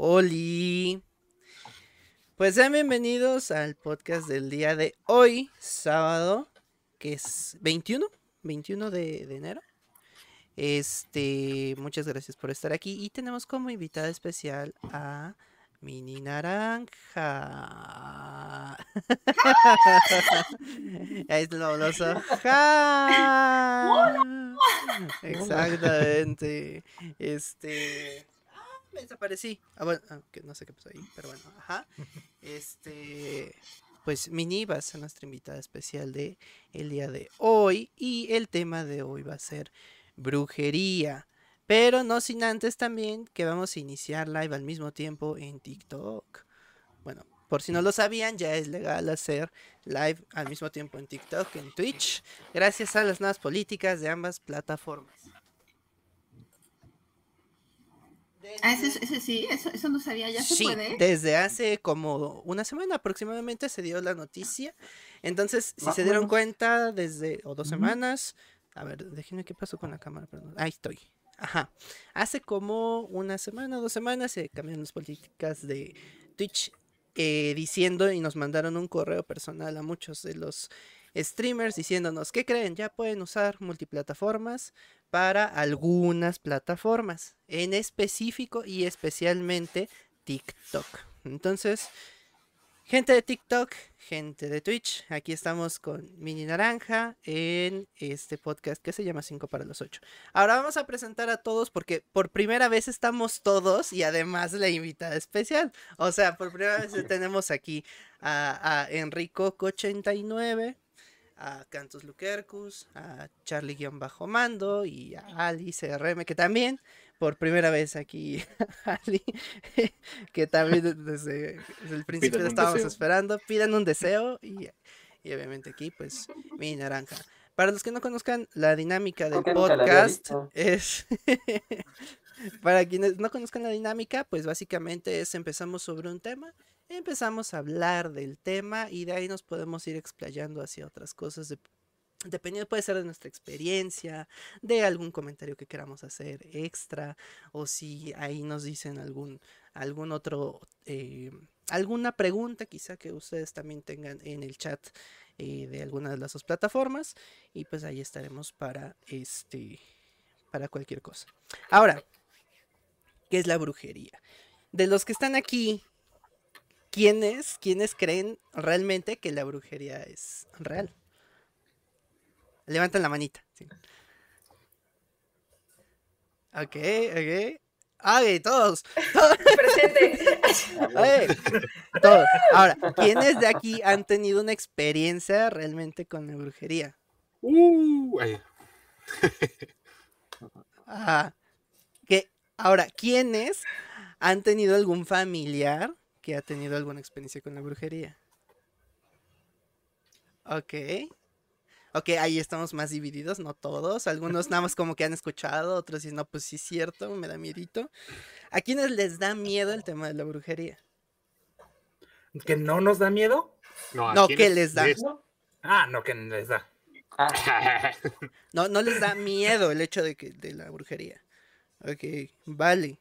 Oli. Pues sean bienvenidos al podcast del día de hoy, sábado, que es 21, 21 de, de enero. Este, muchas gracias por estar aquí y tenemos como invitada especial a Mini Naranja. Ahí es fabuloso. Exactamente. Este. Me desaparecí. Ah, bueno, ah, no sé qué pasó ahí, pero bueno, ajá. Este. Pues Mini va a ser nuestra invitada especial de el día de hoy. Y el tema de hoy va a ser brujería. Pero no sin antes también que vamos a iniciar live al mismo tiempo en TikTok. Bueno, por si no lo sabían, ya es legal hacer live al mismo tiempo en TikTok, en Twitch, gracias a las nuevas políticas de ambas plataformas. Ah, ese, ese sí, eso, eso no sabía, ya se Sí, puede. desde hace como una semana aproximadamente se dio la noticia. Entonces, si Más se dieron cuenta desde, o dos semanas, a ver, déjenme qué pasó con la cámara, perdón. Ahí estoy. Ajá. Hace como una semana, dos semanas se cambiaron las políticas de Twitch eh, diciendo y nos mandaron un correo personal a muchos de los streamers diciéndonos, ¿qué creen? Ya pueden usar multiplataformas para algunas plataformas, en específico y especialmente TikTok. Entonces, gente de TikTok, gente de Twitch, aquí estamos con Mini Naranja en este podcast que se llama 5 para los 8. Ahora vamos a presentar a todos porque por primera vez estamos todos y además la invitada especial. O sea, por primera vez tenemos aquí a, a Enrico 89 a Cantus Luquercus, a Charlie-Mando y a Ali CRM, que también por primera vez aquí, Ali, que también desde, desde el principio un estábamos deseo. esperando, pidan un deseo y, y obviamente aquí pues mi naranja. Para los que no conozcan la dinámica del podcast es... Para quienes no conozcan la dinámica, pues básicamente es empezamos sobre un tema empezamos a hablar del tema y de ahí nos podemos ir explayando hacia otras cosas. de- dependiendo, puede ser de nuestra experiencia, de algún comentario que queramos hacer extra, o si ahí nos dicen algún, algún otro, eh, alguna pregunta quizá que ustedes también tengan en el chat eh, de alguna de las dos plataformas, y pues ahí estaremos para este, para cualquier cosa. Ahora, ¿qué es la brujería? De los que están aquí, ¿quiénes, quiénes creen realmente que la brujería es real? Levanten la manita. sí. Ok, ok. ¡Ay, todos! Presente. ¡Ay! Todos. Ahora, ¿quiénes de aquí han tenido una experiencia realmente con la brujería? Uh, Ajá. Que, ahora, ¿quiénes han tenido algún familiar que ha tenido alguna experiencia con la brujería? Ok. Ok, ahí estamos más divididos, no todos. Algunos nada más como que han escuchado, otros dicen, no, pues sí es cierto, me da miedito. ¿A quiénes les da miedo el tema de la brujería? ¿Que no nos da miedo? no, ¿a No, quién ¿qué es- les da? Ah, no, que les da. Ah, No, no les da miedo el hecho de que de la brujería. Ok, vale.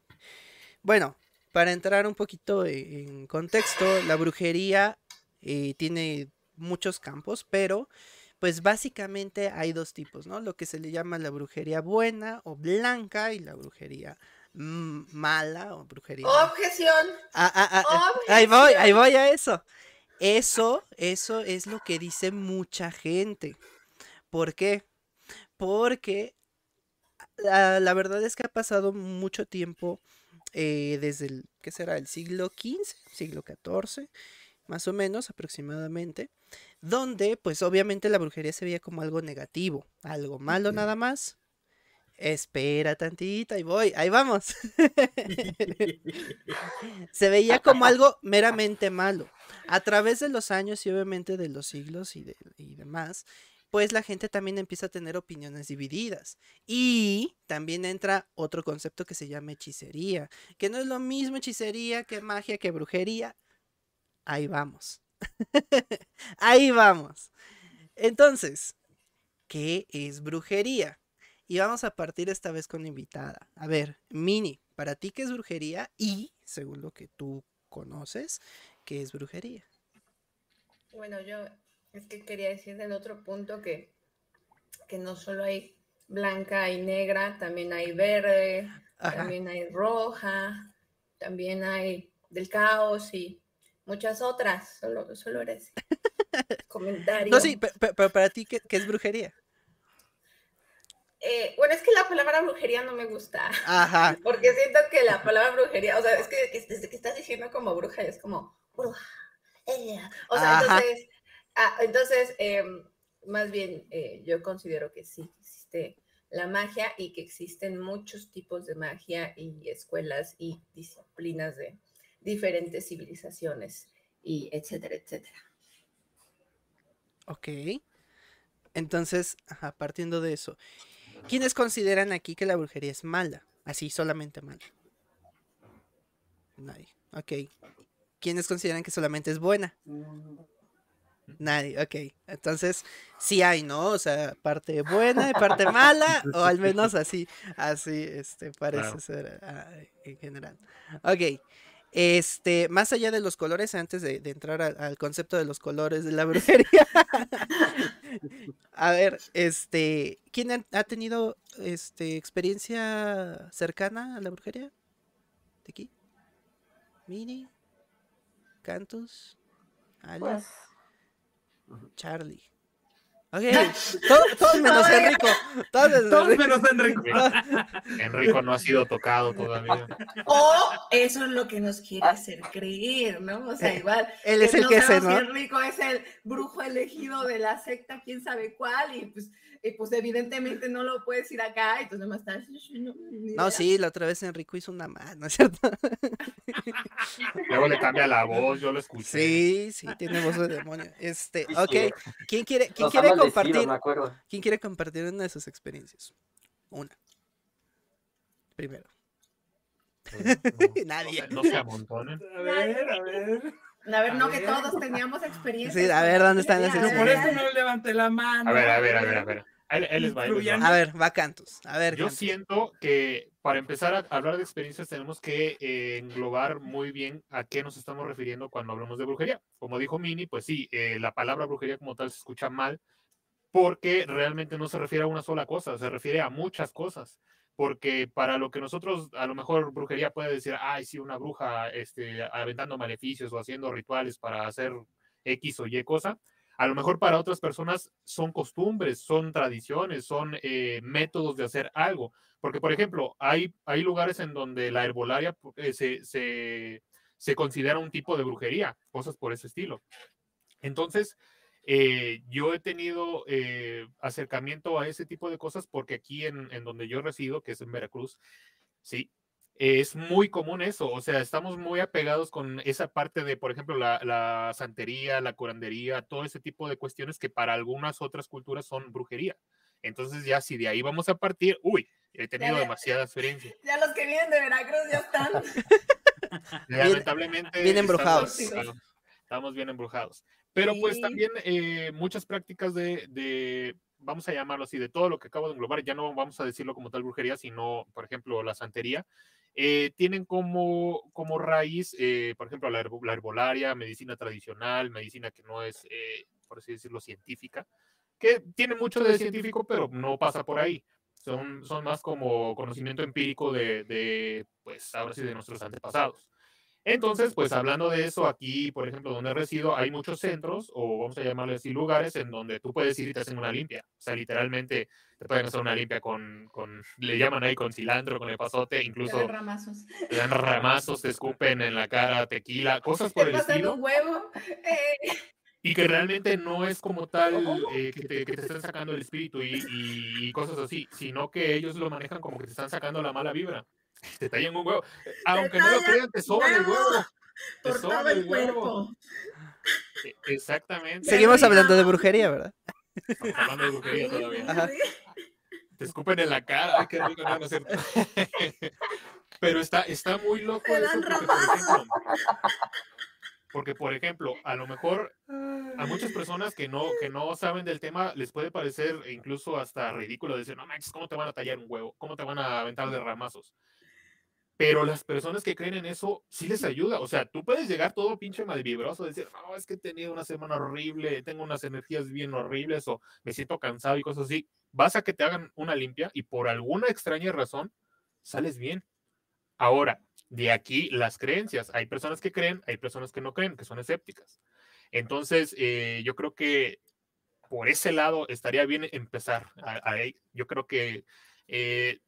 Bueno, para entrar un poquito e- en contexto, la brujería eh, tiene muchos campos, pero pues básicamente hay dos tipos, ¿no? Lo que se le llama la brujería buena o blanca y la brujería mala o brujería. Objeción. Ah, ah, ah, ah, ahí voy, ahí voy a eso. Eso, eso es lo que dice mucha gente. ¿Por qué? Porque la, la verdad es que ha pasado mucho tiempo eh, desde el, ¿qué será? El siglo XV, siglo XIV, más o menos aproximadamente, donde pues obviamente la brujería se veía como algo negativo, algo malo nada más. Espera tantito, ahí voy, ahí vamos. se veía como algo meramente malo. A través de los años y obviamente de los siglos y, de- y demás, pues la gente también empieza a tener opiniones divididas. Y también entra otro concepto que se llama hechicería, que no es lo mismo hechicería que magia, que brujería. Ahí vamos. Ahí vamos. Entonces, ¿qué es brujería? Y vamos a partir esta vez con la invitada. A ver, Mini, ¿para ti qué es brujería? Y según lo que tú conoces, qué es brujería. Bueno, yo es que quería decir del otro punto que, que no solo hay blanca y negra, también hay verde, Ajá. también hay roja, también hay del caos y muchas otras. Solo, solo era ese comentario. No, sí, pe- pe- pero, para ti, ¿qué, qué es brujería? Eh, bueno, es que la palabra brujería no me gusta. Ajá. Porque siento que la palabra brujería, o sea, es que, desde que estás diciendo como bruja, es como bruja. ella". O sea, Ajá. entonces, ah, entonces em, más bien eh, yo considero que sí existe la magia y que existen muchos tipos de magia y escuelas y disciplinas de diferentes civilizaciones y etcétera, etcétera. Ok. Entonces, ajá, partiendo de eso, ¿quiénes consideran aquí que la brujería es mala? Así, solamente mala. Nadie. Ok. ¿Quiénes consideran que solamente es buena? Nadie, ok. Entonces, sí hay, ¿no? O sea, parte buena y parte mala, o al menos así, así, este, parece Claro. ser ah, en general. Ok. Este, más allá de los colores, antes de, de entrar a- al concepto de los colores de la brujería. a ver, este, ¿quién ha, ha tenido este experiencia cercana a la brujería? ¿De aquí? Mini, Cantus, Ali, Pues, Charlie. Ok, todo- todos menos Enrico. Todos Enrico. menos Enrico. Enrico no ha sido tocado todavía. O eso es lo que nos quiere hacer creer, ¿no? O sea, Eh, igual. Él es el que se, ¿no? si Enrico es el brujo elegido de la secta, quién sabe cuál, y pues, y pues evidentemente no lo puedes ir acá, y entonces nomás estás. No, No, sí, la otra vez Enrico hizo una más, ¿no es cierto? Luego le cambia la voz, yo lo escuché. Sí, sí, tiene voz de demonio. Este, Sí, ok, sí. ¿quién quiere, quién quiere compartir? ¿Quién quiere compartir una de sus experiencias? Una. Primero. No, Nadie. No se amontonen. A ver, a ver. A ver, A no que ver. todos teníamos experiencia. Sí, a ver, ¿dónde están las Pero por experiencias? eso no levanté la mano. A ver, a ver, a ver, a ver. Ahí, ahí les va, ahí les va. Influyan. A ver, va Cantus. A ver, Yo Cantus. siento que para empezar a hablar de experiencias tenemos que eh, englobar muy bien a qué nos estamos refiriendo cuando hablamos de brujería. Como dijo Mini, pues sí, eh, la palabra brujería como tal se escucha mal porque realmente no se refiere a una sola cosa, se refiere a muchas cosas. Porque para lo que nosotros, a lo mejor brujería puede decir, ay, sí, una bruja este, aventando maleficios o haciendo rituales para hacer X o Y cosa, a lo mejor para otras personas son costumbres, son tradiciones, son eh, métodos de hacer algo. Porque, por ejemplo, hay, hay lugares en donde la herbolaria eh, se, se, considera un tipo de brujería, cosas por ese estilo. Entonces, eh, yo he tenido acercamiento a ese tipo de cosas porque aquí en, en donde yo resido, que es en Veracruz, sí, es muy común eso, o sea, estamos muy apegados con esa parte de, por ejemplo, la, la santería, la curandería, todo ese tipo de cuestiones que para algunas otras culturas son brujería. Entonces ya si de ahí vamos a partir, uy, he tenido ya. demasiada experiencia. Ya los que vienen de Veracruz ya están. Lamentablemente. bien embrujados. Estamos, estamos bien embrujados. Pero pues también eh, muchas prácticas de, de, vamos a llamarlo así, de todo lo que acabo de englobar, ya no vamos a decirlo como tal brujería, sino, por ejemplo, la santería, eh, tienen como, como raíz, eh, por ejemplo, la, herbo- la herbolaria, medicina tradicional, medicina que no es, eh, por así decirlo, científica, que tiene mucho de científico, pero no pasa por ahí. Son, son más como conocimiento empírico de, de, pues, ahora sí, de nuestros antepasados. Entonces, pues hablando de eso, aquí, por ejemplo, donde resido, hay muchos centros, o vamos a llamarle así, lugares en donde tú puedes ir y te hacen una limpia. O sea, literalmente te pueden hacer una limpia con, con le llaman ahí con cilantro, con epazote, incluso Incluso ramazos. te dan ramazos, te escupen en la cara, tequila, cosas por Te el estilo. un huevo. eh, Y que realmente no es como tal eh, que, te, que te están sacando el espíritu y, y- y cosas así, sino que ellos lo manejan como que te están sacando la mala vibra. Te tallan un huevo. Aunque no lo crean, te soban el huevo. Te todo el el huevo. cuerpo. E- Exactamente. Seguimos hablando de brujería, ¿verdad? Estamos hablando de brujería todavía. Ajá. Te escupen en la cara. Ay, qué rico, no, no es cierto. Pero está, está muy loco Te eso dan porque, por ejemplo, porque, por ejemplo, a lo mejor a muchas personas que no, que no saben del tema les puede parecer incluso hasta ridículo decir, no manches, ¿cómo te van a tallar un huevo? ¿Cómo te van a aventar de ramazos? Pero las personas que creen en eso sí les ayuda. O sea, tú puedes llegar todo pinche malvibroso, decir, no, es que he tenido una semana horrible, tengo unas energías bien horribles o me siento cansado y cosas así. Vas a que te hagan una limpia y por alguna extraña razón sales bien. Ahora, de aquí las creencias. Hay personas que creen, hay personas que no creen, que son escépticas. Entonces, eh, yo creo que por ese lado estaría bien empezar. yo creo que eh,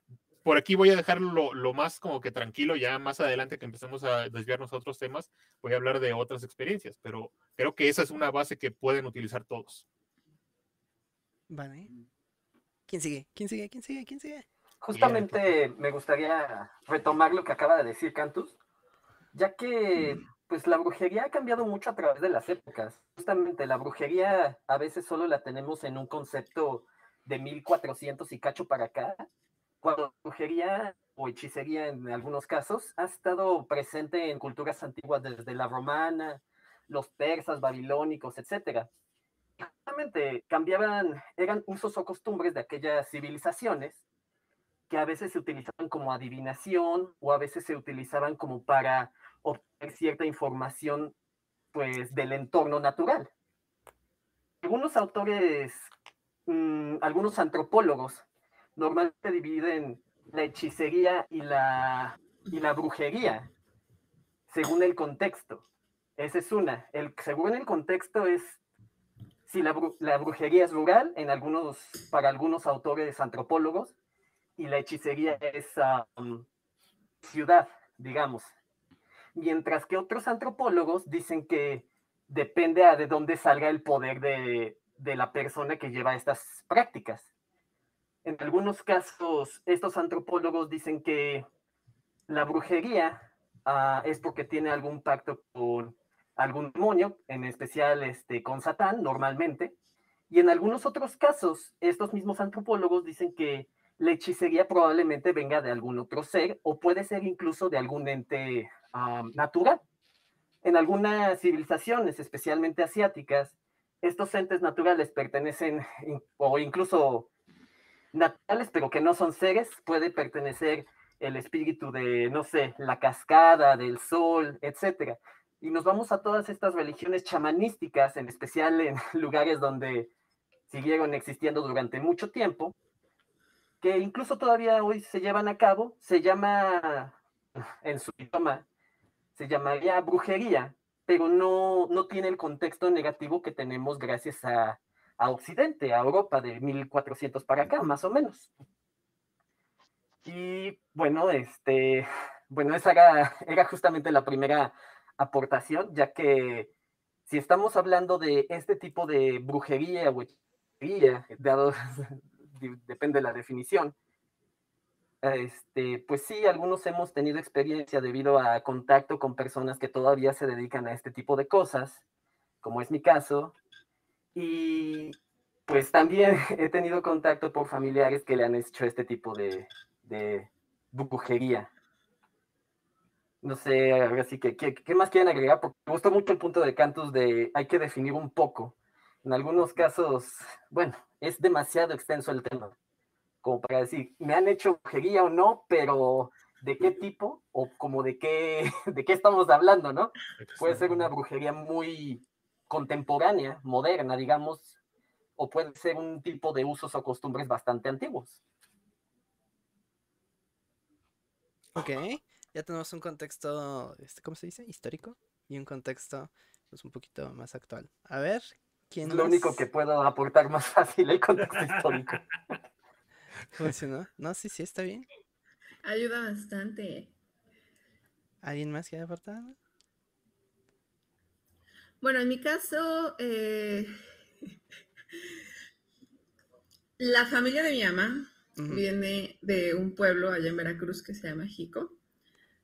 por aquí voy a dejarlo lo, más como que tranquilo, ya más adelante que empecemos a desviarnos a otros temas, voy a hablar de otras experiencias, pero creo que esa es una base que pueden utilizar todos. Vale. ¿Quién sigue? ¿Quién sigue? ¿Quién sigue? ¿Quién sigue? Justamente me gustaría retomar lo que acaba de decir Cantus, ya que pues la brujería ha cambiado mucho a través de las épocas. Justamente la brujería a veces solo la tenemos en un concepto de 1400 y cacho para acá, cuando brujería o hechicería en algunos casos ha estado presente en culturas antiguas desde la romana, los persas, babilónicos, etc. Justamente cambiaban, eran usos o costumbres de aquellas civilizaciones que a veces se utilizaban como adivinación o a veces se utilizaban como para obtener cierta información pues del entorno natural. Algunos autores, mm, algunos antropólogos normalmente dividen la hechicería y la, y la brujería según el contexto. Esa es una. El, según el contexto es si la, la, brujería es rural en algunos, para algunos autores antropólogos y la hechicería es um, ciudad, digamos. Mientras que otros antropólogos dicen que depende a de dónde salga el poder de, de la persona que lleva estas prácticas. En algunos casos, estos antropólogos dicen que la brujería ah, es porque tiene algún pacto con algún demonio, en especial este, con Satán, normalmente. Y en algunos otros casos, estos mismos antropólogos dicen que la hechicería probablemente venga de algún otro ser o puede ser incluso de algún ente ah, natural. En algunas civilizaciones, especialmente asiáticas, estos entes naturales pertenecen o incluso naturales, pero que no son seres, puede pertenecer el espíritu de, no sé, la cascada, del sol, etc. Y nos vamos a todas estas religiones chamanísticas, en especial en lugares donde siguieron existiendo durante mucho tiempo, que incluso todavía hoy se llevan a cabo, se llama, en su idioma, se llamaría brujería, pero no, no tiene el contexto negativo que tenemos gracias a a Occidente, a Europa, de 1400 para acá, más o menos. Y bueno, este, bueno, esa era, justamente la primera aportación, ya que si estamos hablando de este tipo de brujería depende de la definición, este, pues sí, algunos hemos tenido experiencia debido a contacto con personas que todavía se dedican a este tipo de cosas, como es mi caso, y pues también he tenido contacto por familiares que le han hecho este tipo de, de brujería. No sé, ahora sí que, ¿qué, más quieren agregar? Porque me gustó mucho el punto de Cantus de hay que definir un poco. En algunos casos, bueno, es demasiado extenso el tema, como para decir, me han hecho brujería o no, pero ¿de qué tipo? O como de qué, de qué estamos hablando, ¿no? Puede ser una brujería muy contemporánea, moderna, digamos, o puede ser un tipo de usos o costumbres bastante antiguos. Ok, ya tenemos un contexto, este, ¿cómo se dice? Histórico y un contexto pues, un poquito más actual. A ver, ¿quién Lo único que puedo aportar más fácil el contexto histórico. ¿Funcionó? No, sí, sí, está bien. Ayuda bastante. ¿Alguien más quiere aportar? Bueno, en mi caso, eh, la familia de mi mamá viene de un pueblo allá en Veracruz que se llama Jico.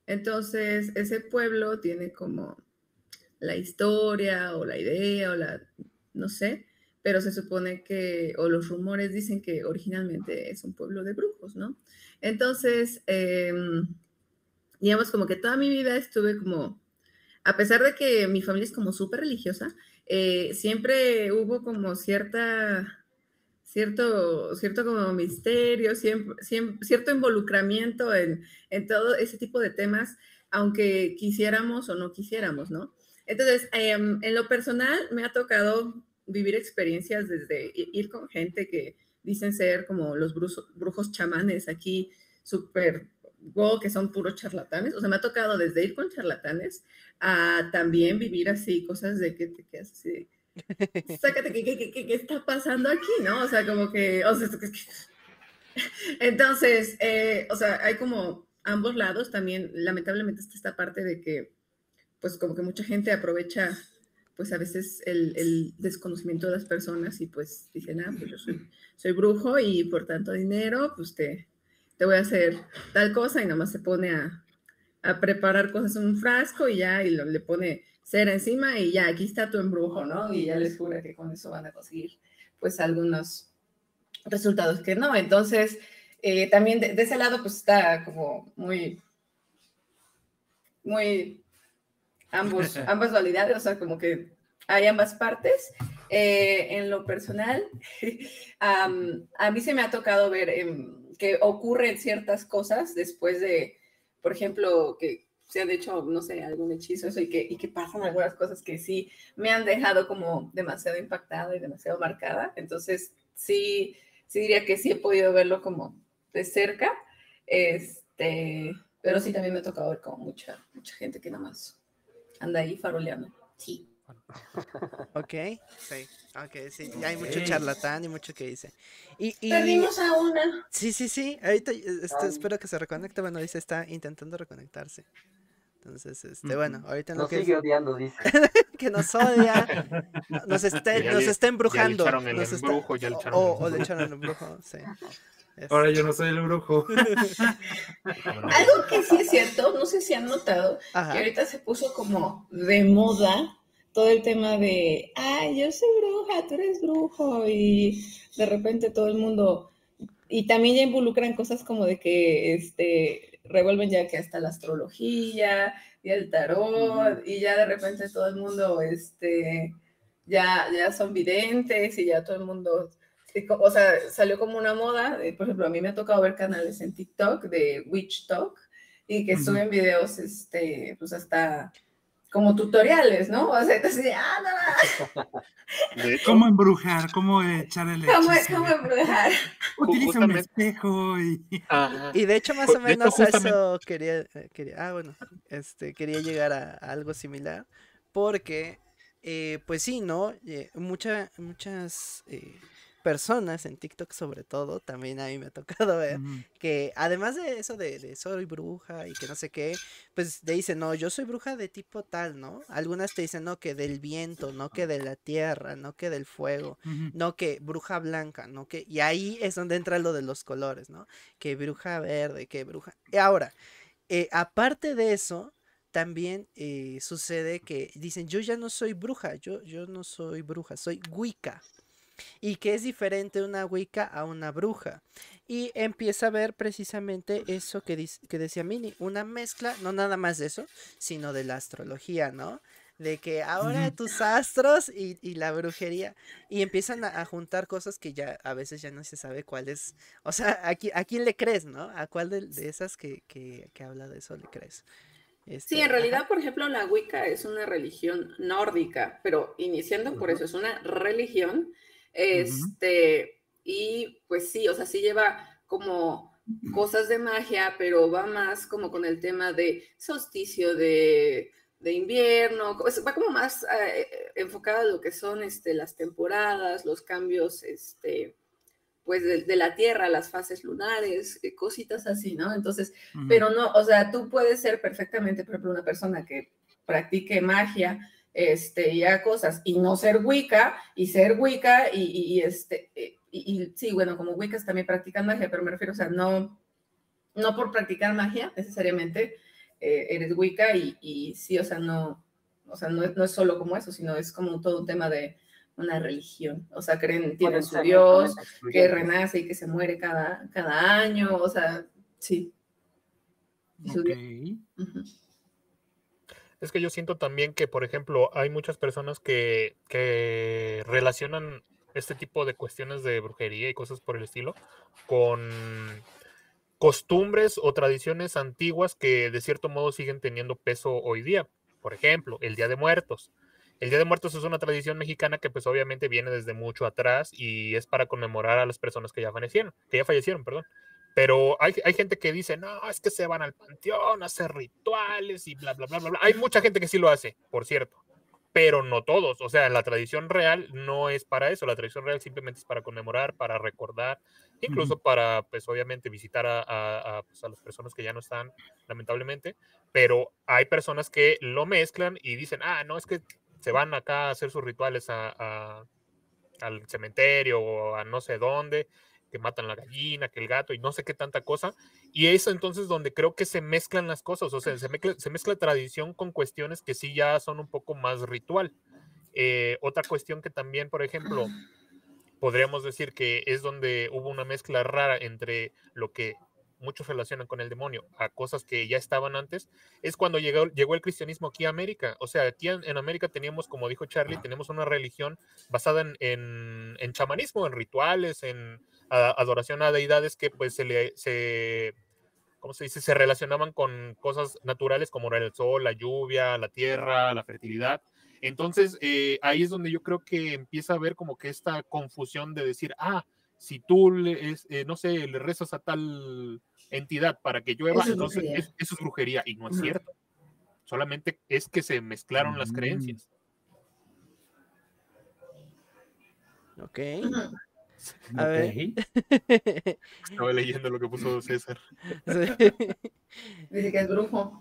Entonces, ese pueblo tiene como la historia o la idea o la, no sé, pero se supone que, o los rumores dicen que originalmente es un pueblo de brujos, ¿no? Entonces, em, digamos como que toda mi vida estuve como a pesar de que mi familia es como súper religiosa, eh, siempre hubo como cierta, cierto, cierto como misterio, siempre, cierto involucramiento en, en, todo ese tipo de temas, aunque quisiéramos o no quisiéramos, ¿no? Entonces, em, en lo personal, me ha tocado vivir experiencias desde ir con gente que dicen ser como los brujos, chamanes aquí, súper wow, que son puros charlatanes. O sea, me ha tocado desde ir con charlatanes a también vivir así, cosas de que te quedas así, sácate, ¿qué, qué, qué, está pasando aquí? ¿No? O sea, como que, o entonces, eh, o sea, hay como ambos lados también, lamentablemente está esta parte de que, pues como que mucha gente aprovecha, pues a veces el, desconocimiento de las personas y pues dicen, ah, pues yo soy brujo y por tanto dinero, pues te, te voy a hacer tal cosa y nada más se pone a, a preparar cosas en un frasco y ya, y lo, le pone cera encima y ya, aquí está tu embrujo, ¿no? Y ya les jura que con eso van a conseguir, pues, algunos resultados que no. Entonces, eh, también de, ese lado, pues, está como muy, muy, ambos, ambas dualidades, o sea, como que hay ambas partes. Eh, en lo personal, a mí se me ha tocado ver em, que ocurren ciertas cosas después de, por ejemplo, que se han hecho, no sé, algún hechizo, eso, y que, y que pasan algunas cosas que sí me han dejado como demasiado impactada y demasiado marcada. Entonces, sí, sí diría que sí he podido verlo como de cerca. Este, pero sí también me ha tocado ver como mucha, mucha gente que nada más anda ahí faroleando. Sí. Ok, sí, ok, sí, hay mucho charlatán y mucho que dice. Y, y... Perdimos a una. Sí, sí, sí, ahorita este, espero que se reconecte, bueno, dice, está intentando reconectarse. Entonces, este, bueno, ahorita en lo nos que sigue odiando, dice. que nos odia, nos está, nos está embrujando. Ya le nos el embrujo, ya le echaron o, o, le echaron el embrujo, sí. Ahora yo no soy el brujo. Algo que sí es cierto, no sé si han notado, Ajá. que ahorita se puso como de moda todo el tema de, ay, yo soy bruja, tú eres brujo, y de repente todo el mundo, y también ya involucran cosas como de que, este, revuelven ya que hasta la astrología y el tarot, y ya de repente todo el mundo, este, ya, ya son videntes y ya todo el mundo, o sea, salió como una moda, por ejemplo, a mí me ha tocado ver canales en TikTok de Witch Talk y que suben videos, este, pues hasta como tutoriales, ¿no? O sea, entonces, ah, no, ¿Cómo embrujar? ¿Cómo echar el ¿Cómo, ¿Cómo embrujar? Utiliza un espejo y... Y de hecho, más o menos a eso quería, eh, quería, ah, bueno, este, quería llegar a, algo similar, porque, eh, pues sí, ¿no? Eh, mucha, muchas... Eh, personas en TikTok sobre todo, también a mí me ha tocado ver, que además de eso de, soy bruja y que no sé qué, pues te dicen, no, yo soy bruja de tipo tal, ¿no? Algunas te dicen, no, que del viento, no que de la tierra, no que del fuego, no que bruja blanca, no que... Y ahí es donde entra lo de los colores, ¿no? Que bruja verde, que bruja... Y ahora, eh, aparte de eso, también eh, sucede que dicen, yo ya no soy bruja, yo, yo no soy bruja, soy Wicca y que es diferente una Wicca a una bruja. Y empieza a ver precisamente eso que, que decía Mini, una mezcla, no nada más de eso, sino de la astrología, ¿no? De que ahora tus astros y, y, la brujería. Y empiezan a, juntar cosas que ya a veces ya no se sabe cuál es. O sea, ¿a, a quién le crees, no? ¿A cuál de, de esas que, que, que, habla de eso le crees? Este, sí, en realidad, por ejemplo, la Wicca es una religión nórdica, pero iniciando por eso, es una religión este, y pues sí, o sea, sí lleva como cosas de magia, pero va más como con el tema de solsticio de, de invierno, va como más eh, enfocada a lo que son este, las temporadas, los cambios, este, pues de, la Tierra, las fases lunares, eh, cositas así, ¿no? Entonces, pero no, o sea, tú puedes ser perfectamente, por ejemplo, una persona que practique magia, este, ya cosas, y no ser Wicca, y ser Wicca, y, este, eh, y, sí, bueno, como Wiccas también practican magia, pero me refiero, o sea, no, no por practicar magia necesariamente eh, eres Wicca, y, y, sí, o sea, no, o sea, no, no, es solo como eso, sino es como todo un tema de una religión, o sea, creen, tienen su Dios, que renace y que se muere cada, cada año, o sea, sí. Okay. Es que yo siento también que, por ejemplo, hay muchas personas que, que relacionan este tipo de cuestiones de brujería y cosas por el estilo con costumbres o tradiciones antiguas que de cierto modo siguen teniendo peso hoy día. Por ejemplo, el Día de Muertos. El Día de Muertos es una tradición mexicana que pues obviamente viene desde mucho atrás y es para conmemorar a las personas que ya fallecieron, que ya fallecieron, perdón. Pero hay, hay gente que dice, no, es que se van al panteón a hacer rituales y bla, bla, bla, bla, bla. Hay mucha gente que sí lo hace, por cierto pero no todos. O sea, la tradición real no es para eso. La tradición real simplemente es para conmemorar, para recordar, incluso para, pues obviamente, visitar a, pues, a, las personas que ya no están, lamentablemente. Pero hay personas que lo mezclan y dicen, ah, no, es que se van acá a hacer sus rituales al cementerio o a no sé dónde que matan la gallina, que el gato y no sé qué tanta cosa. Y es entonces donde creo que se mezclan las cosas, o sea, se mezcla, se mezcla tradición con cuestiones que sí ya son un poco más ritual. Eh, otra cuestión que también, por ejemplo, podríamos decir que es donde hubo una mezcla rara entre lo que muchos relacionan con el demonio a cosas que ya estaban antes, es cuando llegó, llegó el cristianismo aquí a América. O sea, aquí en, América teníamos, como dijo Charlie, tenemos una religión basada en, en, chamanismo, en rituales, en adoración a deidades que pues se le, se, ¿cómo se dice? Se relacionaban con cosas naturales como el sol, la lluvia, la tierra, la fertilidad. Entonces, eh, ahí es donde yo creo que empieza a haber como que esta confusión de decir, ah, si tú, le, eh, no sé, le rezas a tal entidad para que llueva, eso entonces es, eso es brujería. Y no es cierto. Solamente es que se mezclaron las creencias. Ok. A ver. Estaba leyendo lo que puso César. Dice que es brujo.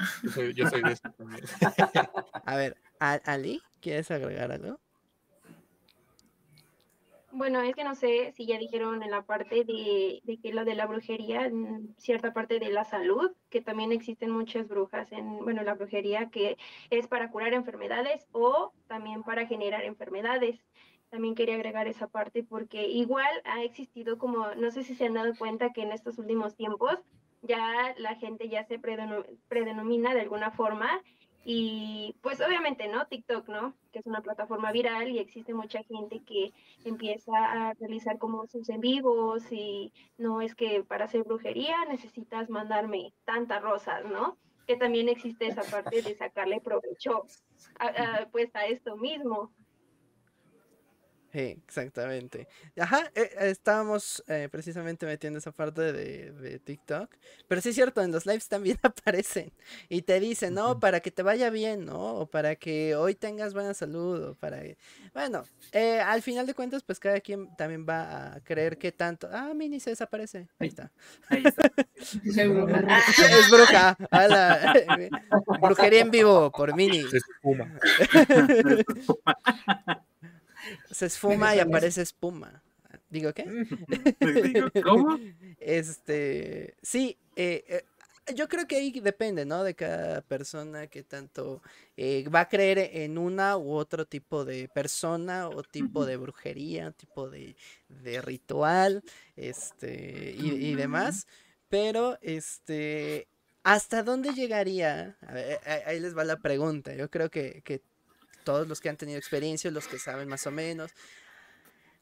Yo soy, de eso también. A ver, Ali, ¿quieres agregar algo? Bueno, es que no sé si ya dijeron en la parte de, de, que lo de la brujería, cierta parte de la salud, que también existen muchas brujas en, bueno, la brujería que es para curar enfermedades o también para generar enfermedades. También quería agregar esa parte porque igual ha existido como, no sé si se han dado cuenta que en estos últimos tiempos ya la gente ya se predenomina de alguna forma y pues obviamente, ¿no? TikTok, ¿no? Que es una plataforma viral y existe mucha gente que empieza a realizar como sus en vivos y no es que para hacer brujería necesitas mandarme tantas rosas, ¿no? Que también existe esa parte de sacarle provecho pues a esto mismo. Sí, exactamente. Ajá, eh, estábamos eh, precisamente metiendo esa parte de, TikTok. Pero sí es cierto, en los lives también aparecen. Y te dicen, no, para que te vaya bien, ¿no? O para que hoy tengas buena salud. O para... Bueno, eh, al final de cuentas, pues cada quien también va a creer que tanto... Ah, Mini se desaparece. Ahí está. Ahí está. es bruja. Brujería en vivo por Mini. Se espuma. Se esfuma y aparece espuma. ¿Digo qué? ¿Cómo? Este, sí, eh, eh, yo creo que ahí depende, ¿no? De cada persona que tanto eh, va a creer en una u otro tipo de persona o tipo de brujería, tipo de, ritual, este, y, demás. Pero, este, ¿hasta dónde llegaría? ahí les va la pregunta. Yo creo que, que todos los que han tenido experiencia, los que saben más o menos,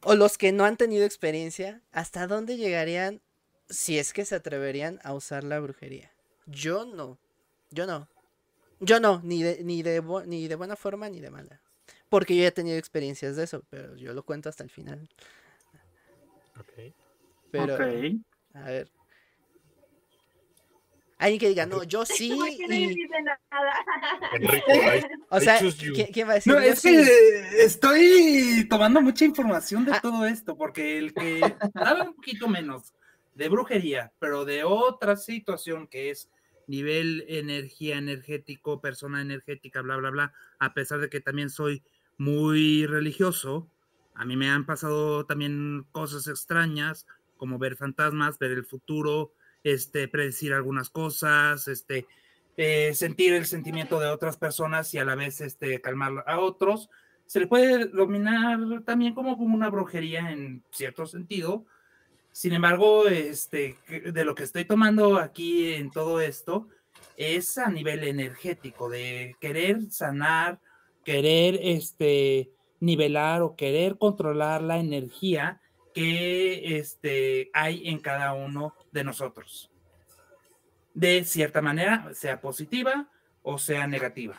o los que no han tenido experiencia, ¿hasta dónde llegarían si es que se atreverían a usar la brujería? Yo no, yo no, yo no, ni de, ni de, ni de buena forma ni de mala. Porque yo ya he tenido experiencias de eso, pero yo lo cuento hasta el final. Ok. Pero, a ver, Alguien que diga, no, yo sí. Y... o sea, ¿quién, va a decir? No, es que estoy tomando mucha información de ah. todo esto, porque el que sabe un poquito menos de brujería, pero de otra situación que es nivel energía energético, persona energética, bla, bla, bla, a pesar de que también soy muy religioso, a mí me han pasado también cosas extrañas, como ver fantasmas, ver el futuro, este, predecir algunas cosas, este, eh, sentir el sentimiento de otras personas y a la vez este, calmar a otros. Se le puede dominar también como, una brujería en cierto sentido. Sin embargo, este, de lo que estoy tomando aquí en todo esto es a nivel energético, de querer sanar, querer este, nivelar o querer controlar la energía que este, hay en cada uno de nosotros. De cierta manera, sea positiva o sea negativa.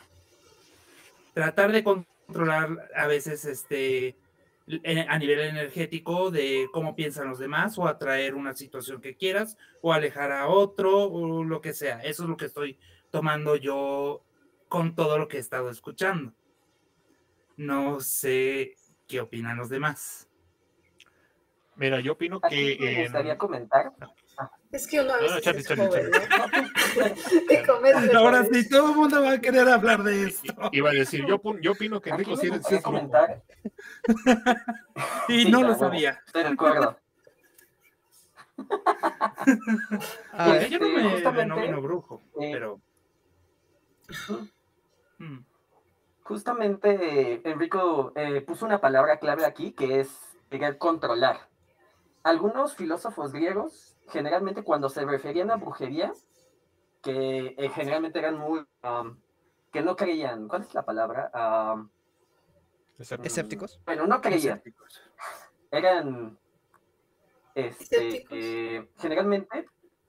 Tratar de controlar a veces este, a nivel energético de cómo piensan los demás o atraer una situación que quieras o alejar a otro o lo que sea. Eso es lo que estoy tomando yo con todo lo que he estado escuchando. No sé qué opinan los demás. Mira, yo opino que. Me gustaría comentar. Es que uno a veces Charlie, es Charlie, joven, Charlie. ¿no? Ahora sí, todo el mundo va a querer hablar de esto. Iba a decir, yo, yo opino que Enrico sí, es comentar. Y Sí, no lo sabía. Estoy de acuerdo. Este, Yo no me justamente, denomino brujo, eh, pero. Mm, Justamente Enrico eh, puso una palabra clave aquí que es querer controlar. Algunos filósofos griegos, generalmente cuando se referían a brujería, que eh, generalmente eran muy... um, que no creían, ¿cuál es la palabra? Um, escépticos. bueno, no creían, escépticos. eran este, Escépticos. eh, generalmente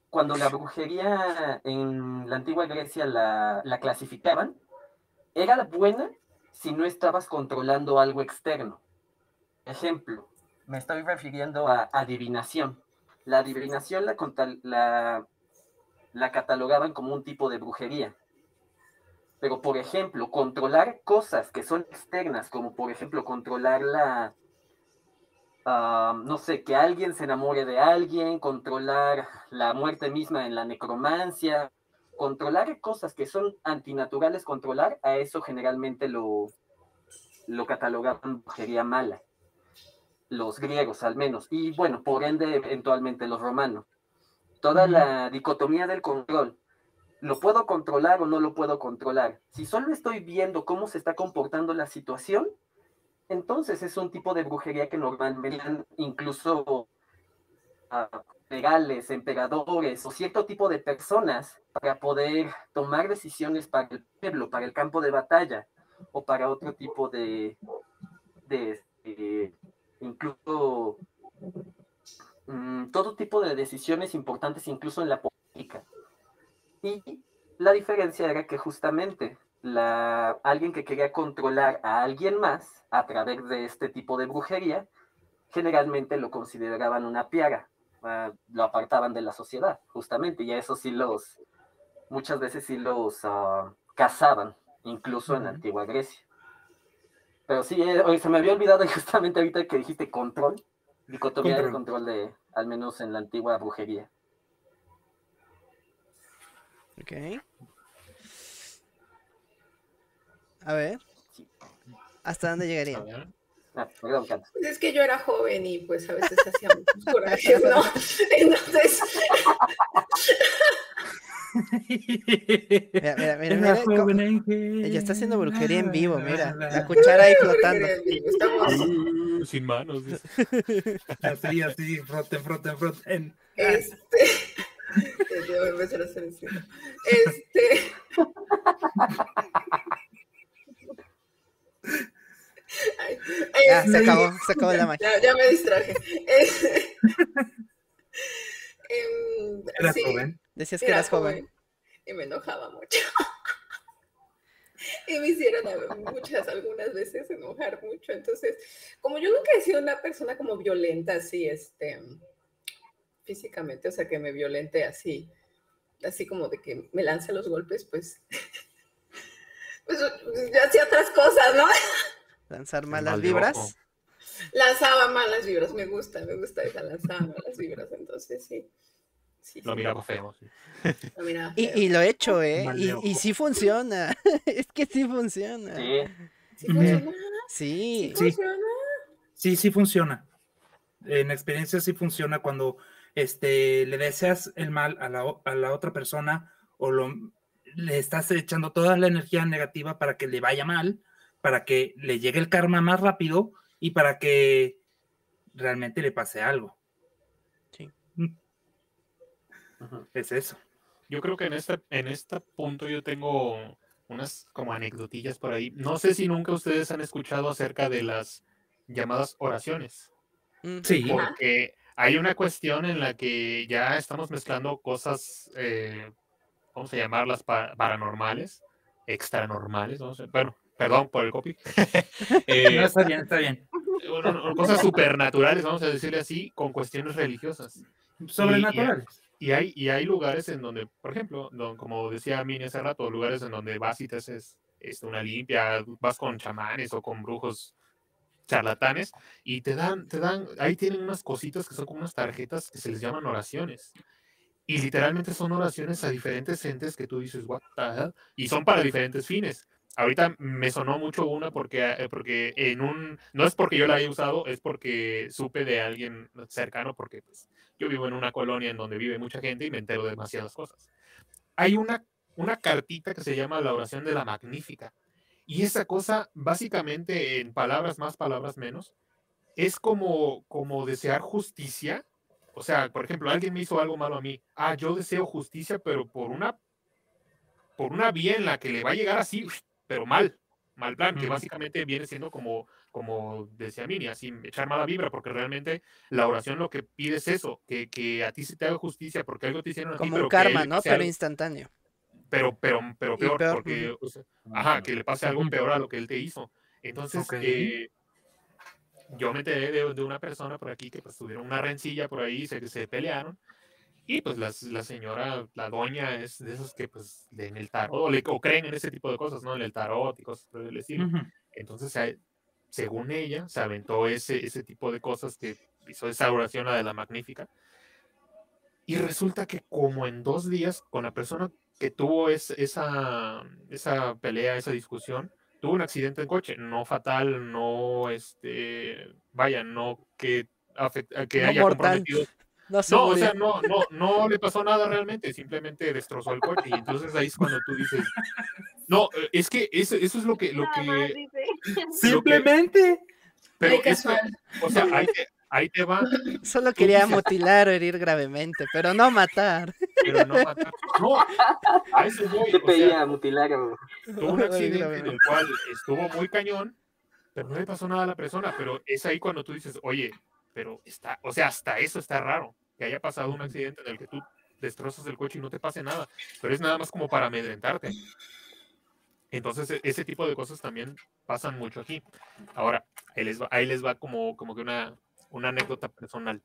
cuando la brujería en la antigua Grecia la, la clasificaban, era buena si no estabas controlando algo externo. Ejemplo, me estoy refiriendo a adivinación. La adivinación la, la, la catalogaban como un tipo de brujería. Pero, por ejemplo, controlar cosas que son externas, como por ejemplo controlar la, ah, no sé, que alguien se enamore de alguien, controlar la muerte misma en la necromancia, controlar cosas que son antinaturales, controlar, a eso generalmente lo, lo catalogaban brujería mala. Los griegos al menos, y bueno, por ende eventualmente los romanos. Toda la dicotomía del control. ¿Lo puedo controlar o no lo puedo controlar? Si solo estoy viendo cómo se está comportando la situación, entonces es un tipo de brujería que normalmente incluso a legales, emperadores o cierto tipo de personas para poder tomar decisiones para el pueblo, para el campo de batalla o para otro tipo de, de eh, incluso mm, todo tipo de decisiones importantes incluso en la política. Y la diferencia era que justamente la, alguien que quería controlar a alguien más a través de este tipo de brujería, generalmente lo consideraban una piaga, ah, lo apartaban de la sociedad, justamente, y a eso sí los, muchas veces sí los ah, cazaban, incluso en la antigua Grecia. Pero sí, eh, oye, se me había olvidado justamente ahorita que dijiste control, dicotomía de Control. control de, al menos en la antigua brujería. Ok. A ver. ¿Hasta dónde llegaría? Ah, perdón. Pues es que yo era joven y pues a veces hacía muchos corajes, ¿no? Entonces, Mira, mira, mira, joven ángel. Ella está haciendo brujería en vivo, mira. La, cuchara ahí flotando. estamos, Uh, sin manos. dice. Así, así, froten, froten, froten. este, yo voy a empezar a hacer eso. Este, ay, Ya, este, se acabó, se acabó la magia. Ya, ya me distraje. Este, em, Eras sí, joven. Decías que era eras joven. y me enojaba mucho. y me hicieron muchas, algunas veces enojar mucho. Entonces, como yo nunca he sido una persona como violenta así, este, físicamente, o sea, que me violente así, así como de que me lance los golpes, pues, pues yo hacía otras cosas, ¿no? Lanzar malas vibras. Lanzaba malas vibras, me gusta, me gusta esa lanzaba malas vibras, entonces sí. sí Lo miraba feo. sí. lo miraba Y, feo. y lo he hecho, ¿eh? Y, sí funciona. es que sí funciona. Sí, ¿Sí funciona? Sí. ¿Sí funciona? Sí, sí funciona. En experiencia sí funciona cuando este, le deseas el mal a la, a la otra persona o lo, le estás echando toda la energía negativa para que le vaya mal, para que le llegue el karma más rápido y para que realmente le pase algo. Sí. Ujú. Es eso. Yo creo que en este, en este punto yo tengo unas como anecdotillas por ahí. No sé si nunca ustedes han escuchado acerca de las llamadas oraciones. Mm, Sí. Porque hay una cuestión en la que ya estamos mezclando cosas, eh, vamos a llamarlas pa- paranormales, extranormales, no sé, bueno, perdón por el copy. Eh, No, está bien, está bien. Bueno, no, cosas supernaturales, vamos a decirle así, con cuestiones religiosas. Sobrenaturales. Y hay, y hay lugares en donde, por ejemplo, don- como decía Mini hace rato, lugares en donde vas y te haces este, una limpia, vas con chamanes o con brujos charlatanes y te dan, te dan, ahí tienen unas cositas que son como unas tarjetas que se les llaman oraciones. Y literalmente son oraciones a diferentes entes que tú dices, what the hell? Y son para diferentes fines. Ahorita me sonó mucho una porque, eh, porque en un, no es porque yo la haya usado, es porque supe de alguien cercano, porque pues, yo vivo en una colonia en donde vive mucha gente y me entero de demasiadas cosas. Hay una, una cartita que se llama la oración de la magnífica. Y esa cosa, básicamente, en palabras más, palabras menos, es como, como desear justicia. O sea, por ejemplo, alguien me hizo algo malo a mí. Ah, yo deseo justicia, pero por una, por una vía en la que le va a llegar así, pero mal, mal plan, que básicamente viene siendo como, como decía Mini, así echar mala vibra, porque realmente la oración lo que pide es eso, que, que a ti se te haga justicia porque algo te hicieron a ti, Como un karma, ¿no? Pero instantáneo. pero, pero, pero peor, peor, porque, o sea, ajá, que le pase algo peor a lo que él te hizo. Entonces, Ok. eh, yo me enteré de, de una persona por aquí que pues tuvieron una rencilla por ahí, se, se pelearon, y pues las- la, señora, la doña es de esos que pues leen el tarot, o, le, o creen en ese tipo de cosas, ¿no? En el tarot y cosas por el estilo. Ujú. Entonces, se- según ella, se aventó ese, ese tipo de cosas que hizo esa oración, la de la magnífica. Y resulta que como en dos días, con la persona que tuvo es- esa, esa pelea, esa discusión, tuvo un accidente de coche, no fatal, no, este, vaya, no que, afect- que No haya mortal. comprometido No se no, o sea, no, no, no le pasó nada realmente, simplemente destrozó el coche. Y entonces ahí es cuando tú dices, no, eh, es que eso, eso es lo que, lo que. Simplemente. pero o sea, ahí te, ahí te va, Solo quería dices- mutilar o herir gravemente, pero no matar. pero no matar. No, a eso voy, Te o sea, pedía mutilar tuvo un accidente en el cual estuvo muy cañón, pero no le pasó nada a la persona, pero es ahí cuando tú dices, oye, pero está, o sea, hasta eso está raro, que haya pasado un accidente en el que tú destrozas el coche y no te pase nada, pero es nada más como para amedrentarte. Entonces, e- ese tipo de cosas también pasan mucho aquí. Ahora, ahí les va, ahí les va como, como que una, una anécdota personal.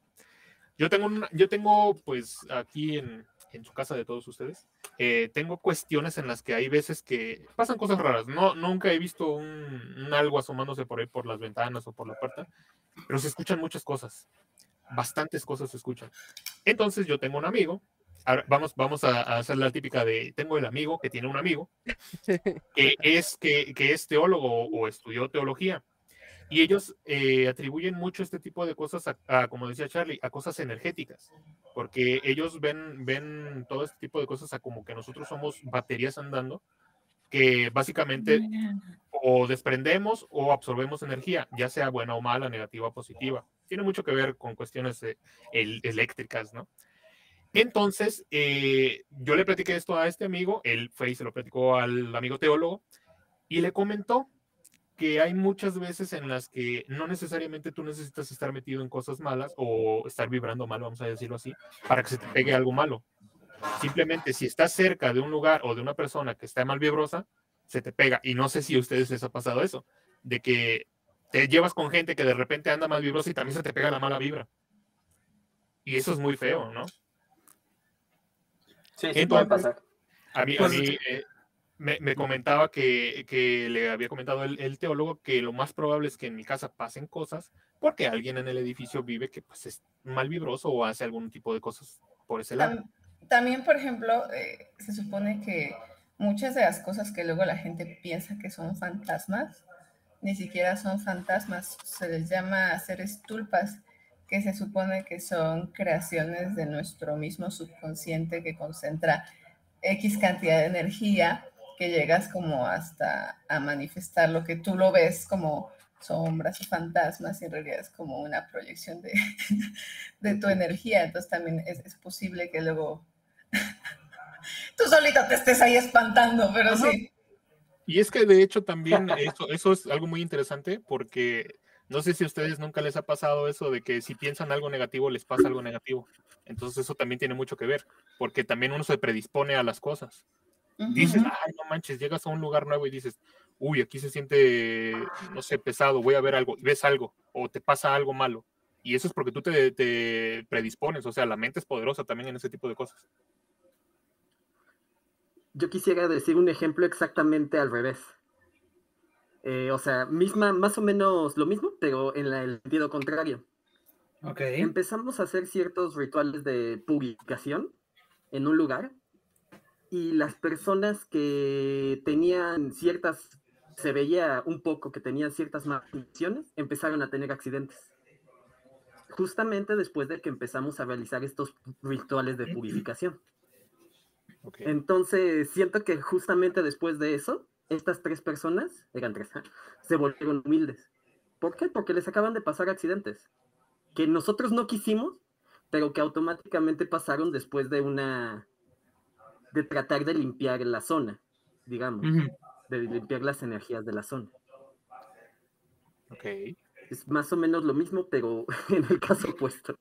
Yo tengo, una- yo tengo pues aquí en, en su casa de todos ustedes, eh, tengo cuestiones en las que hay veces que pasan cosas raras. No, nunca he visto un, un algo asomándose por ahí por las ventanas o por la puerta, pero se escuchan muchas cosas. Bastantes cosas se escuchan. Entonces yo tengo un amigo. Ahora, vamos, vamos a, a hacer la típica de tengo el amigo que tiene un amigo que es, que, que es teólogo o estudió teología. Y ellos eh, atribuyen mucho este tipo de cosas, a, a, como decía Charlie, a cosas energéticas, porque ellos ven, ven todo este tipo de cosas a como que nosotros somos baterías andando, que básicamente o desprendemos o absorbemos energía, ya sea buena o mala, negativa o positiva. Tiene mucho que ver con cuestiones eh, el, eléctricas, ¿no? Entonces, eh, yo le platiqué esto a este amigo, él fue y se lo platicó al amigo teólogo, y le comentó que hay muchas veces en las que no necesariamente tú necesitas estar metido en cosas malas o estar vibrando mal, vamos a decirlo así, para que se te pegue algo malo. Simplemente si estás cerca de un lugar o de una persona que está mal vibrosa, se te pega. Y no sé si a ustedes les ha pasado eso, de que te llevas con gente que de repente anda mal vibrosa y también se te pega la mala vibra. Y eso es muy feo, ¿no? Sí, sí puede Entonces, pasar. A mí, a Pues- mí eh, me, me comentaba que, que le había comentado el, el teólogo que lo más probable es que en mi casa pasen cosas porque alguien en el edificio vive que pues es mal vibroso o hace algún tipo de cosas por ese lado. Tam- También, por ejemplo, eh, se supone que muchas de las cosas que luego la gente piensa que son fantasmas, ni siquiera son fantasmas, se les llama seres tulpas, que se supone que son creaciones de nuestro mismo subconsciente que concentra X cantidad de energía que llegas como hasta a manifestar lo que tú lo ves como sombras o fantasmas y en realidad es como una proyección de, de tu energía. Entonces también es, es posible que luego tú solito te estés ahí espantando, pero Ajá. sí. Y es que de hecho también eso, eso es algo muy interesante porque no sé si a ustedes nunca les ha pasado eso de que si piensan algo negativo les pasa algo negativo. Entonces eso también tiene mucho que ver, porque también uno se predispone a las cosas. Dices, ay, no manches, llegas a un lugar nuevo y dices, uy, aquí se siente, no sé, pesado, voy a ver algo, y ves algo, o te pasa algo malo. Y eso es porque tú te, te predispones, o sea, la mente es poderosa también en ese tipo de cosas. Yo quisiera decir un ejemplo exactamente al revés. Eh, o sea, misma, más o menos lo mismo, pero en el sentido contrario. Okay. Empezamos a hacer ciertos rituales de purificación en un lugar y las personas que tenían ciertas, se veía un poco que tenían ciertas maldiciones, empezaron a tener accidentes. Justamente después de que empezamos a realizar estos rituales de purificación. Okay. Entonces, siento que justamente después de eso, estas tres personas, eran tres, ¿eh? se volvieron humildes. ¿Por qué? Porque les acaban de pasar accidentes que nosotros no quisimos, pero que automáticamente pasaron después de una, de tratar de limpiar la zona, digamos, de limpiar las energías de la zona. Ok. Es más o menos lo mismo, pero en el caso opuesto.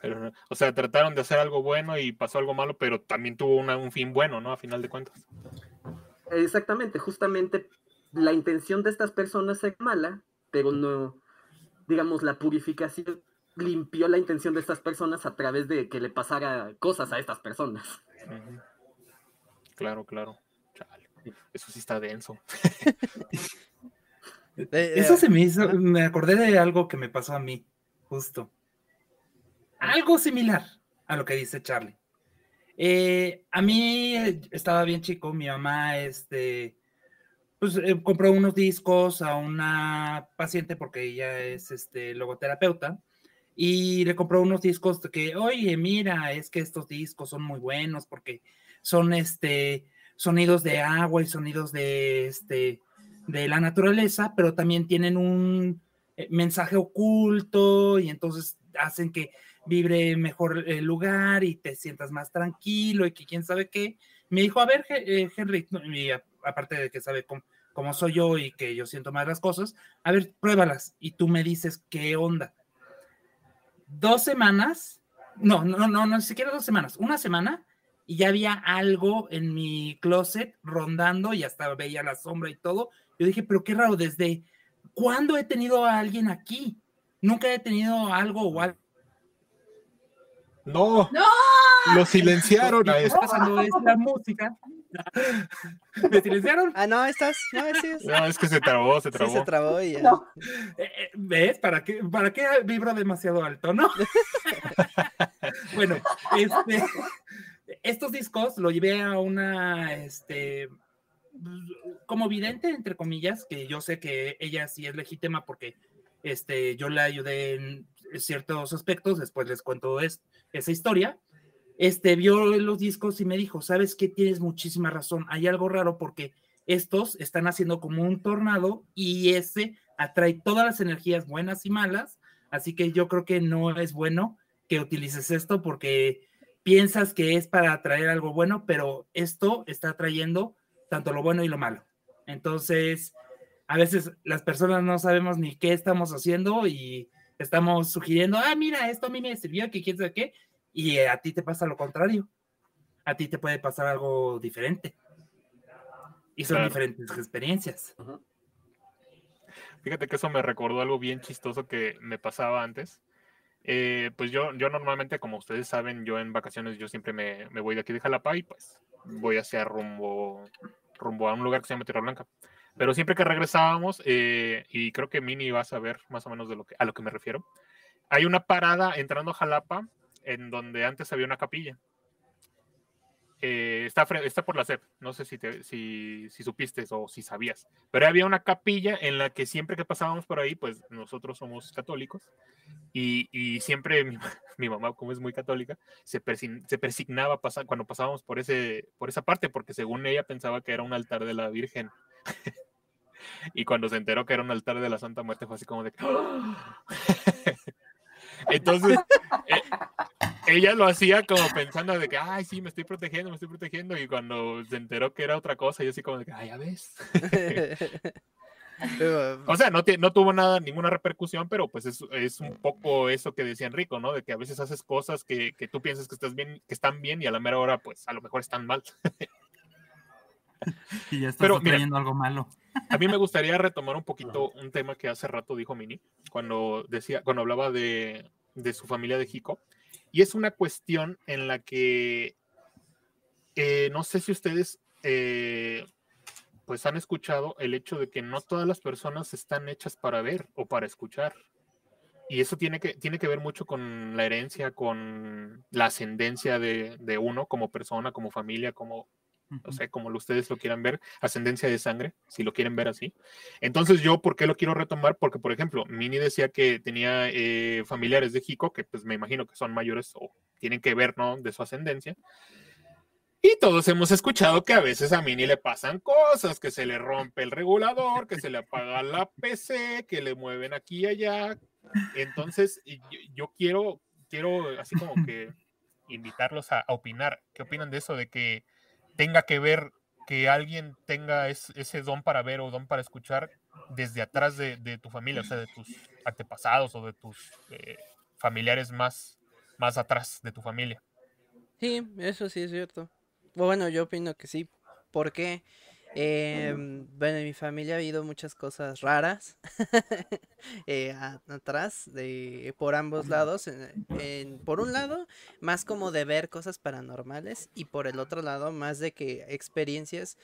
Pero, o sea, trataron de hacer algo bueno y pasó algo malo, pero también tuvo una- un fin bueno, ¿no? A final de cuentas. Exactamente, justamente la intención de estas personas es mala, pero no, digamos, la purificación limpió la intención de estas personas a través de que le pasara cosas a estas personas. Claro, claro. Chale. Eso sí está denso. De- Eso eh, se me hizo, me acordé de algo que me pasó a mí, justo. Algo similar a lo que dice Charlie. Eh, a mí eh, estaba bien chico, mi mamá, este, pues eh, compró unos discos a una paciente porque ella es, este, logoterapeuta y le compró unos discos de que, oye, mira, es que estos discos son muy buenos porque son, este, sonidos de agua y sonidos de, este, de la naturaleza, pero también tienen un eh, mensaje oculto y entonces hacen que vibre mejor el lugar y te sientas más tranquilo y que quién sabe qué. Me dijo, a ver, eh, Henry, aparte de que sabe cómo, cómo soy yo y que yo siento más las cosas, a ver, pruébalas y tú me dices qué onda. Dos semanas, no, no, no, no, ni siquiera dos semanas, una semana y ya había algo en mi closet rondando y hasta veía la sombra y todo. Yo dije, pero qué raro, ¿desde cuándo he tenido a alguien aquí? Nunca he tenido algo o algo. ¡No! ¡No! Lo silenciaron a Está pasando es la música. ¿Me silenciaron? Ah, no, estás. No, sí, es- No, es que se trabó, se sí trabó. se trabó y ya. No. Eh, eh, ¿Ves? ¿Para qué, ¿Para qué vibro demasiado alto, no? bueno, este, estos discos lo llevé a una, este, como vidente, entre comillas, que yo sé que ella sí es legítima porque este, yo la ayudé en ciertos aspectos, después les cuento es- esa historia. Este vio los discos y me dijo, sabes que tienes muchísima razón, hay algo raro porque estos están haciendo como un tornado y ese atrae todas las energías buenas y malas, así que yo creo que no es bueno que utilices esto porque piensas que es para atraer algo bueno, pero esto está atrayendo tanto lo bueno y lo malo. Entonces, a veces las personas no sabemos ni qué estamos haciendo y estamos sugiriendo, ah, mira, esto a mí me sirvió, que quién sabe qué, y a ti te pasa lo contrario. A ti te puede pasar algo diferente. Y son Claro. diferentes experiencias. Fíjate que eso me recordó algo bien chistoso que me pasaba antes. Eh, pues yo, yo normalmente, como ustedes saben, yo en vacaciones yo siempre me, me voy de aquí de Jalapa y pues voy hacia rumbo, rumbo a un lugar que se llama Tierra Blanca. Pero siempre que regresábamos, eh, y creo que Mini va a saber más o menos de lo que, a lo que me refiero, hay una parada entrando a Jalapa en donde antes había una capilla. Eh, está, está por la SEP, no sé si, te- si, supiste o si sabías, pero había una capilla en la que siempre que pasábamos por ahí, pues nosotros somos católicos y, y siempre mi, ma- mi mamá, como es muy católica, se, persi- se persignaba cuando pasábamos por, ese, por esa parte, porque según ella pensaba que era un altar de la Virgen. y cuando se enteró que era un altar de la Santa Muerte fue así como de... ¡Ah! Entonces, eh, ella lo hacía como pensando de que, ay, sí, me estoy protegiendo, me estoy protegiendo. Y cuando se enteró que era otra cosa, yo así como de que, ay, ya ves. o sea, no, no tuvo nada, ninguna repercusión, pero pues es, es, un poco eso que decía Enrico, ¿no? De que a veces haces cosas que, que, tú piensas que, estás bien, que están bien y a la mera hora, pues a lo mejor están mal. y ya estás pero, trayendo algo malo. a mí me gustaría retomar un poquito un tema que hace rato dijo Mini, cuando decía, cuando hablaba de, de su familia de Jico. Y es una cuestión en la que eh, no sé si ustedes eh, pues han escuchado el hecho de que no todas las personas están hechas para ver o para escuchar. Y eso tiene que, tiene que ver mucho con la herencia, con la ascendencia de, de uno como persona, como familia, como, o sea, como ustedes lo quieran ver, ascendencia de sangre, si lo quieren ver así. Entonces yo, ¿por qué lo quiero retomar? Porque, por ejemplo, Mini decía que tenía eh, familiares de Jico, que pues me imagino que son mayores o tienen que ver, ¿no? De su ascendencia. Y todos hemos escuchado que a veces a Mini le pasan cosas, que se le rompe el regulador, que se le apaga la PC, que le mueven aquí y allá. Entonces, yo, yo quiero, quiero así como que invitarlos a, a opinar. ¿Qué opinan de eso? De que tenga que ver que alguien tenga ese don para ver o don para escuchar desde atrás de, tu familia, o sea, de tus antepasados o de tus eh, familiares más, más atrás de tu familia. Sí, eso sí es cierto. Bueno, yo opino que sí. ¿Por qué? Eh, bueno, en mi familia ha habido muchas cosas raras eh, atrás, de, por ambos lados. En, por un lado, más como de ver cosas paranormales y por el otro lado, más de que experiencias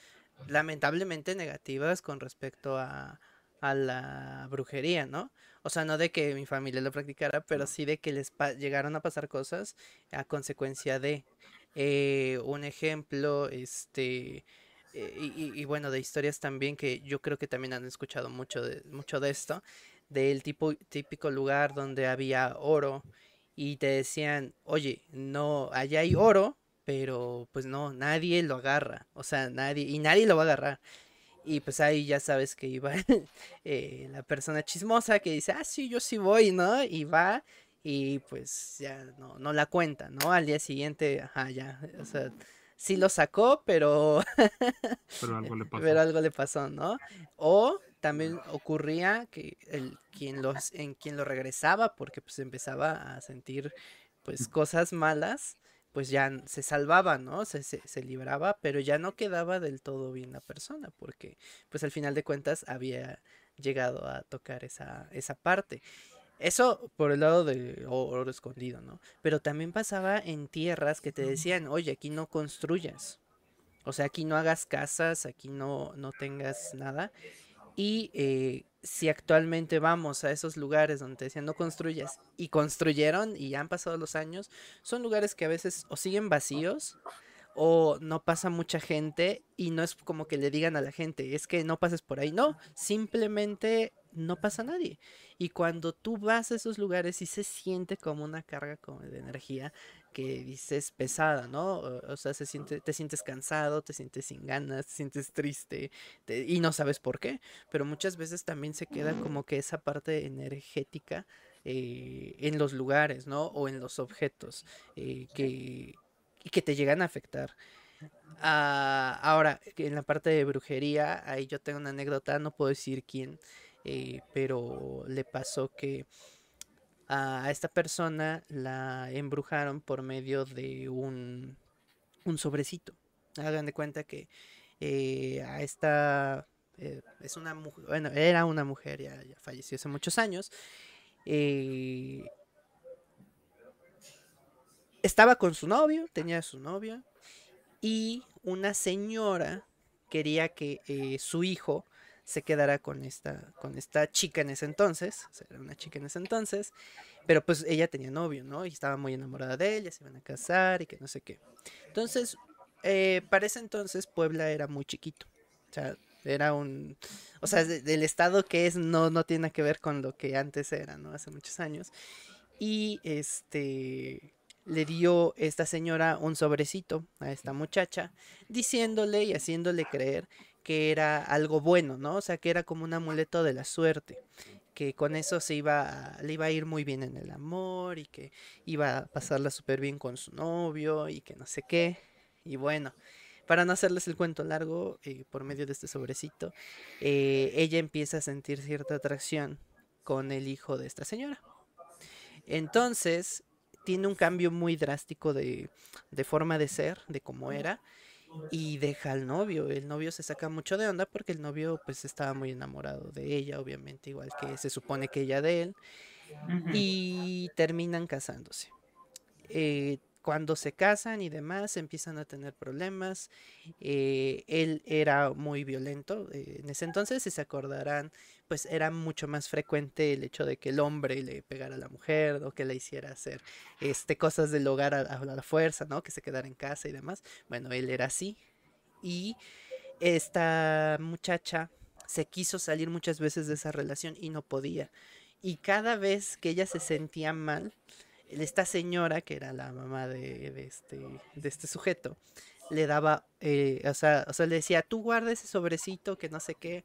lamentablemente negativas con respecto a, a la brujería, ¿no? O sea, no de que mi familia lo practicara, pero sí de que les llegaron a pasar cosas a consecuencia de... Eh, un ejemplo, este eh, y, bueno, de historias también que yo creo que también han escuchado mucho de, mucho de esto, del tipo, típico lugar donde había oro y te decían, oye, no, allá hay oro, pero pues no, nadie lo agarra, o sea, nadie, y nadie lo va a agarrar. Y pues ahí ya sabes que iba eh, la persona chismosa que dice, ah, sí, yo sí voy, ¿no? Y va y pues ya no, no la cuenta, ¿no? Al día siguiente, ajá, ya, o sea, sí lo sacó, pero... pero algo le pasó. Pero algo le pasó, ¿no? O también ocurría que el, quien los, en quien lo regresaba, porque pues empezaba a sentir pues cosas malas, pues ya se salvaba, ¿no? Se, se, se, libraba, pero ya no quedaba del todo bien la persona, porque pues al final de cuentas había llegado a tocar esa, esa parte. Eso por el lado de oro escondido, ¿no? Pero también pasaba en tierras que te decían, oye, aquí no construyas. O sea, aquí no hagas casas, aquí no, no tengas nada. Y eh, si actualmente vamos a esos lugares donde te decían no construyas y construyeron y han pasado los años, son lugares que a veces o siguen vacíos o no pasa mucha gente y no es como que le digan a la gente, es que no pases por ahí. No, simplemente no pasa nadie. Y cuando tú vas a esos lugares y se siente como una carga de energía que dices pesada, ¿no? O, sea, se siente, te sientes cansado, te sientes sin ganas, te sientes triste y no sabes por qué. Pero muchas veces también se queda como que esa parte energética eh, en los lugares, ¿no? O en los objetos eh, que, que te llegan a afectar. Ah, ahora, en la parte de brujería, ahí yo tengo una anécdota, no puedo decir quién, eh, pero le pasó que a esta persona la embrujaron por medio de un, un sobrecito. Hagan de cuenta que eh, a esta eh, es una mujer, bueno, era una mujer, ya, falleció hace muchos años. estaba con su novio, tenía su novia, y una señora quería que su hijo se quedara con esta, con esta chica en ese entonces, o sea, era una chica en ese entonces, pero pues ella tenía novio, ¿no? Y estaba muy enamorada de ella, se iban a casar y que no sé qué. Entonces, eh, para ese entonces Puebla era muy chiquito, o sea, era un, o sea, del estado que es no, no tiene que ver con lo que antes era, ¿no? Hace muchos años. Y este, le dio esta señora un sobrecito a esta muchacha, diciéndole y haciéndole creer que era algo bueno, ¿no? O sea, que era como un amuleto de la suerte, que con eso se iba a- le iba a ir muy bien en el amor y que iba a pasarla súper bien con su novio y que no sé qué. Y bueno, para no hacerles el cuento largo, eh, por medio de este sobrecito, eh, ella empieza a sentir cierta atracción con el hijo de esta señora. Entonces, tiene un cambio muy drástico de, de forma de ser, de cómo era, y deja al novio. El novio se saca mucho de onda porque el novio pues estaba muy enamorado de ella, obviamente, igual que se supone que ella de él, y terminan casándose. Eh, cuando se casan y demás, empiezan a tener problemas. eh, él era muy violento eh, en ese entonces, si se acordarán, pues era mucho más frecuente el hecho de que el hombre le pegara a la mujer o que le hiciera hacer este, cosas del hogar a, la fuerza, ¿no? Que se quedara en casa y demás. Bueno, él era así. Y esta muchacha se quiso salir muchas veces de esa relación y no podía. Y cada vez que ella se sentía mal, esta señora, que era la mamá de, de este, de este sujeto, le daba, eh, o, sea, o sea, le decía, tú guarda ese sobrecito que no sé qué,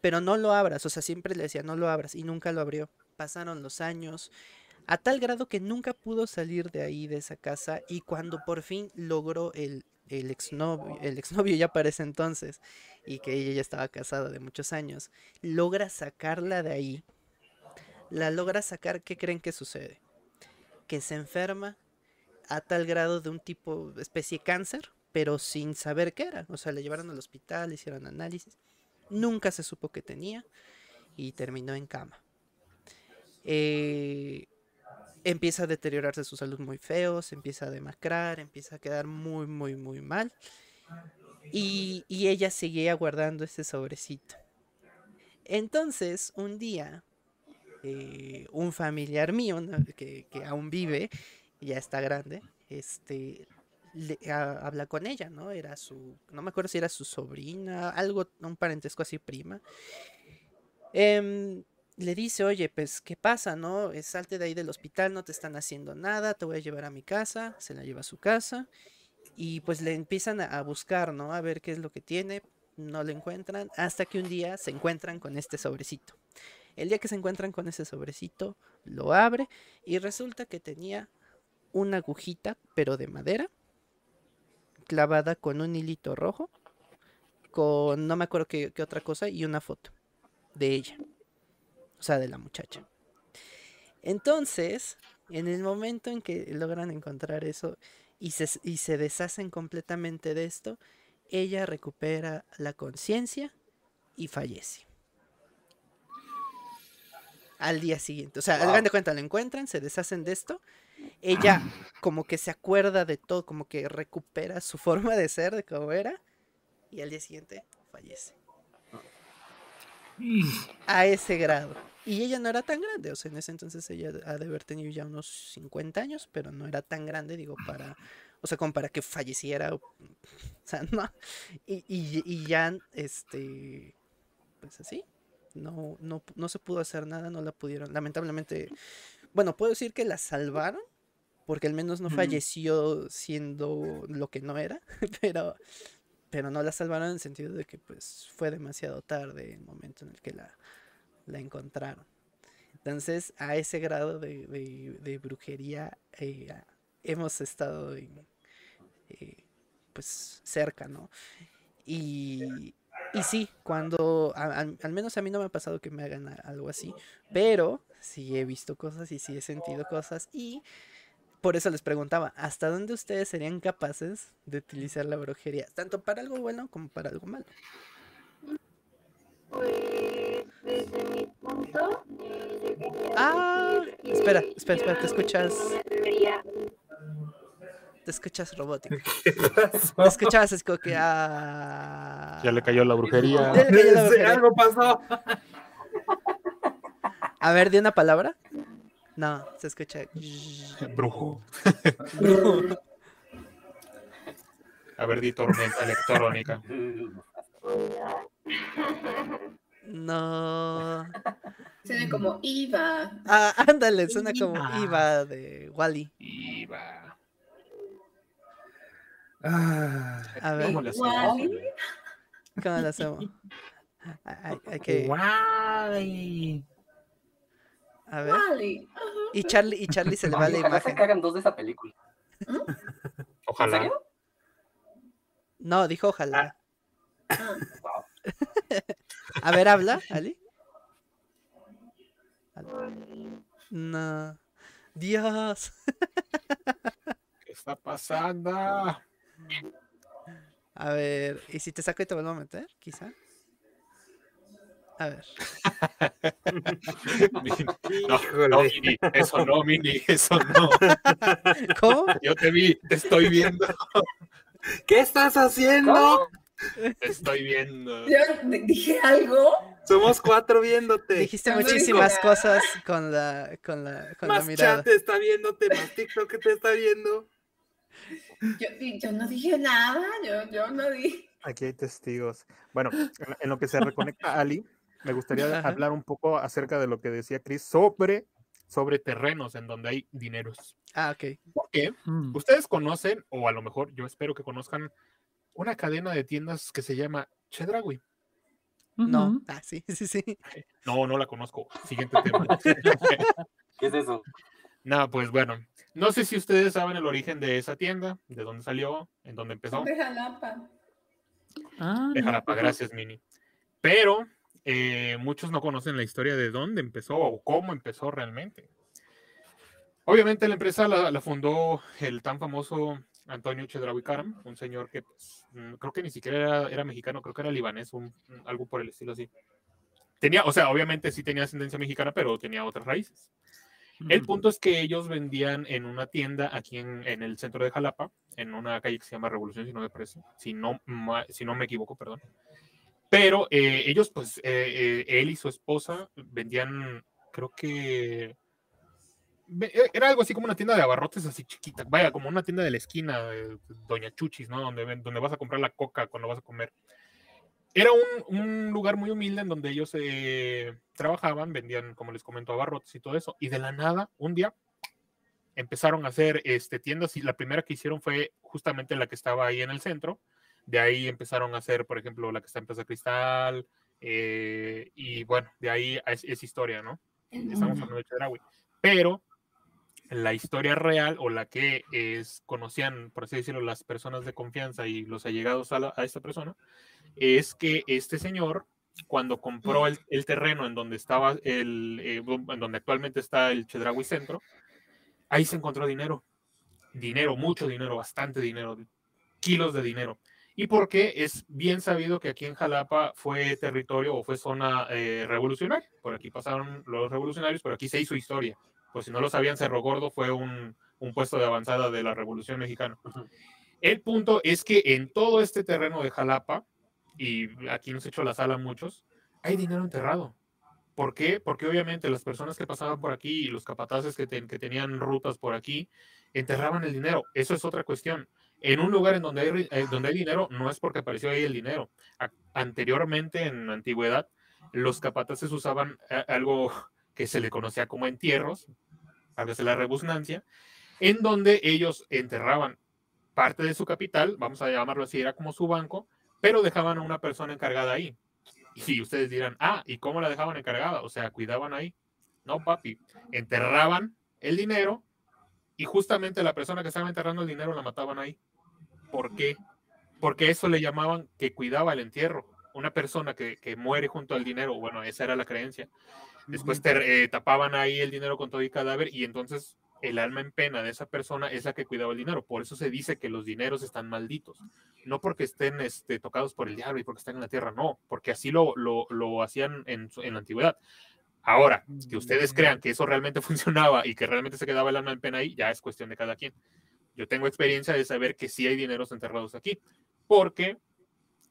pero no lo abras, o sea, siempre le decía, no lo abras, y nunca lo abrió. Pasaron los años, a tal grado que nunca pudo salir de ahí, de esa casa, y cuando por fin logró el, el exnovio, el exnovio ya para entonces, y que ella ya estaba casada de muchos años, logra sacarla de ahí, la logra sacar, ¿qué creen que sucede? Que se enferma a tal grado de un tipo, especie cáncer, pero sin saber qué era. O sea, le llevaron al hospital, hicieron análisis. Nunca se supo que tenía y terminó en cama. Eh, empieza a deteriorarse su salud muy feo, se empieza a demacrar, empieza a quedar muy, muy, muy mal. Y, ella seguía guardando ese sobrecito. Entonces, un día, eh, un familiar mío, que, que aún vive, ya está grande, este, le- habla con ella, ¿no? Era su, no me acuerdo si era su sobrina, algo, un parentesco así prima. Em, le dice, oye, pues, ¿qué pasa, no? Eh, Salte de ahí del hospital, no te están haciendo nada, te voy a llevar a mi casa, se la lleva a su casa, y pues le empiezan a, buscar, ¿no? A ver qué es lo que tiene, no lo encuentran, hasta que un día se encuentran con este sobrecito. El día que se encuentran con ese sobrecito, lo abre y resulta que tenía una agujita, pero de madera, clavada con un hilito rojo, con no me acuerdo qué, qué otra cosa, y una foto de ella, o sea, de la muchacha. Entonces, en el momento en que logran encontrar eso y se, y se deshacen completamente de esto, ella recupera la conciencia y fallece. Al día siguiente. O sea, Wow. hagan de cuenta, la encuentran, se deshacen de esto. Ella como que se acuerda de todo, como que recupera su forma de ser, de cómo era. Y al día siguiente fallece. A ese grado. Y ella no era tan grande, o sea, en ese entonces ella ha de haber tenido ya unos 50 años, pero no era tan grande, digo, para, o sea, como para que falleciera, o, o sea, no. Y, y, y ya, este, pues así, no, no, no se pudo hacer nada, no la pudieron, lamentablemente, bueno, puedo decir que la salvaron, porque al menos no falleció siendo lo que no era, pero, pero no la salvaron en el sentido de que pues fue demasiado tarde el momento en el que la, la encontraron. Entonces, a ese grado de, de- de brujería eh, a- hemos estado en, eh, pues cerca, ¿no? Y, y sí, cuando, a- al, al menos a mí no me ha pasado que me hagan a- algo así, pero sí he visto cosas y sí he sentido cosas y por eso les preguntaba, ¿hasta dónde ustedes serían capaces de utilizar la brujería? Tanto para algo bueno como para algo malo. Pues desde mi punto, eh, yo quería Ah, decir que espera, espera, espera, ¿te escuchas? Te escuchas robótico. Te escuchabas así como que... Ah... Ya le cayó la brujería. Ya le cayó la Sí, brujería. Algo pasó. A ver, di una palabra. No, se escucha. Brujo. A ver, di tormenta electrónica. No. Suena como Iva. Ah, ándale, suena como Iva. Iva de Wally. Ah, A ver, ¿Cómo le hacemos? ¿cómo lo hacemos? Hay, hay que. guay. A ver. Wally. Y Charlie, y Charlie se le va la ojalá imagen. sacaran dos de esa película. ¿En Ojalá. serio? No, dijo ojalá. Ah, Wow. A ver, habla, Ali. No. Dios. ¿Qué está pasando? A ver, ¿y si te saco y te vuelvo a meter? Quizá. A ver. No, no, Mini, eso no, Mini, eso no. ¿Cómo? Yo te vi, te estoy viendo, ¿Qué estás haciendo? ¿Cómo? te estoy viendo. Yo dije algo. Somos cuatro viéndote. Dijiste muchísimas cosas con la, con la, con la Más mirada. chat te está viéndote, más TikTok te está viendo. Yo, yo no dije nada. Yo, yo no dije. Aquí hay testigos. Bueno, en lo que se reconecta Ali, me gustaría Ajá. hablar un poco acerca de lo que decía Chris sobre, sobre terrenos en donde hay dineros. Ah, ok. ¿Por qué? Ustedes conocen, o a lo mejor yo espero que conozcan, una cadena de tiendas que se llama Chedraui. No. Ah, sí, sí, sí. No, no la conozco. Siguiente tema. ¿Qué es eso? Nada, pues bueno. No sé si ustedes saben el origen de esa tienda, de dónde salió, en dónde empezó. De Jalapa. Ah, De no. Jalapa, gracias, Mini. Pero eh, muchos no conocen la historia de dónde empezó o cómo empezó realmente. Obviamente la empresa la, la fundó el tan famoso Antonio Chedraui Karam, un señor que pues, mm, creo que ni siquiera era, era mexicano, creo que era libanés, un- algo por el estilo así. Tenía, o sea, obviamente sí tenía ascendencia mexicana, pero tenía otras raíces. El punto es que ellos vendían en una tienda aquí en, en el centro de Jalapa, en una calle que se llama Revolución, si no me parece, si no, si no me equivoco, perdón. Pero eh, ellos, pues, eh, eh, él y su esposa vendían, creo que eh, era algo así como una tienda de abarrotes así chiquita, vaya, como una tienda de la esquina de Doña Chuchis, ¿no? Donde, donde vas a comprar la coca cuando vas a comer. Era un, un lugar muy humilde en donde ellos eh, trabajaban, vendían, como les comento, abarrotes y todo eso. Y de la nada, un día, empezaron a hacer este, tiendas y la primera que hicieron fue justamente la que estaba ahí en el centro. De ahí empezaron a hacer, por ejemplo, la que está en Plaza Cristal. eh, y bueno, de ahí es, es historia, ¿no? Estamos hablando de Chedraui. Pero la historia real o la que es, conocían, por así decirlo, las personas de confianza y los allegados a, la- a esta persona, es que este señor, cuando compró el, el terreno en donde estaba el, eh, en donde actualmente está el Chedraui Centro, ahí se encontró dinero. Dinero, mucho dinero, bastante dinero, kilos de dinero. ¿Y por qué? Es bien sabido que aquí en Jalapa fue territorio o fue zona eh, revolucionaria. Por aquí pasaron los revolucionarios, pero aquí se hizo historia. Pues si no lo sabían, Cerro Gordo fue un, un puesto de avanzada de la Revolución Mexicana. El punto es que en todo este terreno de Jalapa, y aquí nos echó la sala muchos, hay dinero enterrado. ¿Por qué? Porque obviamente las personas que pasaban por aquí y los capataces que, ten- que tenían rutas por aquí, enterraban el dinero. Eso es otra cuestión. En un lugar en donde hay, eh, donde hay dinero, no es porque apareció ahí el dinero. Anteriormente, en la antigüedad, los capataces usaban eh, algo que se le conocía como entierros, a veces la rebusnancia, en donde ellos enterraban parte de su capital, vamos a llamarlo así, era como su banco, pero dejaban a una persona encargada ahí. Y ustedes dirán, ah, ¿y cómo la dejaban encargada? O sea, cuidaban ahí. No, papi, enterraban el dinero y justamente la persona que estaba enterrando el dinero la mataban ahí. ¿Por qué? Porque eso le llamaban que cuidaba el entierro. Una persona que, que muere junto al dinero, bueno, esa era la creencia. Después te, eh, tapaban ahí el dinero con todo y cadáver y entonces el alma en pena de esa persona es la que cuidaba el dinero. Por eso se dice que los dineros están malditos. No porque estén este, tocados por el diablo y porque están en la tierra, no, porque así lo, lo, lo hacían en, en la antigüedad. Ahora, que ustedes crean que eso realmente funcionaba y que realmente se quedaba el alma en pena ahí, ya es cuestión de cada quien. Yo tengo experiencia de saber que sí hay dineros enterrados aquí, porque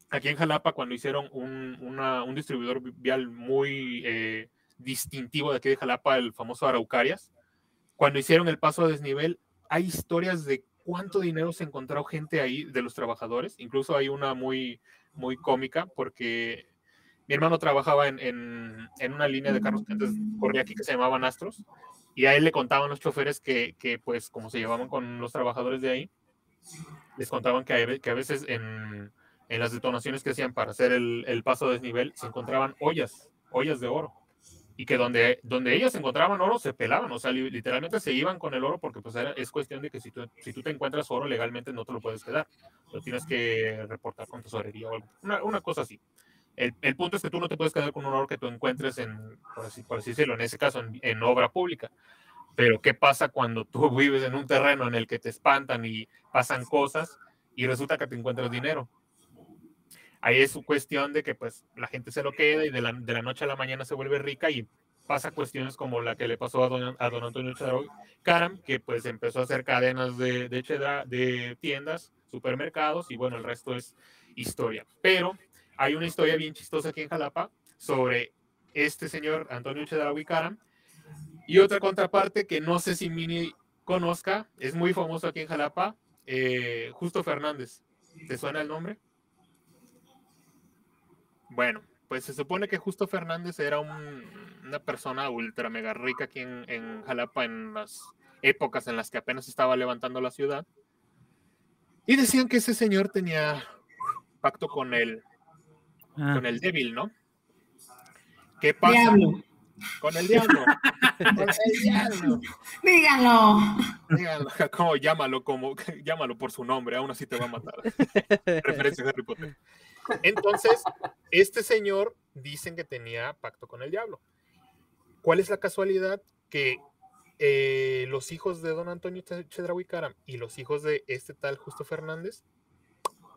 aquí en Jalapa, cuando hicieron un, una- un distribuidor vial muy eh, distintivo de aquí de Jalapa, el famoso Araucarias, cuando hicieron el paso a desnivel, hay historias de cuánto dinero se encontró gente ahí de los trabajadores. Incluso hay una muy, muy cómica porque mi hermano trabajaba en, en, en una línea de carros que antes corría aquí que se llamaban Astros y a él le contaban los choferes que, que pues como se llevaban con los trabajadores de ahí, les contaban que, a que a veces en, en las detonaciones que hacían para hacer el, el paso a desnivel se encontraban ollas, ollas de oro. y que donde, donde ellos encontraban oro se pelaban, o sea, literalmente se iban con el oro porque pues era, es cuestión de que si tú, si tú te encuentras oro legalmente no te lo puedes quedar, lo tienes que reportar con tesorería o algo, una, una cosa así. El, el, punto es que tú no te puedes quedar con un oro que tú encuentres en, por así, por así decirlo, en ese caso, en, en obra pública. Pero ¿qué pasa cuando tú vives en un terreno en el que te espantan y pasan cosas y resulta que te encuentras dinero? ahí es su cuestión de que pues la gente se lo queda y de la, de la noche a la mañana se vuelve rica y pasa cuestiones como la que le pasó a don, a don Antonio Chedraui Caram, que pues empezó a hacer cadenas de, de, de tiendas, supermercados y bueno, el resto es historia. Pero hay una historia bien chistosa aquí en Jalapa sobre este señor Antonio Chedraui Caram y otra contraparte que no sé si Mini conozca, es muy famoso aquí en Jalapa, eh, Justo Fernández. ¿Te suena el nombre? Bueno, pues se supone que Justo Fernández era un, una persona ultra mega rica aquí en, en, Jalapa en las épocas en las que apenas estaba levantando la ciudad. Y decían que ese señor tenía pacto con el, ah. con el débil, ¿no? ¿Qué pasa? Diablo. Con el diablo. con el diablo. Dígalo. Dígalo. Como llámalo, como llámalo por su nombre, aún así te va a matar. Referencia a Harry Potter. Entonces, este señor dicen que tenía pacto con el diablo. ¿Cuál es la casualidad? Que eh, los hijos de don Antonio Chedraui Caram y los hijos de este tal Justo Fernández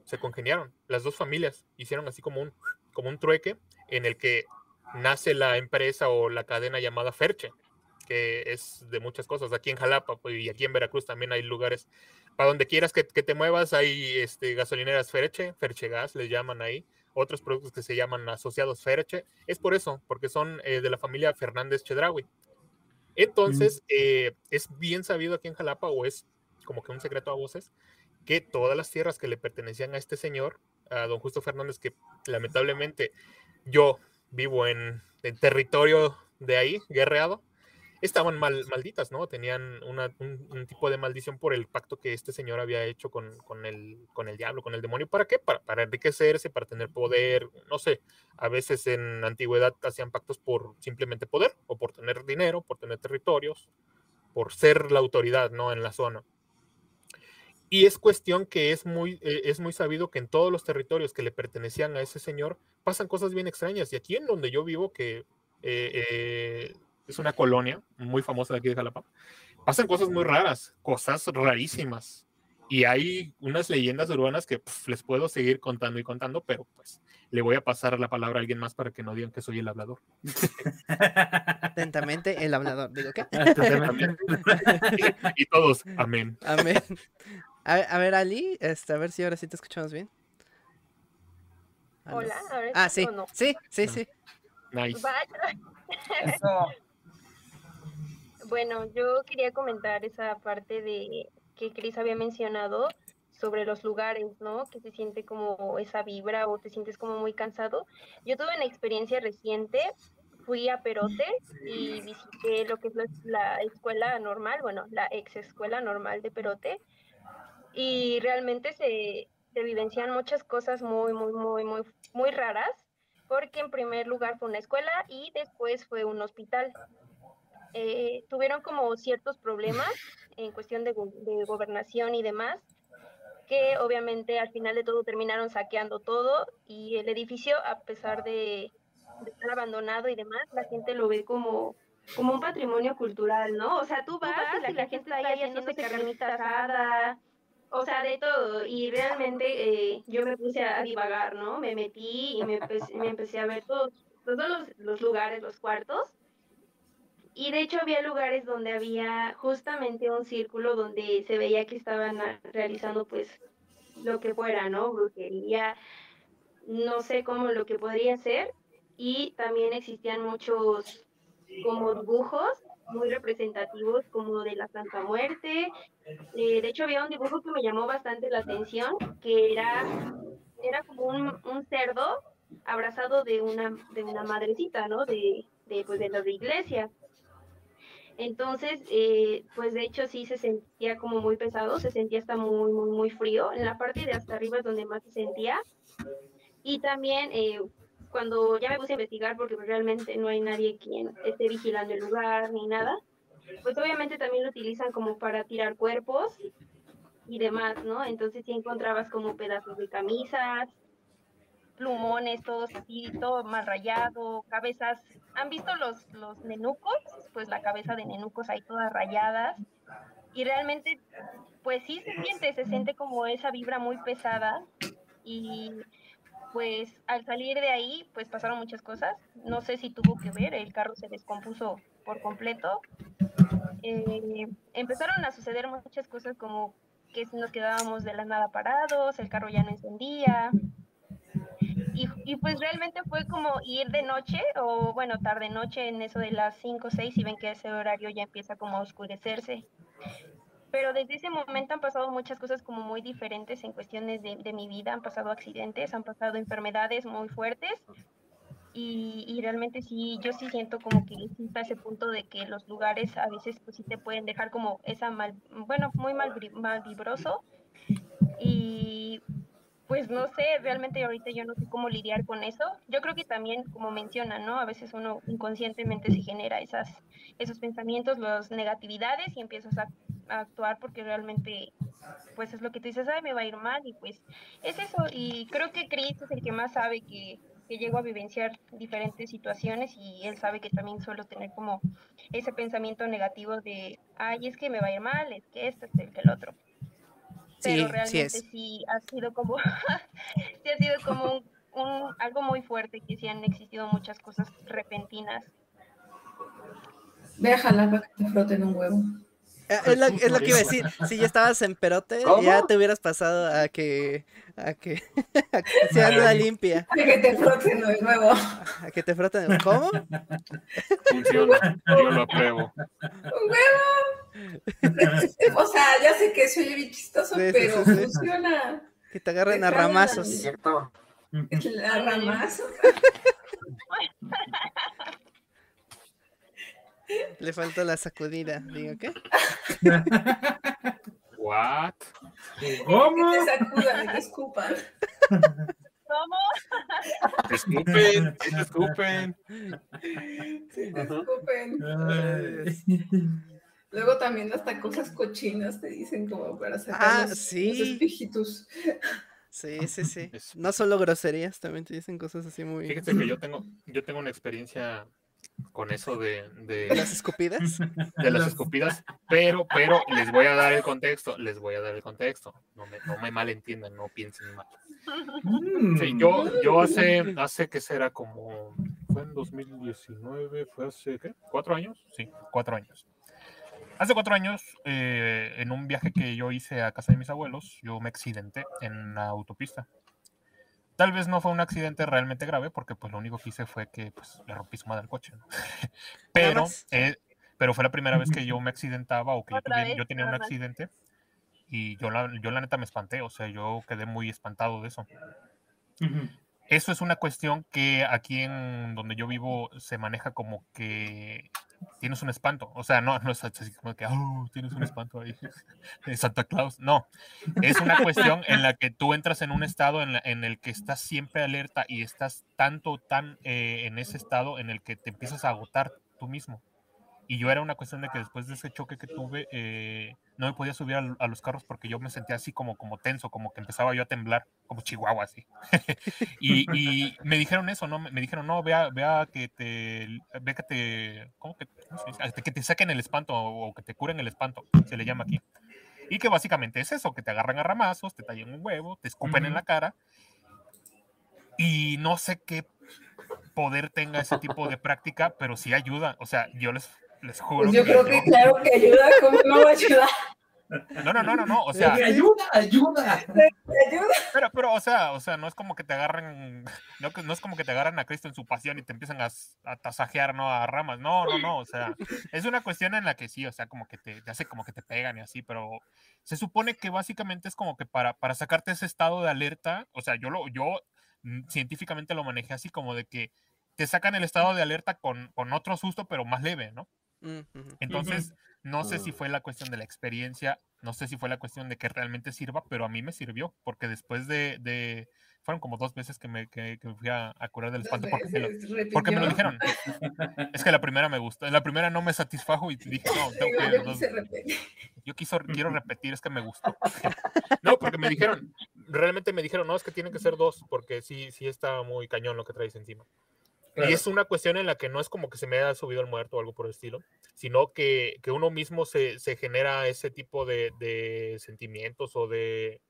se congeniaron. Las dos familias hicieron así como un, como un trueque en el que nace la empresa o la cadena llamada Ferche, que es de muchas cosas. Aquí en Jalapa pues, y aquí en Veracruz también hay lugares para donde quieras que, que, te muevas, hay este, gasolineras Ferche, Ferche Gas, les llaman ahí, otros productos que se llaman asociados Ferche. Es por eso, porque son eh, de la familia Fernández Chedraui. Entonces, mm. eh, es bien sabido aquí en Jalapa, o es como que un secreto a voces, que todas las tierras que le pertenecían a este señor, a don Justo Fernández, que lamentablemente yo vivo en, en territorio de ahí, guerreado, estaban mal, malditas, ¿no? Tenían un, tipo de maldición por el pacto que este señor había hecho con, con, el, con el diablo, con el demonio. ¿Para qué? Para, para enriquecerse, para tener poder, no sé. A veces en antigüedad hacían pactos por simplemente poder, o por tener dinero, por tener territorios, por ser la autoridad, ¿no? En la zona. Y es cuestión que es muy, eh, es muy sabido que en todos los territorios que le pertenecían a ese señor pasan cosas bien extrañas. Y aquí en donde yo vivo, que eh, eh, es una colonia muy famosa de aquí de Jalapa, pasan cosas muy raras, cosas rarísimas. Y hay unas leyendas urbanas que pff, les puedo seguir contando y contando, pero pues le voy a pasar la palabra a alguien más para que no digan que soy el hablador. Atentamente, el hablador. Digo, ¿qué? y, y todos, amén. Amén. A, a, ver, Ali, este, a ver si ahora sí te escuchamos bien. Ah, Hola, no. a ver, ah, sí, no. sí, sí, sí. Nice. Eso. Bueno, yo quería comentar esa parte de que Cris había mencionado sobre los lugares, ¿no? Que se siente como esa vibra o te sientes como muy cansado. Yo tuve una experiencia reciente, fui a Perote y visité lo que es la, la escuela normal, bueno, la ex escuela normal de Perote y realmente se, se vivencian muchas cosas muy, muy, muy, muy, muy raras, porque en primer lugar fue una escuela y después fue un hospital. Eh, tuvieron como ciertos problemas en cuestión de, de, gobernación y demás, que obviamente al final de todo terminaron saqueando todo y el edificio, a pesar de, de estar abandonado y demás, la gente lo ve como como un patrimonio cultural, ¿no? O sea, tú vas, tú vas y, la y la, gente, está ahí haciéndose carnita asada, o sea, de todo. Y realmente eh, yo me puse a divagar, ¿no? Me metí y me, empecé, me empecé a ver todos, todos los, los, lugares, los cuartos. Y de hecho había lugares donde había justamente un círculo donde se veía que estaban realizando pues lo que fuera, ¿no? Brujería, no sé cómo lo que podría ser. Y también existían muchos como dibujos muy representativos como de la Santa Muerte. Eh, de hecho, había un dibujo que me llamó bastante la atención, que era, era como un, cerdo abrazado de una, de una madrecita, ¿no? De, de, pues, de la de iglesia. Entonces, eh, pues de hecho sí se sentía como muy pesado, se sentía hasta muy, muy, muy frío. En la parte de hasta arriba es donde más se sentía. Y también, eh, cuando ya me puse a investigar, porque realmente no hay nadie quien esté vigilando el lugar ni nada, pues obviamente también lo utilizan como para tirar cuerpos y demás, ¿no? Entonces sí encontrabas como pedazos de camisas, plumones, todos así, todo mal rayado, cabezas. ¿Han visto los, los nenucos? Pues la cabeza de nenucos ahí todas rayadas. Y realmente, pues sí se siente, se siente como esa vibra muy pesada. Y pues al salir de ahí, pues pasaron muchas cosas. No sé si tuvo que ver, el carro se descompuso por completo. Eh, empezaron a suceder muchas cosas como que nos quedábamos de la nada parados, el carro ya no encendía. Y, y, pues realmente fue como ir de noche o bueno, tarde noche en eso de las 5 o 6 y ven que ese horario ya empieza como a oscurecerse pero desde ese momento han pasado muchas cosas como muy diferentes en cuestiones de, de mi vida, han pasado accidentes, han pasado enfermedades muy fuertes y, y, realmente sí, yo sí siento como que está ese punto de que los lugares a veces pues sí te pueden dejar como esa mal, bueno, muy mal, mal vibroso y pues no sé, realmente ahorita yo no sé cómo lidiar con eso. Yo creo que también, como mencionan, ¿no? A veces uno inconscientemente se genera esas, esos pensamientos, las negatividades y empiezas a actuar porque realmente pues es lo que tú dices, ay, me va a ir mal y pues es eso. Y creo que Chris es el que más sabe que, que llego a vivenciar diferentes situaciones y él sabe que también suelo tener como ese pensamiento negativo de, ay, es que me va a ir mal, es que esto, es que el otro. Pero Sí, realmente sí sí, es. ha sido como, sí ha sido como un, un- algo muy fuerte, que sí han existido muchas cosas repentinas. Ve a jalar para que te froten un huevo. Es lo, es lo que iba a decir. Si ya estabas en perote, ¿Cómo? ya te hubieras pasado a que. a que. a que sea una limpia. Para que te froten de nuevo. A que te froten. ¿Cómo? Funciona. Yo lo apruebo. ¡Un huevo! O sea, ya sé que soy bien chistoso, Sí, pero sí, sí. funciona. Que te agarren a Te jalan. ramazos. Cierto. La ramazo. Le faltó la sacudida. Digo, ¿qué? What? Que ¿Cómo? te sacudan, que escupan. ¿Cómo? Te escupen, te escupen. Sí, te Ujú. escupen. Ay. Luego también hasta cosas cochinas te dicen como para sacar Ah, los, sí. los espíritus. Sí, sí, sí. No solo groserías, también te dicen cosas así muy. Fíjate que yo tengo, yo tengo una experiencia con eso de, de, Las escupidas. de las escupidas, pero, pero les voy a dar el contexto, les voy a dar el contexto. No me, no me malentiendan, no piensen mal. Sí, Mm. yo, yo hace, hace que será como, fue en 2019, fue hace, ¿qué? ¿Cuatro años? Sí, cuatro años. Hace cuatro años, eh, en un viaje que yo hice a casa de mis abuelos, yo me accidenté en la autopista. Tal vez no fue un accidente realmente grave, porque pues lo único que hice fue que pues, le rompí su madre al coche. ¿no? Pero, eh, pero fue la primera vez que yo me accidentaba o que yo, vez, yo tenía un accidente. Y yo la, yo la neta me espanté, o sea, yo quedé muy espantado de eso. Ujú. Eso es una cuestión que aquí en donde yo vivo se maneja como que tienes un espanto. O sea, no, no es así como que "Oh, tienes un espanto ahí Santa Claus. No, es una cuestión en la que tú entras en un estado en el que estás siempre alerta y estás tanto, tan eh, en ese estado en el que te empiezas a agotar tú mismo. Y yo era una cuestión de que después de ese choque que tuve, eh, no me podía subir a, a los carros porque yo me sentía así como, como tenso, como que empezaba yo a temblar, como chihuahua así. y, y me dijeron eso, ¿no? Me, dijeron, no, vea, vea que te, ve que te, ¿cómo que, cómo se dice? Ah, que te saquen el espanto o que te curen el espanto, se le llama aquí. Y que básicamente es eso, que te agarran a ramazos, te tallan un huevo, te escupen en la cara. Y no sé qué poder tenga ese tipo de práctica, pero sí ayuda. O sea, yo les, les juro. Pues yo creo que yo- claro que ayuda, ¿cómo no va a ayudar? No, no, no, no, no. O sea, ayuda, ayuda. Ayuda. pero, pero, o sea, o sea, no es como que te agarren, no, no es como que te agarran a Cristo en su pasión y te empiezan a, a tasajear, ¿no? A ramas. No, no, no. O sea, es una cuestión en la que sí, o sea, como que te, te hace como que te pegan y así, pero se supone que básicamente es como que para, para sacarte ese estado de alerta, o sea, yo lo, yo científicamente lo manejé así como de que te sacan el estado de alerta con, con otro susto, pero más leve, ¿no? Entonces, no sé si fue la cuestión de la experiencia, no sé si fue la cuestión de que realmente sirva, pero a mí me sirvió, porque después de, de- fueron como dos veces que me, que, que fui a, a curar del espanto porque, me lo, porque me lo dijeron. Es que la primera me gustó, la primera no me satisfajo y dije, no, tengo que dos- yo quiso, quiero repetir, es que me gustó. No, porque me dijeron, realmente me dijeron, no, es que tienen que ser dos, porque sí, sí está muy cañón lo que traes encima. Claro. Y es una cuestión en la que no es como que se me haya subido el muerto o algo por el estilo, sino que, que uno mismo se, se genera ese tipo de, de sentimientos o de,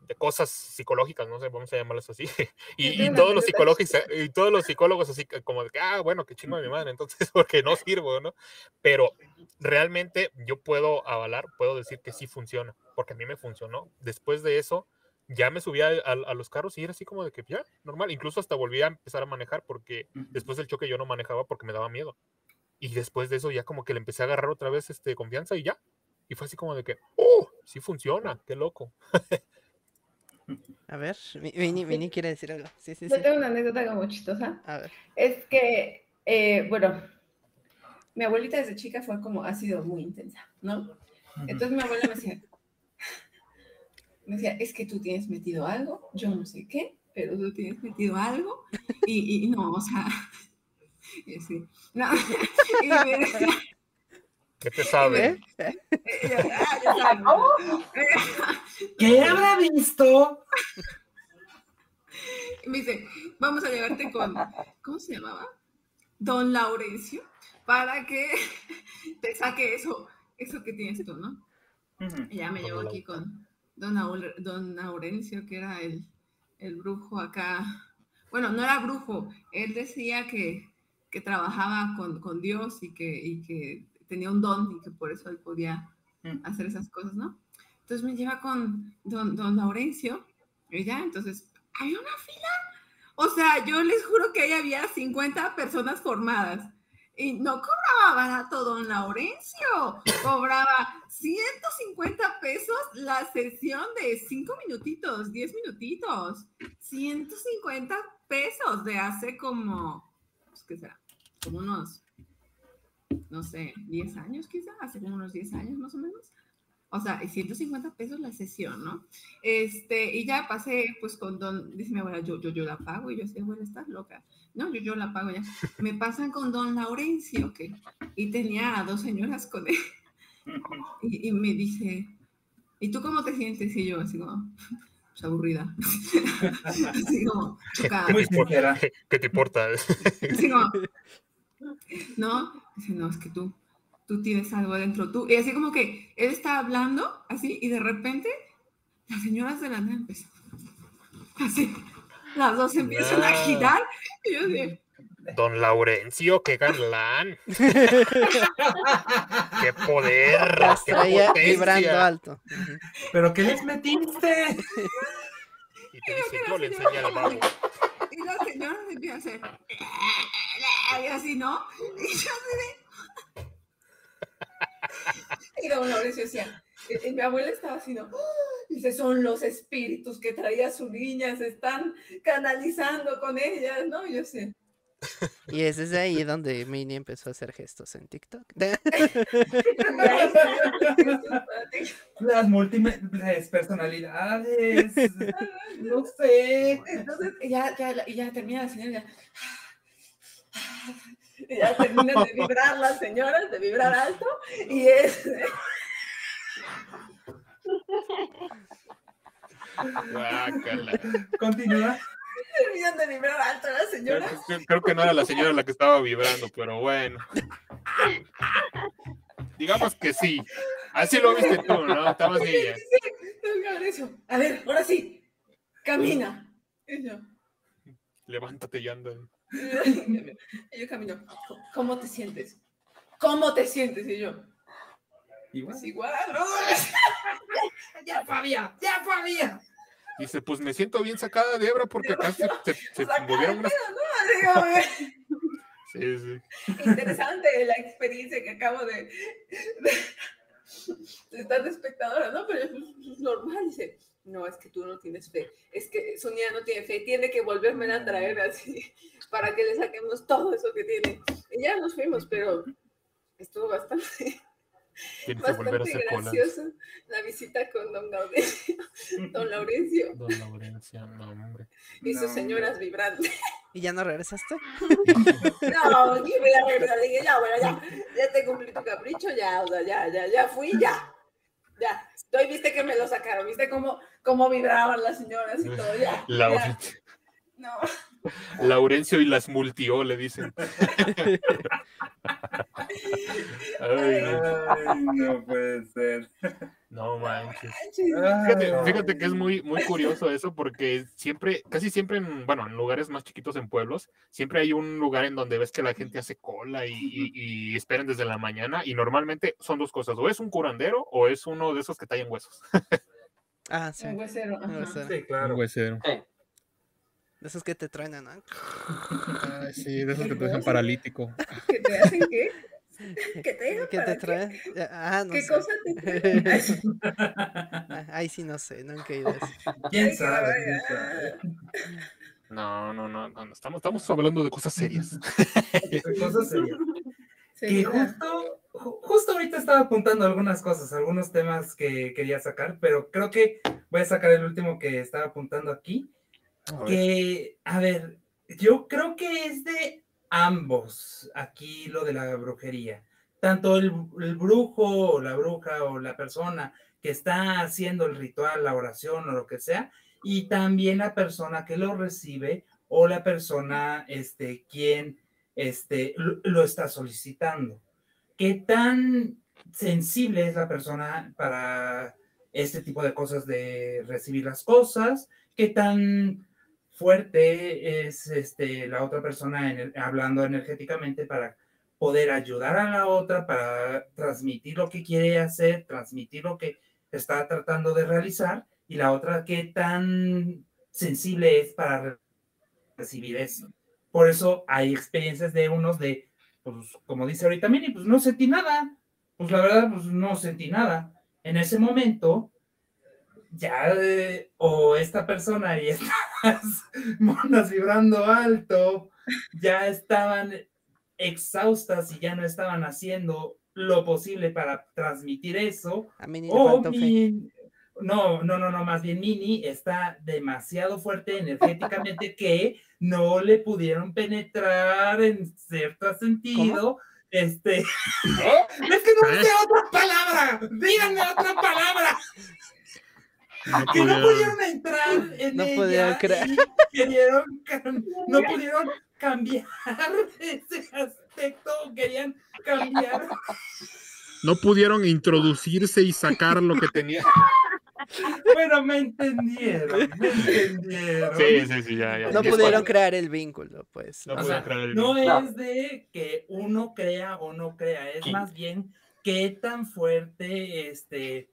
de cosas psicológicas, no sé, vamos a llamarlas así. Y, y todos los psicólogos, y todos los psicólogos así como de que, ah, bueno, qué chingo de mi madre, entonces, porque no sirvo, ¿no? Pero realmente yo puedo avalar, puedo decir que sí funciona, porque a mí me funcionó. Después de eso, ya me subía a, a los carros y era así como de que ya, normal. Incluso hasta volví a empezar a manejar porque después del choque yo no manejaba porque me daba miedo. Y después de eso ya como que le empecé a agarrar otra vez este, confianza y ya. Y fue así como de que, oh, sí funciona, qué loco. A ver, Mi- Vini, Vini quiere decir algo. Sí, sí, sí. Yo tengo una anécdota como chistosa. A ver. Es que, eh, bueno, mi abuelita desde chica fue como, ha sido muy intensa, ¿no? Entonces mi abuela me decía, me decía, es que tú tienes metido algo, yo no sé qué, pero tú tienes metido algo, y, y no, o sea, y así, no, y me decía, ¿Qué te sabe? "Ah, ya sabes, ¿no?". ¿Qué habrá visto? Me dice, vamos a llevarte con, ¿cómo se llamaba? Don Laurencio, para que te saque eso, eso que tienes tú, ¿no? Y ya me Don llevó aquí con Don, don Laurencio, que era el, el brujo acá. Bueno, no era brujo, él decía que, que trabajaba con, con Dios y que, y que tenía un don y que por eso él podía Mm. hacer esas cosas, ¿no? Entonces me lleva con don, don Laurencio y ya, entonces hay una fila. O sea, yo les juro que ahí había 50 personas formadas. Y no cobraba barato don Laurencio, cobraba 150 pesos la sesión de 5 minutitos, 10 minutitos. 150 pesos de hace como, pues, ¿qué será? Como unos, no sé, 10 años quizá, hace como unos 10 años más o menos. O sea, y 150 pesos la sesión, ¿no? Este, y ya pasé, pues, con don, dice mi abuela, yo, yo, yo la pago, y yo decía, abuela, estás loca. No, yo, yo la pago ya. Me pasan con don Laurencio, que, y tenía a dos señoras con él, y, y me dice, ¿y tú cómo te sientes? Y yo, así como, pues, aburrida. así como, chocada. Muy sincera. ¿Qué te importa? Así como, no, dice, no, es que tú, tú tienes algo adentro, tú. Y así como que él está hablando, así, y de repente las señoras de la nada empiezan, así, las dos se empiezan a girar, y yo así, Don Laurencio, qué galán. qué poder. Las qué traía potencia. vibrando alto. ¿Pero qué les metiste? Y te dice, yo le enseñé al babo. y las señoras empiezan a hacer, y así, ¿no? Y yo así de... Y don Laurencio decía, y- y mi abuela estaba así, ¿no? Dice, son los espíritus que traía su niña, se están canalizando con ellas, ¿no? Y yo sé. Y es desde ahí donde Mini empezó a hacer gestos en TikTok. Las múltiples personalidades. No sé. Entonces, ya, ya, y ya termina la señora, ya, y ya terminan de vibrar las señoras, de vibrar alto, y es. Continúa. terminan de vibrar alto las Creo, señoras. que- creo que no era la señora la que estaba vibrando, pero bueno. Digamos que sí. Así lo viste tú, ¿no? Estabas niña. A ver, ahora sí, camina. Levántate y anda. y yo camino. ¿Cómo te sientes? ¿Cómo te sientes? Y yo, Igual. pues igual, ¿no? Ya, Fabia, ya, Fabia. Dice, pues me siento bien sacada de hebra porque acá se, se, se movieron unas... Sí, sí. interesante la experiencia que acabo de, de, de estar de espectadora, ¿no? Pero es normal, dice, no, es que tú no tienes fe, es que Sonia no tiene fe, tiene que volverme a traer así para que le saquemos todo eso que tiene. Y ya nos fuimos, pero estuvo bastante, Tienes que volver a Bastante colas. gracioso la visita con don Laurencio, don Laurencio Don Laurencia, no, hombre. y sus No, señoras vibrantes. ¿Y ya no regresaste? No, aquí voy a regresar. Dije, ya, bueno, ya, ya te cumplí tu capricho, ya, o sea, ya, ya, ya fui, ya. Ya. Estoy, viste que me lo sacaron, viste cómo, cómo vibraban las señoras y todo, ya. ya. Laurencio, No, Laurencio y las multió, le dicen. Ay, no, Ay, no puede ser. no manches. Fíjate, fíjate que es muy, muy curioso eso porque siempre, casi siempre en, bueno, en lugares más chiquitos en pueblos, siempre hay un lugar en donde ves que la gente hace cola y, y- y esperan desde la mañana y normalmente son dos cosas, o es un curandero o es uno de esos que tallan huesos. Ah, sí. Un huesero. Un huesero. Sí, claro. huesero. Eh, De esos que te truenan, ¿no? Ay, sí, de esos que te dejan paralítico. ¿Que te hacen qué? ¿Que te dejan ¿Qué para te qué? traen? Ah, no ¿Qué sé. cosa te traen? Ay, sí. Ah, Ahí sí no sé, nunca he ido a. ¿Quién qué sabe? ¿Quién sabe? No, no, no, no, no, estamos, estamos hablando de cosas serias. Cosas serias. Que Señora. justo, ju- justo ahorita estaba apuntando algunas cosas, algunos temas que quería sacar, pero creo que voy a sacar el último que estaba apuntando aquí. Que, a ver, yo creo que es de ambos aquí lo de la brujería. Tanto el, el brujo o la bruja o la persona que está haciendo el ritual, la oración o lo que sea, y también la persona que lo recibe o la persona este, quien este, lo, lo está solicitando. ¿Qué tan sensible es la persona para este tipo de cosas de recibir las cosas? ¿Qué tan fuerte es este, la otra persona en hablando energéticamente para poder ayudar a la otra, para transmitir lo que quiere hacer, transmitir lo que está tratando de realizar? Y la otra, ¿qué tan sensible es para re- recibir eso? Por eso hay experiencias de unos de, pues, como dice ahorita Mini, pues no sentí nada. Pues la verdad, pues no sentí nada. En ese momento, ya, eh, o esta persona y estas monas vibrando alto, ya estaban exhaustas y ya no estaban haciendo lo posible para transmitir eso. A mí ni O mi- no, no, no, no, más bien Mini está demasiado fuerte energéticamente que no le pudieron penetrar en cierto sentido. Este, es que no sé otra palabra, díganme otra palabra, No que no pudieron- pudieron entrar en No ella pudieron crear. cam- no pudieron cambiar ese aspecto, querían cambiar. no pudieron introducirse y sacar lo que tenía. Bueno, me entendieron, me entendieron. Sí, sí, sí, ya, ya. No pudieron crear el vínculo, pues. No O pudieron sea, crear el no vínculo. No. es de que uno crea o no crea, es más bien qué tan fuerte, este,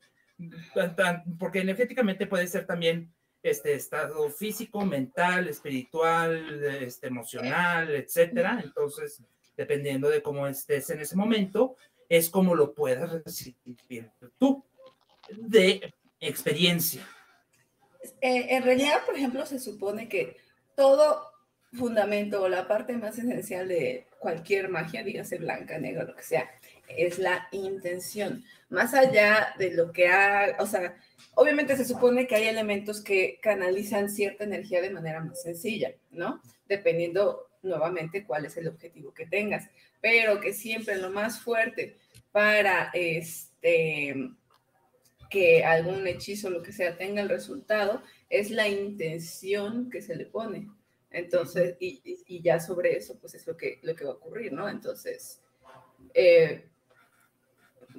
tan- tan- porque energéticamente puede ser también este estado físico, mental, espiritual, este, emocional, etcétera. Entonces, dependiendo de cómo estés en ese momento, es como lo puedas recibir tú de experiencia. Eh, en realidad, por ejemplo, se supone que todo fundamento o la parte más esencial de cualquier magia, dígase blanca, negra, lo que sea, es la intención. Más allá de lo que ha, o sea, obviamente se supone que hay elementos que canalizan cierta energía de manera más sencilla, ¿no? Dependiendo nuevamente cuál es el objetivo que tengas, pero que siempre lo más fuerte para este que algún hechizo, lo que sea, tenga el resultado, es la intención que se le pone. Entonces, y, y- ya sobre eso, pues es lo que, lo que va a ocurrir, ¿no? Entonces, eh,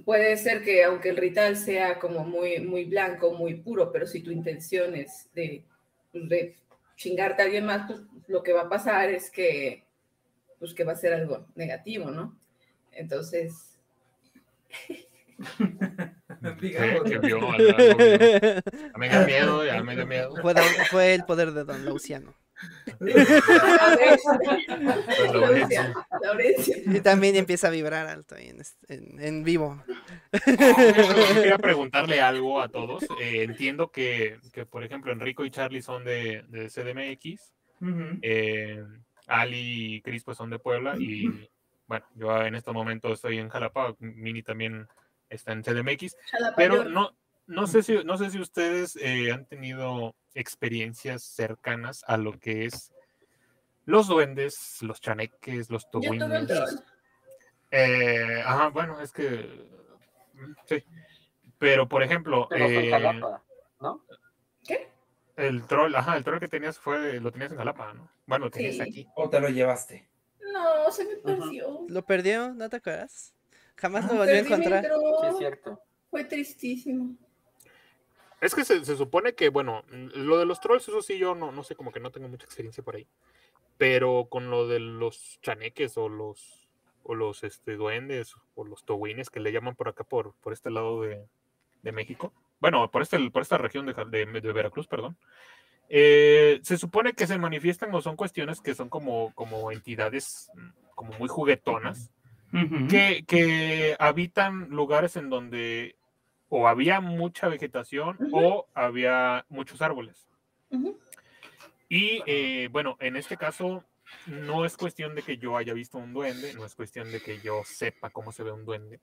puede ser que aunque el ritual sea como muy, muy blanco, muy puro, pero si tu intención es de, de chingarte a alguien más, pues lo que va a pasar es que, pues que va a ser algo negativo, ¿no? Entonces, Digamos, ¿Qué vio? Me dio miedo, ya me dio miedo. Fue, don- fue el poder de Don Lauciano. Laurencia, Laurencia. Y también empieza a vibrar alto ahí en, este- en- en vivo. Quería preguntarle algo a todos. Eh, entiendo que, que, por ejemplo, Enrico y Charlie son de, de CDMX. Ujú. eh, Ali y Cris pues son de Puebla y bueno, yo en este momento estoy en Jalapa, Mini también está en CDMX, pero no, no sé si, no sé si ustedes eh, han tenido experiencias cercanas a lo que es los duendes, los chaneques, los toguines. Eh, ajá, bueno, es que sí. Pero por ejemplo, eh, ¿no? ¿Qué? El troll, ajá, el troll que tenías fue, lo tenías en Jalapa, ¿no? Bueno, lo tenías aquí. ¿O te lo llevaste? No, se me perdió. ¿Lo perdió? ¿No te acuerdas? Jamás lo volvió a encontrar. Sí, es cierto. Fue tristísimo. Es que se, supone que, bueno, lo de los trolls, eso sí, yo no, no sé, como que no tengo mucha experiencia por ahí. Pero con lo de los chaneques o los, o los este, duendes o los toguines que le llaman por acá, por, por este lado de, de México, bueno, por, este, por esta región de, de, Veracruz, perdón, eh, se supone que se manifiestan o son cuestiones que son como, como entidades mm, como muy juguetonas, que, que, habitan lugares en donde o había mucha vegetación o había muchos árboles. Y eh, bueno, en este caso no es cuestión de que yo haya visto un duende, no es cuestión de que yo sepa cómo se ve un duende,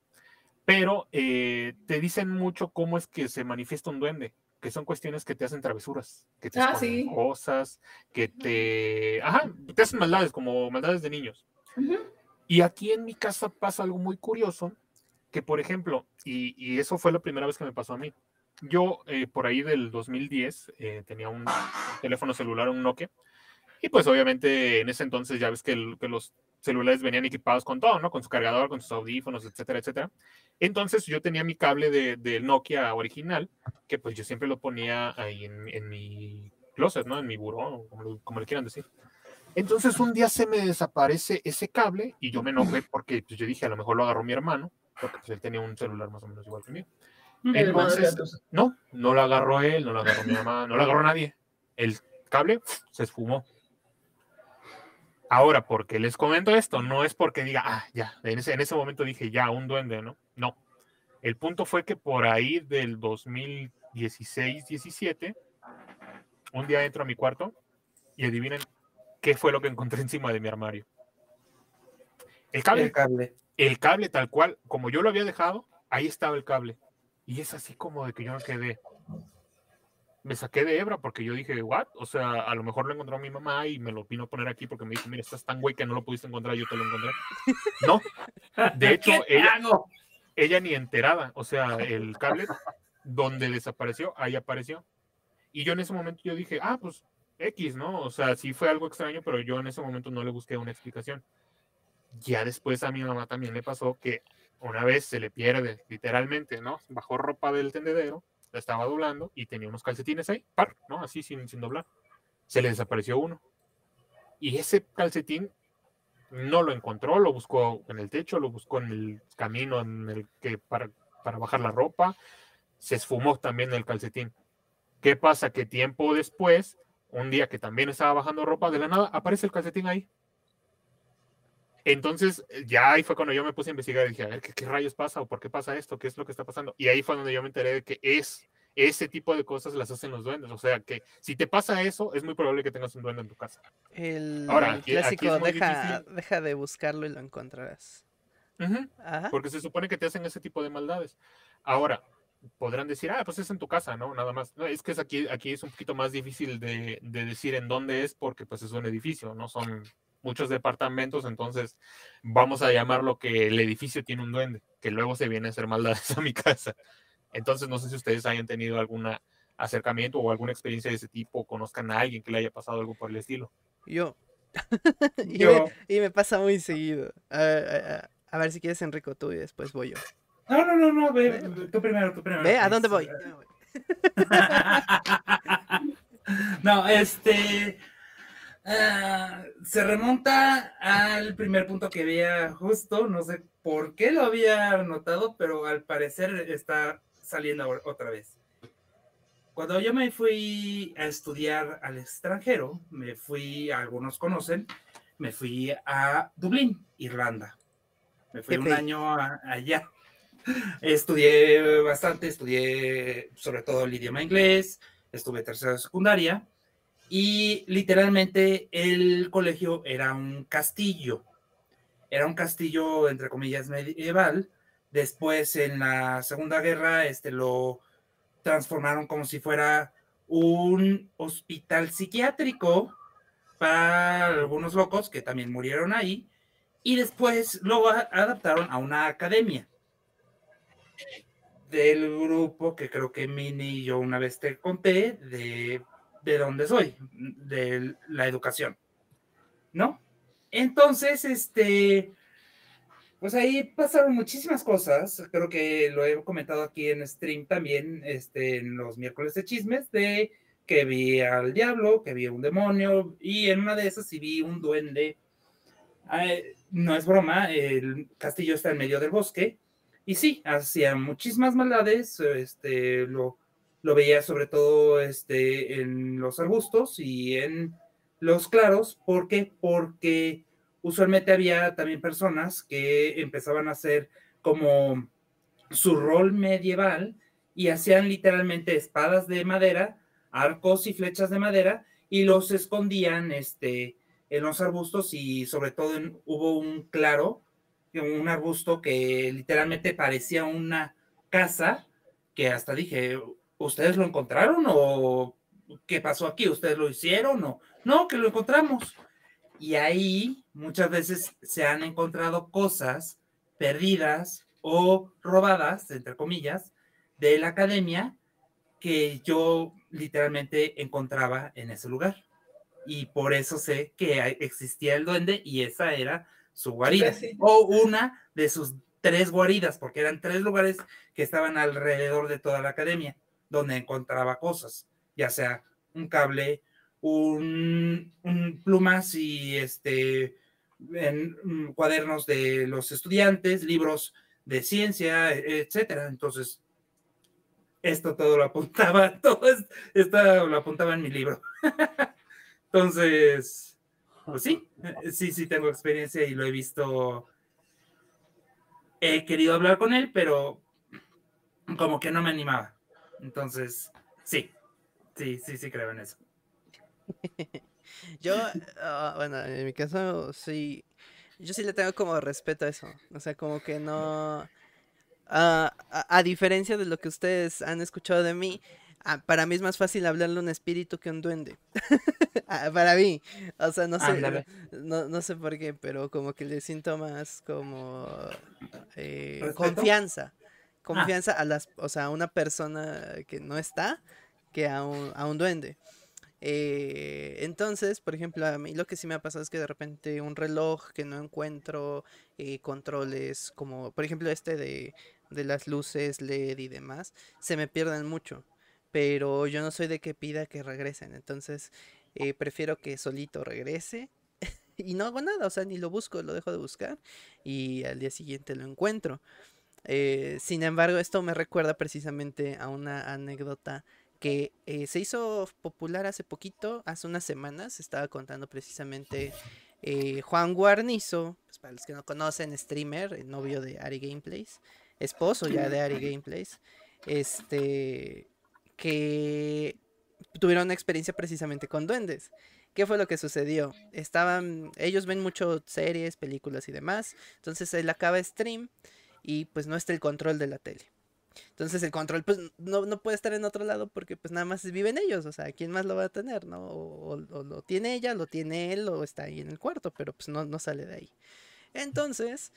pero eh, te dicen mucho cómo es que se manifiesta un duende, que son cuestiones que te hacen travesuras, que te ah, cosas, que te, ajá, te hacen maldades, como maldades de niños. Y aquí en mi casa pasa algo muy curioso, que por ejemplo, y, eso fue la primera vez que me pasó a mí. Yo eh, por ahí del 2010 eh, tenía un teléfono celular, un Nokia, y pues obviamente en ese entonces ya ves que, los celulares venían equipados con todo, ¿no? Con su cargador, con sus audífonos, etcétera, etcétera. Entonces yo tenía mi cable del de Nokia original, que pues yo siempre lo ponía ahí en, en mi closet, ¿no? En mi buró, como, como, le quieran decir. Entonces un día se me desaparece ese cable y yo me enojé porque pues, yo dije, a lo mejor lo agarró mi hermano, porque pues, él tenía un celular más o menos igual que mío. Entonces, no, no lo agarró él, no lo agarró mi mamá, no lo agarró nadie. El cable se esfumó. Ahora, porque les comento esto, no es porque diga, ah, ya, en ese, en ese momento dije, ya, un duende, ¿no? No. El punto fue que por ahí del 2016-17, un día entro a mi cuarto y adivinen qué fue lo que encontré encima de mi armario. El cable. El cable. El cable tal cual, como yo lo había dejado, ahí estaba el cable. Y es así como de que yo me quedé, me saqué de hebra porque yo dije, ¿what? O sea, a lo mejor lo encontró mi mamá y me lo vino a poner aquí porque me dijo, mira, estás tan güey que no lo pudiste encontrar, yo te lo encontré. No, de hecho, ella, ella ni enterada, o sea, el cable donde desapareció, ahí apareció. Y yo en ese momento yo dije, ah, pues X, ¿no? O sea, sí fue algo extraño, pero yo en ese momento no le busqué una explicación. Ya después a mi mamá también le pasó que una vez se le pierde, literalmente, ¿no? Bajó ropa del tendedero estaba doblando y tenía unos calcetines ahí, par, ¿no? Así sin, sin doblar. Se le desapareció uno. Y ese calcetín no lo encontró, lo buscó en el techo, lo buscó en el camino en el que para, para bajar la ropa, se esfumó también el calcetín. ¿Qué pasa? Que tiempo después, un día que también estaba bajando ropa, de la nada aparece el calcetín ahí. Entonces, ya ahí fue cuando yo me puse a investigar y dije, a ver, ¿qué, rayos pasa o por qué pasa esto? ¿Qué es lo que está pasando? Y ahí fue donde yo me enteré de que es ese tipo de cosas las hacen los duendes. O sea, que si te pasa eso, es muy probable que tengas un duende en tu casa. El, Ahora, clásico, deja, deja, de buscarlo y lo encontrarás. Porque se supone que te hacen ese tipo de maldades. Ahora, podrán decir, ah, pues es en tu casa, ¿no? Nada más. No, es que es aquí, aquí es un poquito más difícil de, de decir en dónde es porque pues es un edificio, no son muchos departamentos, entonces vamos a llamarlo que el edificio tiene un duende, que luego se viene a hacer maldades a mi casa. Entonces no sé si ustedes hayan tenido algún acercamiento o alguna experiencia de ese tipo, conozcan a alguien que le haya pasado algo por el estilo. Yo. y, yo. Me, y, Me, pasa muy seguido. A, ver si quieres, Enrico, tú y después voy yo. No, no, no, no, ve, tú primero, tú primero. Ve, ¿a dónde voy? no, este, Ah, se remonta al primer punto que había justo, no sé por qué lo había notado, pero al parecer está saliendo otra vez. Cuando yo me fui a estudiar al extranjero, me fui, algunos conocen, me fui a Dublín, Irlanda. Me fui un año allá. Estudié bastante, estudié sobre todo el idioma inglés, estuve tercera secundaria y literalmente el colegio era un castillo. Era un castillo, entre comillas, medieval, Después en la Segunda Guerra este, lo transformaron como si fuera un hospital psiquiátrico para algunos locos que también murieron ahí. Y después lo adaptaron a una academia del grupo que creo que Mini y yo una vez te conté de, de dónde soy, de la educación, ¿no? Entonces, este, pues ahí pasaron muchísimas cosas, creo que lo he comentado aquí en stream también, este, en los miércoles de chismes, de que vi al diablo, que vi un demonio, y en una de esas sí vi un duende. no es broma, el castillo está en medio del bosque, y sí, hacía muchísimas maldades, este, lo, lo veía sobre todo este, en los arbustos y en los claros, ¿por qué? Porque usualmente había también personas que empezaban a hacer como su rol medieval y hacían literalmente espadas de madera, arcos y flechas de madera y los escondían este, en los arbustos y sobre todo hubo un claro un arbusto que literalmente parecía una casa, que hasta dije, ¿ustedes lo encontraron o qué pasó aquí? ¿Ustedes lo hicieron o no? Que lo encontramos. Y ahí muchas veces se han encontrado cosas perdidas o robadas, entre comillas, de la academia que yo literalmente encontraba en ese lugar. Y por eso sé que existía el duende y esa era su guarida o una de sus tres guaridas, porque eran tres lugares que estaban alrededor de toda la academia, donde encontraba cosas, ya sea un cable, un, plumas y este en, mm, cuadernos de los estudiantes, libros de ciencia, etcétera. Entonces, esto todo lo apuntaba, todo esto lo apuntaba en mi libro. Entonces, pues sí, eh, sí, sí tengo experiencia y lo he visto. He querido hablar con él, pero como que no me animaba. Entonces, sí, sí, sí, sí creo en eso. Yo, ah, bueno, en mi caso, sí, yo sí le tengo como respeto a eso. O sea, como que no... Ah, a, diferencia de lo que ustedes han escuchado de mí, Ah, para mí es más fácil hablarle a un espíritu que a un duende. Ah, para mí. O sea, no sé, no, sé por qué, pero como que le siento más como eh, confianza. Confianza a las, o sea, a una persona que no está que a un, a un duende. Eh, entonces, por ejemplo, a mí lo que sí me ha pasado es que de repente un reloj que no encuentro eh, controles, como por ejemplo este de, de las luces LED y demás, se me pierden mucho pero yo no soy de que pida que regresen, entonces eh, prefiero que solito regrese y no hago nada, o sea, ni lo busco, lo dejo de buscar y al día siguiente lo encuentro. Eh, sin embargo, esto me recuerda precisamente a una anécdota que eh, se hizo popular hace poquito, hace unas semanas, estaba contando precisamente Juan Guarnizo, pues para los que no conocen, streamer, el novio de Ari Gameplays, esposo ya de Ari Gameplays, este, que tuvieron una experiencia precisamente con duendes. ¿Qué fue lo que sucedió? Estaban, ellos ven mucho series, películas y demás. Entonces él acaba stream y pues no está el control de la tele. Entonces el control pues no, no, puede estar en otro lado porque pues nada más viven ellos, o sea, ¿quién más lo va a tener? ¿no? O, lo tiene ella, lo tiene él o está ahí en el cuarto, pero pues no, no sale de ahí. Entonces,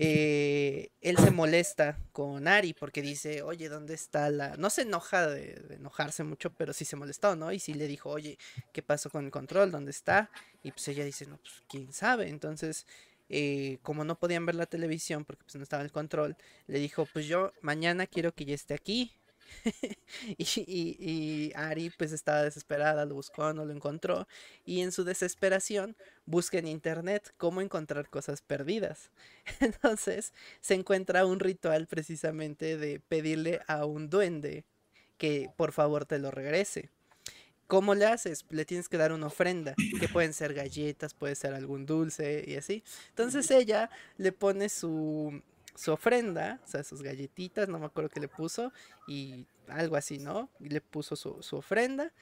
eh, él se molesta con Ari porque dice, oye, ¿dónde está la...? No se enoja de, enojarse mucho, pero sí se molestó, ¿no? Y sí le dijo, oye, ¿qué pasó con el control? ¿Dónde está? Y pues ella dice, no, pues quién sabe. Entonces, eh, como no podían ver la televisión porque pues no estaba el control, le dijo, pues yo mañana quiero que ya esté aquí y, Ari pues estaba desesperada, lo buscó, no lo encontró. Y en su desesperación busca en internet cómo encontrar cosas perdidas. Entonces se encuentra un ritual precisamente de pedirle a un duende que por favor te lo regrese. ¿Cómo le haces? Le tienes que dar una ofrenda, que pueden ser galletas, puede ser algún dulce y así. Entonces ella le pone su, su ofrenda, o sea, sus galletitas, no me acuerdo qué le puso, y algo así, ¿no? Y le puso su, ofrenda.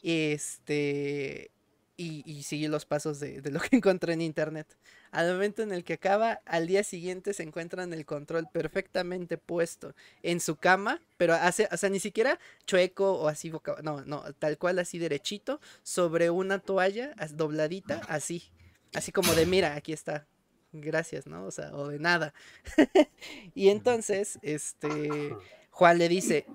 Este. y, y sigue los pasos de, lo que encontré en internet. Al momento en el que acaba, al día siguiente se encuentran el control perfectamente puesto en su cama, pero hace, o sea, ni siquiera chueco o así, boca, no, no, tal cual así derechito, sobre una toalla dobladita, así, así como de, mira, aquí está, gracias, ¿no? O sea, o de nada. y entonces, este, Juan le dice,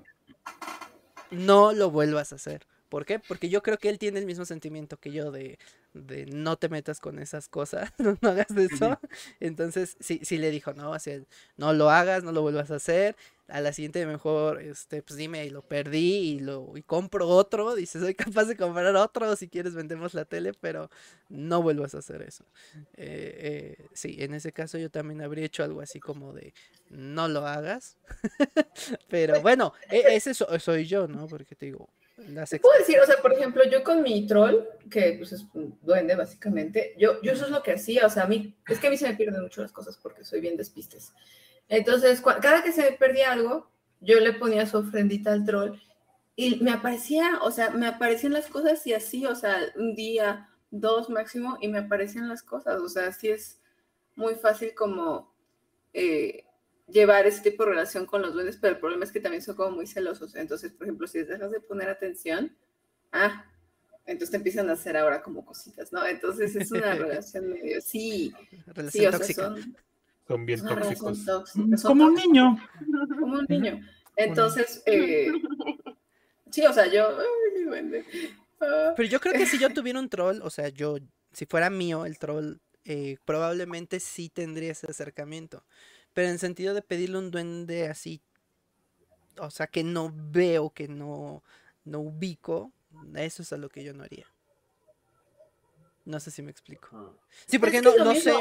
no lo vuelvas a hacer. ¿Por qué? Porque yo creo que él tiene el mismo sentimiento que yo de, de no te metas con esas cosas, no, no hagas eso. Entonces, sí, sí le dijo, no, no lo hagas, no lo vuelvas a hacer. A la siguiente mejor, este, pues dime, y lo perdí y lo y compro otro. Dice, soy capaz de comprar otro, si quieres vendemos la tele, pero no vuelvas a hacer eso. Eh, eh, sí, en ese caso yo también habría hecho algo así como de, no lo hagas. pero bueno, e- ese so- soy yo, ¿no? Porque te digo, las puedo decir, o sea, por ejemplo, yo con mi troll, que pues es un duende básicamente, yo, yo eso es lo que hacía, o sea, a mí, es que a mí se me pierden mucho las cosas porque soy bien despistes. Entonces, cada que se me perdía algo, yo le ponía su ofrendita al troll y me aparecía, o sea, me aparecían las cosas y así, o sea, un día, dos máximo, y me aparecían las cosas, o sea, así es muy fácil como eh, llevar ese tipo de relación con los duendes, pero el problema es que también son como muy celosos. Entonces, por ejemplo, si les dejas de poner atención, ah, entonces te empiezan a hacer ahora como cositas, ¿no? Entonces es una relación medio, sí, sí, o sea, tóxica. son, Son bien tóxicos. son Como un niño. Como un niño. Entonces, eh, sí, o sea, yo, ay, mi duende. Ah, Pero yo creo que si yo tuviera un troll, o sea, yo, si fuera mío el troll, eh, probablemente sí tendría ese acercamiento. Pero en sentido de pedirle un duende así, o sea, que no veo, que no, no ubico, eso es a lo que yo no haría. No sé si me explico. Mm. Sí, porque es no, no sé.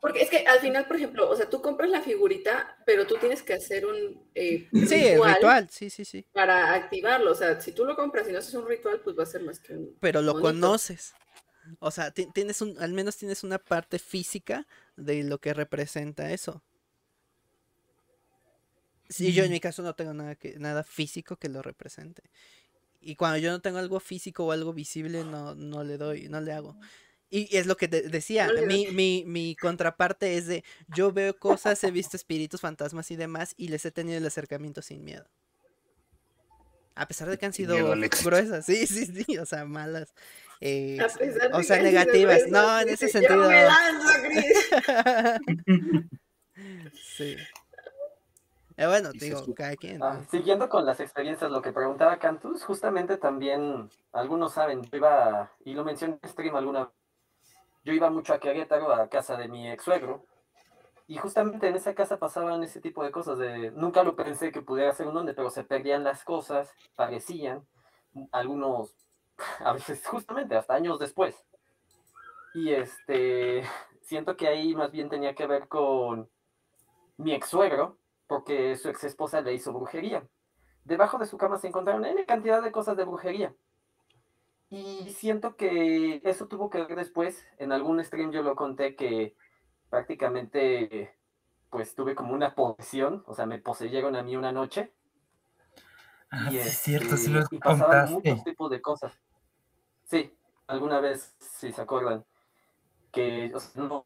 Porque es que al final, por ejemplo, o sea, tú compras la figurita, pero tú tienes que hacer un eh, Sí, el ritual ritual, sí, sí, sí. para activarlo. O sea, si tú lo compras y no haces un ritual, pues va a ser más que un. Pero lo conoces. O sea, ti- tienes un, al menos tienes una parte física de lo que representa eso. Sí, yo en mi caso no tengo nada que, nada físico que lo represente. Y cuando yo no tengo algo físico o algo visible, no, no le doy, no le hago. Y es lo que te decía, mi, mi, mi contraparte es de, yo veo cosas, he visto espíritus, fantasmas y demás, y les he tenido el acercamiento sin miedo. A pesar de que han sido Miedo gruesas, sí, sí, sí, o sea, malas. eh, o de sea, negativas. gruesas, No, en ese "Yo sentido. me lanzo, Chris". sí. Eh, bueno, digo, cada quien. Ah, ¿no? siguiendo con las experiencias, lo que preguntaba Cantus, justamente también, algunos saben, yo iba, y lo mencioné en stream alguna vez, yo iba mucho a Querétaro, a casa de mi ex suegro, y justamente en esa casa pasaban ese tipo de cosas, de, nunca lo pensé que pudiera ser un donde, pero se perdían las cosas, parecían, algunos, a veces justamente hasta años después. Y este, siento que ahí más bien tenía que ver con mi ex suegro, porque su ex esposa le hizo brujería. Debajo de su cama se encontraron N cantidad de cosas de brujería. Y siento que eso tuvo que ver después. En algún stream yo lo conté que prácticamente pues tuve como una posesión, o sea, me poseyeron a mí una noche. Ah, y, sí, es cierto, sí este, lo y pasaban muchos tipos de cosas. Sí, alguna vez, si se acuerdan, que o sea, no,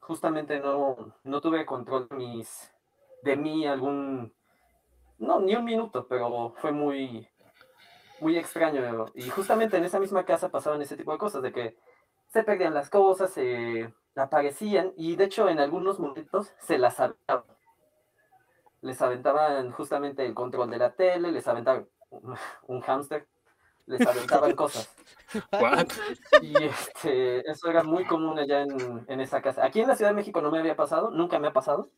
justamente no, no tuve control mis, de mí algún, no, ni un minuto, pero fue muy, muy extraño. Y justamente en esa misma casa pasaban ese tipo de cosas, de que se perdían las cosas, se aparecían, y de hecho en algunos momentos se las aventaban. Les aventaban justamente el control de la tele, les aventaban un, un hámster, les aventaban cosas. What? Y este, eso era muy común allá en, en esa casa. Aquí en la Ciudad de México no me había pasado, nunca me ha pasado.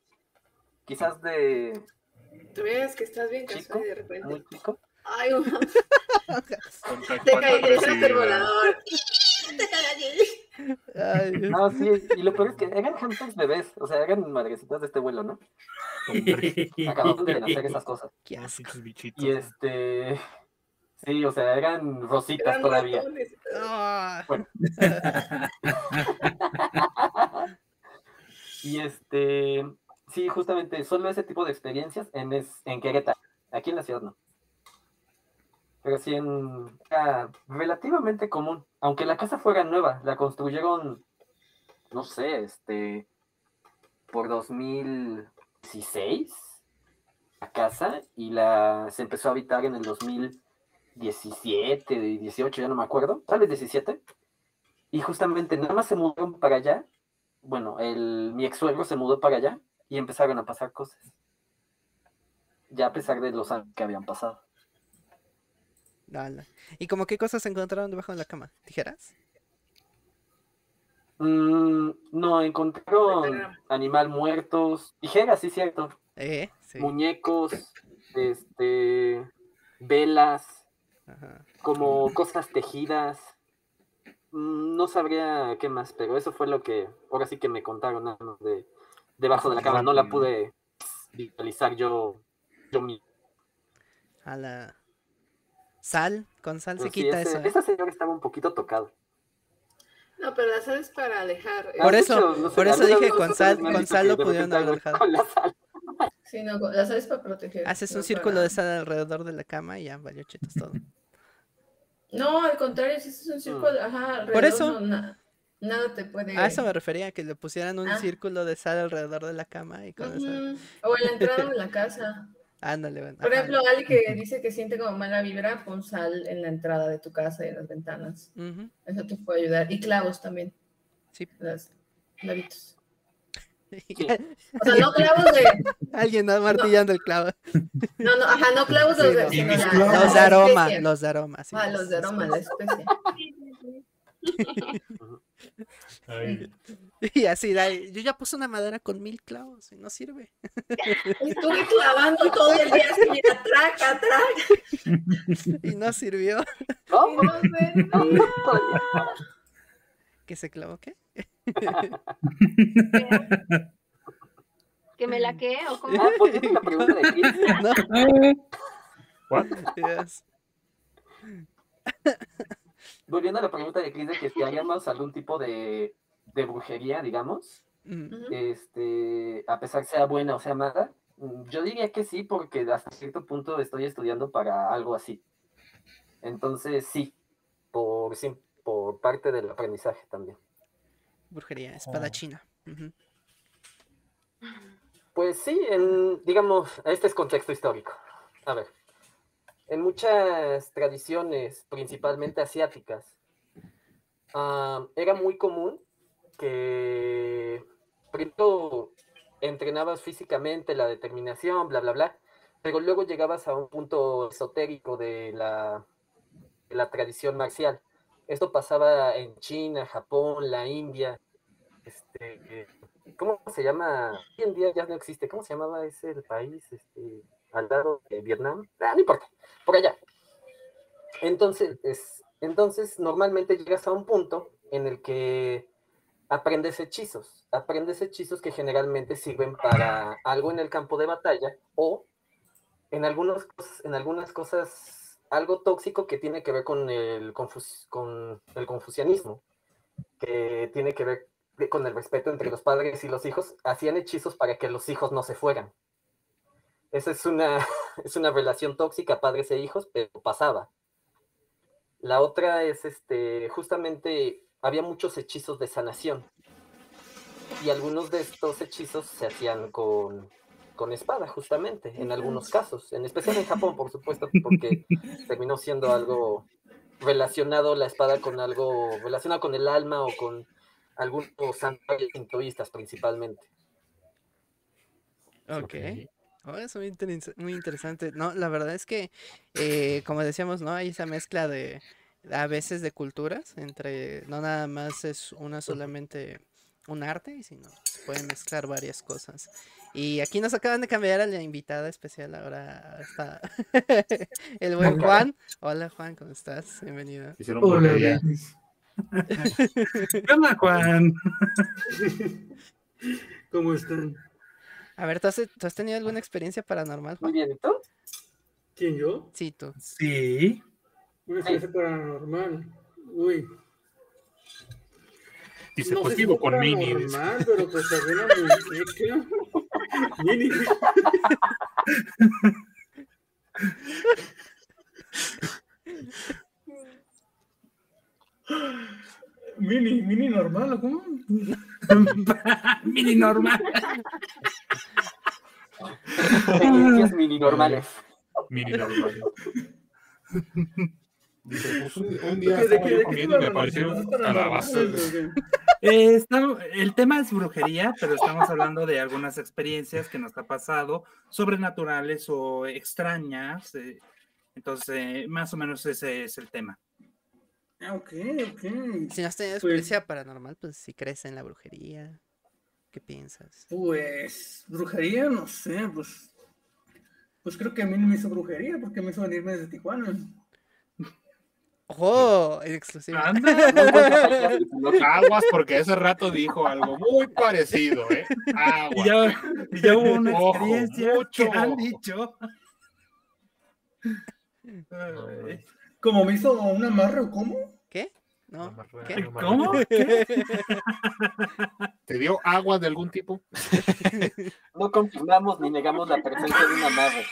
Quizás de Tú ves que estás bien Chico, de repente. muy chico. Ay, ¿Cuánta- te caí volador. Te caí allí. Ay. No, sí, y lo peor es que eran hamsters bebés, o sea, eran madrecitas de este vuelo, ¿no? Acababan de nacer esas cosas. Qué asco. Y este, sí, o sea, eran rositas Eran todavía. ratones. Ah, Y este, sí, justamente, solo ese tipo de experiencias en, es, en Querétaro, aquí en la ciudad no. En, era relativamente común. aunque la casa fuera nueva, la construyeron, no sé, este, por 2016, la casa, y la, se empezó a habitar en el 2017, 18, ya no me acuerdo, tal vez 17, y justamente nada más se mudaron para allá, bueno, el, mi ex suegro se mudó para allá, y empezaron a pasar cosas, ya a pesar de los años que habían pasado. Ala. ¿Y como qué cosas encontraron debajo de la cama? ¿Tijeras? Mm, no, encontraron animal muertos, tijeras, sí, cierto. Eh, sí. Muñecos, este, velas, Ajá. como cosas tejidas. Mm, No sabría qué más, pero eso fue lo que ahora sí que me contaron nada más de debajo de la cama. No la pude visualizar yo, yo mismo. A la sal, con sal se Pero sí, quita ese- eso. ¿eh? Esa señora estaba un poquito tocado. No, pero la sal es para alejar. eh, Por eso- hecho, no sé, por eso dije, con sal- con sal lo pudieron haber algo dejado. Con la sal. Sí, no, la sal es para proteger. Haces un no círculo para- de sal alrededor de la cama y ya valió chetos todo. No, al contrario, si es un círculo, ajá, alrededor, eso. no, na- nada te puede. A eso me refería, que le pusieran un Ah. círculo de sal alrededor de la cama y con eso. Ujú, O en la entrada de la casa. Ándale. Por ejemplo, alguien que dice que siente como mala vibra, pon sal en la entrada de tu casa y en las ventanas. Eso te puede ayudar. Y clavos también. Sí. Las clavitos. Sí. O sea, no clavos de. Alguien anda martillando el clavo. No, no, ajá, no clavos Sí, los de. no. sino Mis la- clavos. la Los de aroma, especie. los de aroma. sí, Ah, los de aroma, la especie. Ay, Y así, yo ya puse una madera con mil clavos y no sirve. Estuve clavando todo el día así, atraca, atraca. Y no sirvió. No, ¿Que se clavó qué? ¿Que me la qué o cómo? Ah, volviendo a la pregunta de Chris, No. ¿what? Yes. Volviendo a la pregunta de Chris de que si haríamos algún tipo de, de brujería, digamos, Mm, Ujú. este, a pesar sea buena o sea mala, yo diría que sí, porque hasta cierto punto estoy estudiando para algo así. Entonces, sí, por, sí, por parte del aprendizaje también. Brujería, espada Oh. china. Pues sí, en, digamos, este es contexto histórico. A ver, en muchas tradiciones, principalmente asiáticas, ah, era muy común que primero entrenabas físicamente la determinación, bla, bla, bla, pero luego llegabas a un punto esotérico de la, de tradición marcial. Esto pasaba en China, Japón, la India, este, ¿cómo se llama? Hoy en día ya no existe. ¿Cómo se llamaba ese país? Este, al lado de Vietnam. Ah, no importa. Por allá. Entonces, es, entonces, normalmente llegas a un punto en el que aprendes hechizos. Aprendes hechizos que generalmente sirven para algo en el campo de batalla o en, algunos, en algunas cosas algo tóxico que tiene que ver con el, confus- con el confucianismo, que tiene que ver con el respeto entre los padres y los hijos, hacían hechizos para que los hijos no se fueran. Esa es una, es una relación tóxica, padres e hijos, pero pasaba. La otra es, este, justamente, había muchos hechizos de sanación. Y algunos de estos hechizos se hacían con, con espada, justamente, en algunos casos. En especial en Japón, por supuesto, porque terminó siendo algo relacionado la espada con algo relacionado con el alma o con algunos santuarios sintoístas principalmente. Ok. Oh, eso muy, interes- muy interesante. No, la verdad es que, eh, como decíamos, ¿no? Hay esa mezcla de, a veces de culturas, entre, no nada más es una solamente un arte, sino se pueden mezclar varias cosas. Y aquí nos acaban de cambiar a la invitada especial, ahora está el buen. Juan. Hola Juan, ¿cómo estás? Bienvenido. Hola, brujería. Luis. ¿Qué onda, Juan? ¿Cómo están? A ver, ¿tú has, ¿tú has tenido alguna experiencia paranormal, Muy Juan? bien, ¿y tú? ¿Quién yo? Sí, tú. Sí. Una experiencia paranormal. Uy. Dice, no pues vivo con Mini. paranormal, pero pues alguna muñeca. Mini. Mini, mini normal, ¿o ¿cómo? Mini normal. Experiencias mini normales. Mini normal. Dice, pues, un, un día ¿De qué- qué me hablar? calabazas. Eh, está- el tema es brujería, pero estamos hablando de algunas experiencias que nos ha pasado, sobrenaturales o extrañas. eh, entonces, eh, más o menos ese es el tema. Ah, ok, ok. Si no has tenido experiencia paranormal, pues si crees en la brujería. ¿Qué piensas? Pues, brujería, no sé, pues. Pues creo que a mí no me hizo brujería porque me hizo venirme desde Tijuana. ¡Oh! En exclusiva. Anda. Aguas, porque hace rato dijo algo muy parecido, ¿eh? Y Aguas. ya, hubo una Ojo, experiencia mucho que han ojo. dicho. Como me hizo un amarre o cómo? ¿Qué? ¿No? Amarre, ¿Qué? amarre. ¿Cómo? ¿Te dio agua de algún tipo? No confirmamos ni negamos la presencia de una madre.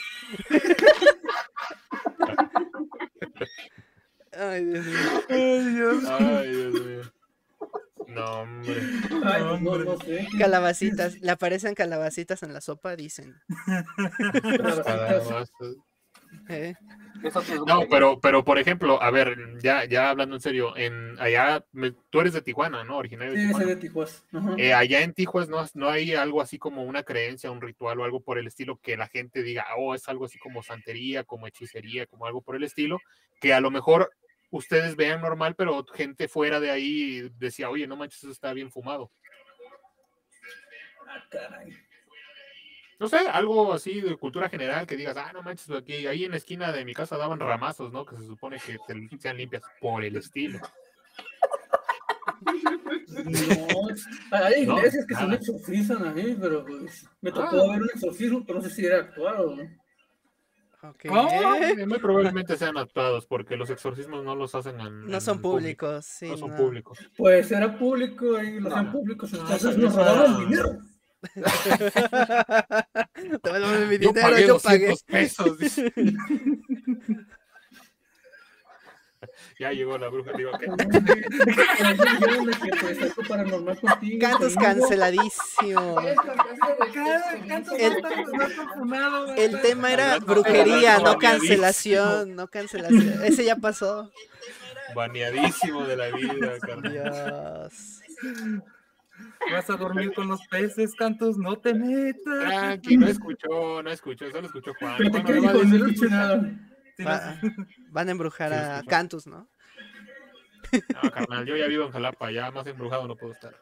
Ay, Dios mío. Ay, Dios mío. No, hombre. Ay, pues no, no sé. Calabacitas. Le aparecen calabacitas en la sopa, dicen. Calabacitas. ¿Eh? No, pero, pero por ejemplo, a ver, ya, ya hablando en serio, en allá, me- tú eres de Tijuana, ¿no? Originario de Sí, soy de Tijuas. Eh, allá en Tijuas no, no hay algo así como una creencia, un ritual o algo por el estilo que la gente diga, oh, es algo así como santería, como hechicería, como algo por el estilo, que a lo mejor ustedes vean normal, pero gente fuera de ahí decía, oye, no manches, eso está bien fumado. Ah, caray. No sé, algo así de cultura general que digas, ah, no manches, aquí, ahí en la esquina de mi casa daban ramazos, ¿no? Que se supone que te- sean limpias por el estilo. No, hay No, iglesias que se nada. exorcizan ahí, pero pues, me tocó Ah. ver un exorcismo, pero no sé si era actuado. ¿no? Ok. ¿Cómo? Eh, Muy probablemente sean actuados, porque los exorcismos no los hacen en. No en son público, públicos, sí. no son no. públicos. Pues era público y lo hacían No. públicos, entonces nos robaron dinero. Mi Yo dinero, pagué yo pagué. 200 pesos. dice. ya llegó la bruja, digo, Cantos canceladísimo. El- funado, El tema era brujería, no cancelación, no cancelación. Ese ya pasó. Baneadísimo de la vida. Dios. Vas a dormir con los peces, Cantos, no te metas. Tranqui, no escuchó, no escuchó, solo escuchó Juan. Pero te Juan ¿qué no le va a dijo? No nada. Va- van a embrujar Sí, a. Cantus, ¿no? No, carnal, yo ya vivo en Jalapa, ya más embrujado no puedo estar.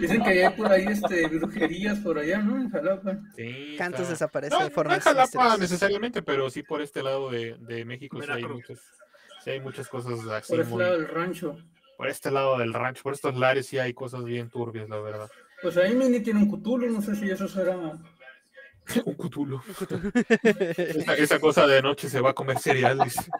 Dicen que hay por ahí este, brujerías por allá, ¿no? En Jalapa. Sí, Cantus está- desaparece No, de no en forma Jalapa necesariamente, pero sí por este lado de, de México sí hay, muchas, sí hay muchas cosas así Por ese muy- lado del rancho. Por este lado del rancho, por estos lares sí hay cosas bien turbias, la verdad. Pues ahí Mini tiene un cutulo, no sé si eso será. Un cutulo. Esa, esa cosa de noche se va a comer cereal, dice.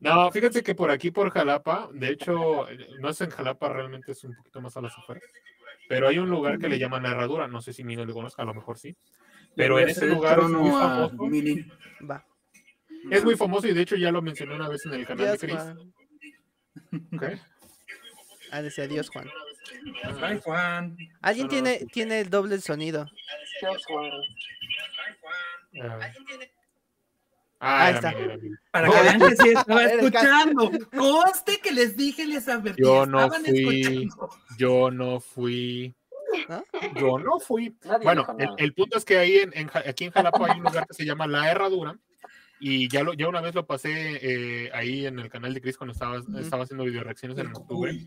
No, fíjate que por aquí, por Jalapa, de hecho, no es en Jalapa, realmente es un poquito más a las afueras. Pero hay un lugar que le llaman la herradura, no sé si Mino le conozca, a lo mejor sí. Pero en ese lugar es muy famoso. Mini. Va. Es muy famoso y de hecho ya lo mencioné una vez en el canal de Dios, Chris. Juan. ¿ok? Ah, Dios, Juan. Ay, Juan. Alguien No, no, tiene, tiene el doble sonido. Ah, Ahí era está. Mini, era Mini. Para que vean que sí estaba escuchando. Conste que les dije, les advertí. Yo no estaban fui. escuchando. Yo no fui. Yo no fui. Nadie Bueno, el, el punto es que ahí en, en aquí en Jalapa hay un lugar que se llama La Herradura y ya, lo, ya una vez lo pasé eh, ahí en el canal de Chris cuando estaba, estaba haciendo video reacciones en octubre.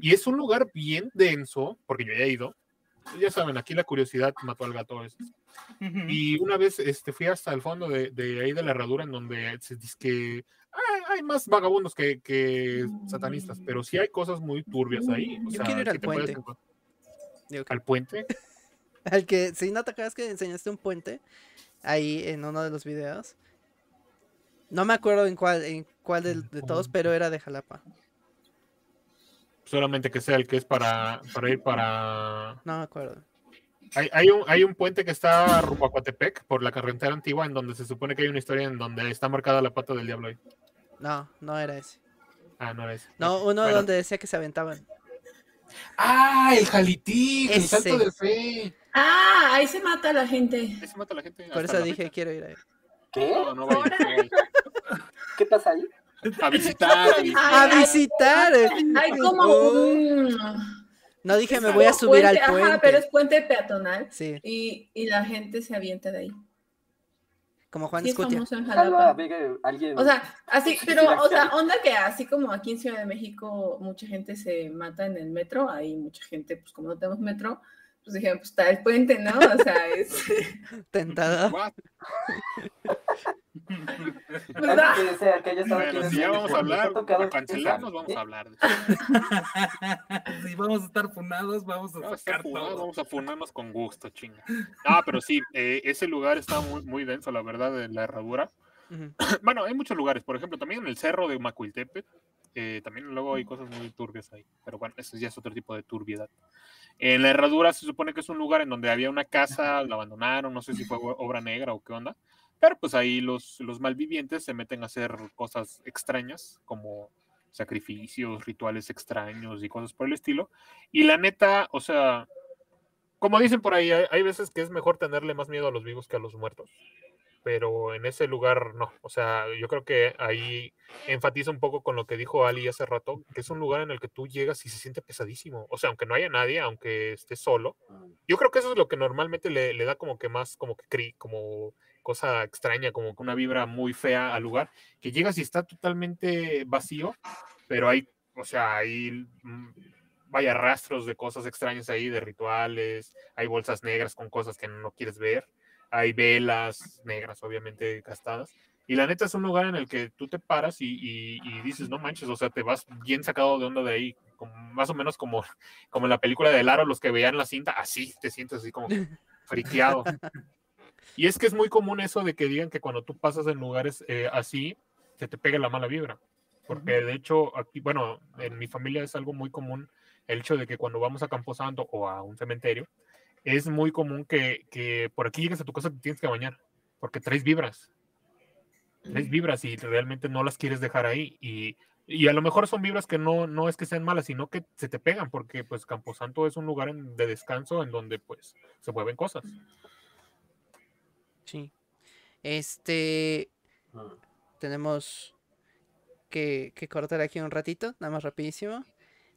Y es un lugar bien denso, porque yo ya he ido. Ya saben, aquí la curiosidad mató al gato a veces. Ujú. Y una vez este, fui hasta el fondo de, de ahí de la herradura en donde se dice que hay, hay más vagabundos que, que satanistas, pero sí hay cosas muy turbias ahí. O Yo sea, quiero ir sí al puedes puente. ¿Al puente? Al que, si no te acuerdas que enseñaste un puente ahí en uno de los videos. No me acuerdo en cuál, en cuál de, todos, pero era de Jalapa. Solamente que sea el que es para, para ir para... No me acuerdo. Hay, hay, un, hay un puente que está rumbo a Coatepec por la carretera antigua en donde se supone que hay una historia en donde está marcada la pata del diablo ahí. No, no era ese. Ah, no era ese. No, uno bueno. donde decía que se aventaban. Ah, el Jalitic, el salto de fe. Ah, ahí se mata la gente. Ahí se mata la gente. Por hasta eso dije, fecha. quiero ir ahí. ¿Qué? No, no vaya. ¿Qué pasa ahí? A visitar, a visitar. Hay como Oh. un... No dije, me voy a subir al puente, puente. Ajá, pero es puente peatonal. Sí, Y, y la gente se avienta de ahí. como Juan Sí, es Escutia. famoso en Algo a Jalapa. alguien. O sea, así, Sí, pero, o sea, onda que así como aquí en Ciudad de México mucha gente se mata en el metro, hay mucha gente, pues como no tenemos metro, pues dijeron, pues está el puente, ¿no? O sea, es... Tentada. ¿verdad? Que que haya Bueno, en si ya vamos a hablar, ha tocado a cancelarnos, vamos ¿eh? a hablar. si vamos a estar funados, vamos a Vamos a, estar sacar funados, todo. vamos a funarnos con gusto, chinga. Ah, pero sí, eh, ese lugar está muy, muy denso, la verdad, de la herradura. Ujú. Bueno, hay muchos lugares, por ejemplo, también en el cerro de Macuiltepec, eh, también luego hay cosas muy turbias ahí, pero bueno, eso ya es otro tipo de turbiedad. En la herradura se supone que es un lugar en donde había una casa, la abandonaron, no sé si fue obra negra o qué onda, pero pues ahí los, los malvivientes se meten a hacer cosas extrañas, como sacrificios, rituales extraños y cosas por el estilo. Y la neta, o sea, como dicen por ahí, hay, hay veces que es mejor tenerle más miedo a los vivos que a los muertos pero en ese lugar no. O sea, yo creo que ahí enfatiza un poco con lo que dijo Ali hace rato, que es un lugar en el que tú llegas y se siente pesadísimo. O sea, aunque no haya nadie, aunque estés solo, yo creo que eso es lo que normalmente le, le da como que más, como que cri- como cosa extraña, como que una vibra muy fea al lugar, que llegas y está totalmente vacío, pero hay, o sea, hay mm, vaya rastros de cosas extrañas ahí, de rituales, hay bolsas negras con cosas que no quieres ver hay velas negras, obviamente gastadas. Y la neta es un lugar en el que tú te paras y, y- y dices, no manches, o sea, te vas bien sacado de onda de ahí, como- más o menos como, como en la película de Laro, los que veían la cinta, así te sientes así como friqueado. Y es que es muy común eso de que digan que cuando tú pasas en lugares eh, así, se te pega la mala vibra. Porque de hecho, aquí, bueno, en mi familia es algo muy común el hecho de que cuando vamos a Camposanto o a un cementerio, es muy común que, que por aquí llegues a tu casa te tienes que bañar, porque traes vibras. Traes vibras y realmente no las quieres dejar ahí. Y, y a lo mejor son vibras que no, no es que sean malas, sino que se te pegan, porque pues Camposanto es un lugar en- de descanso en donde pues se mueven cosas. Sí. Este, Mm. tenemos que, que cortar aquí un ratito, nada más rapidísimo,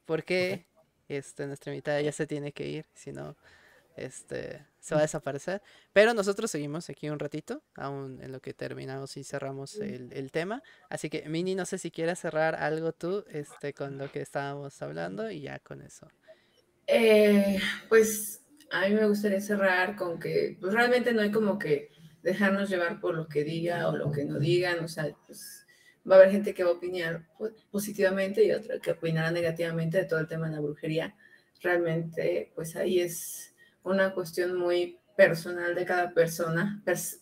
porque este, nuestra mitad ya se tiene que ir, si no, este, se va a desaparecer. Pero nosotros seguimos aquí un ratito, aún en lo que terminamos y cerramos el, el tema. Así que, Mini, no sé si quieres cerrar algo tú este, con lo que estábamos hablando y ya con eso. Eh, pues a mí me gustaría cerrar con que pues, realmente no hay como que dejarnos llevar por lo que diga o lo que no digan, o sea, pues va a haber gente que va a opinar po- positivamente y otra que opinará negativamente de todo el tema de la brujería. Realmente, pues ahí es una cuestión muy personal de cada persona, pers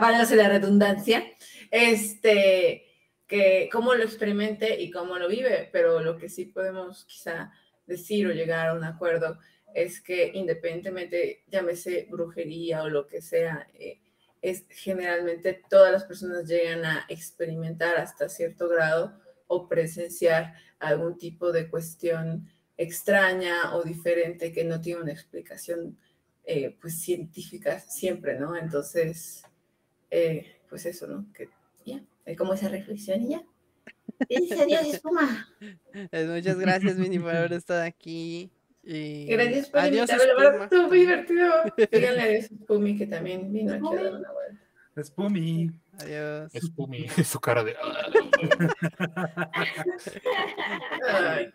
válgase la redundancia, este, que cómo lo experimente y cómo lo vive, pero lo que sí podemos quizá decir o llegar a un acuerdo es que independientemente llámese brujería o lo que sea, eh, es generalmente todas las personas llegan a experimentar hasta cierto grado o presenciar algún tipo de cuestión extraña o diferente que no tiene una explicación eh, pues científica siempre, ¿no? Entonces, eh, pues eso, ¿no? Que ya, es como esa reflexión y ya. Dice adiós, espuma. Eh, Muchas gracias, Mini, por haber estado aquí. Y Gracias por adiós, invitarme, la verdad Espuma. estuvo muy divertido. Díganle adiós a Spumi que también vino aquí a dar una vuelta. Spumi. Adiós. Es Pumi, su cara de... Ay.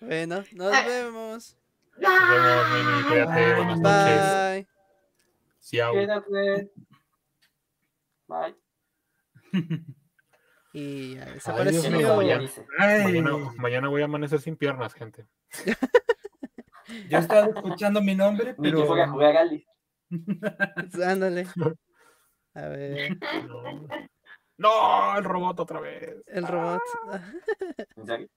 Bueno, nos Ah. vemos. Nos vemos, Mimi, cuídate, buenas noches. Bye. Ciao. Quédate. Bye. Y ya desapareció. Mañana, mañana voy a amanecer sin piernas, gente. yo estaba escuchando mi nombre, pero fuera a jugar Ali. Ándale. A ver, No. No, el robot otra vez. el robot. ¿En serio?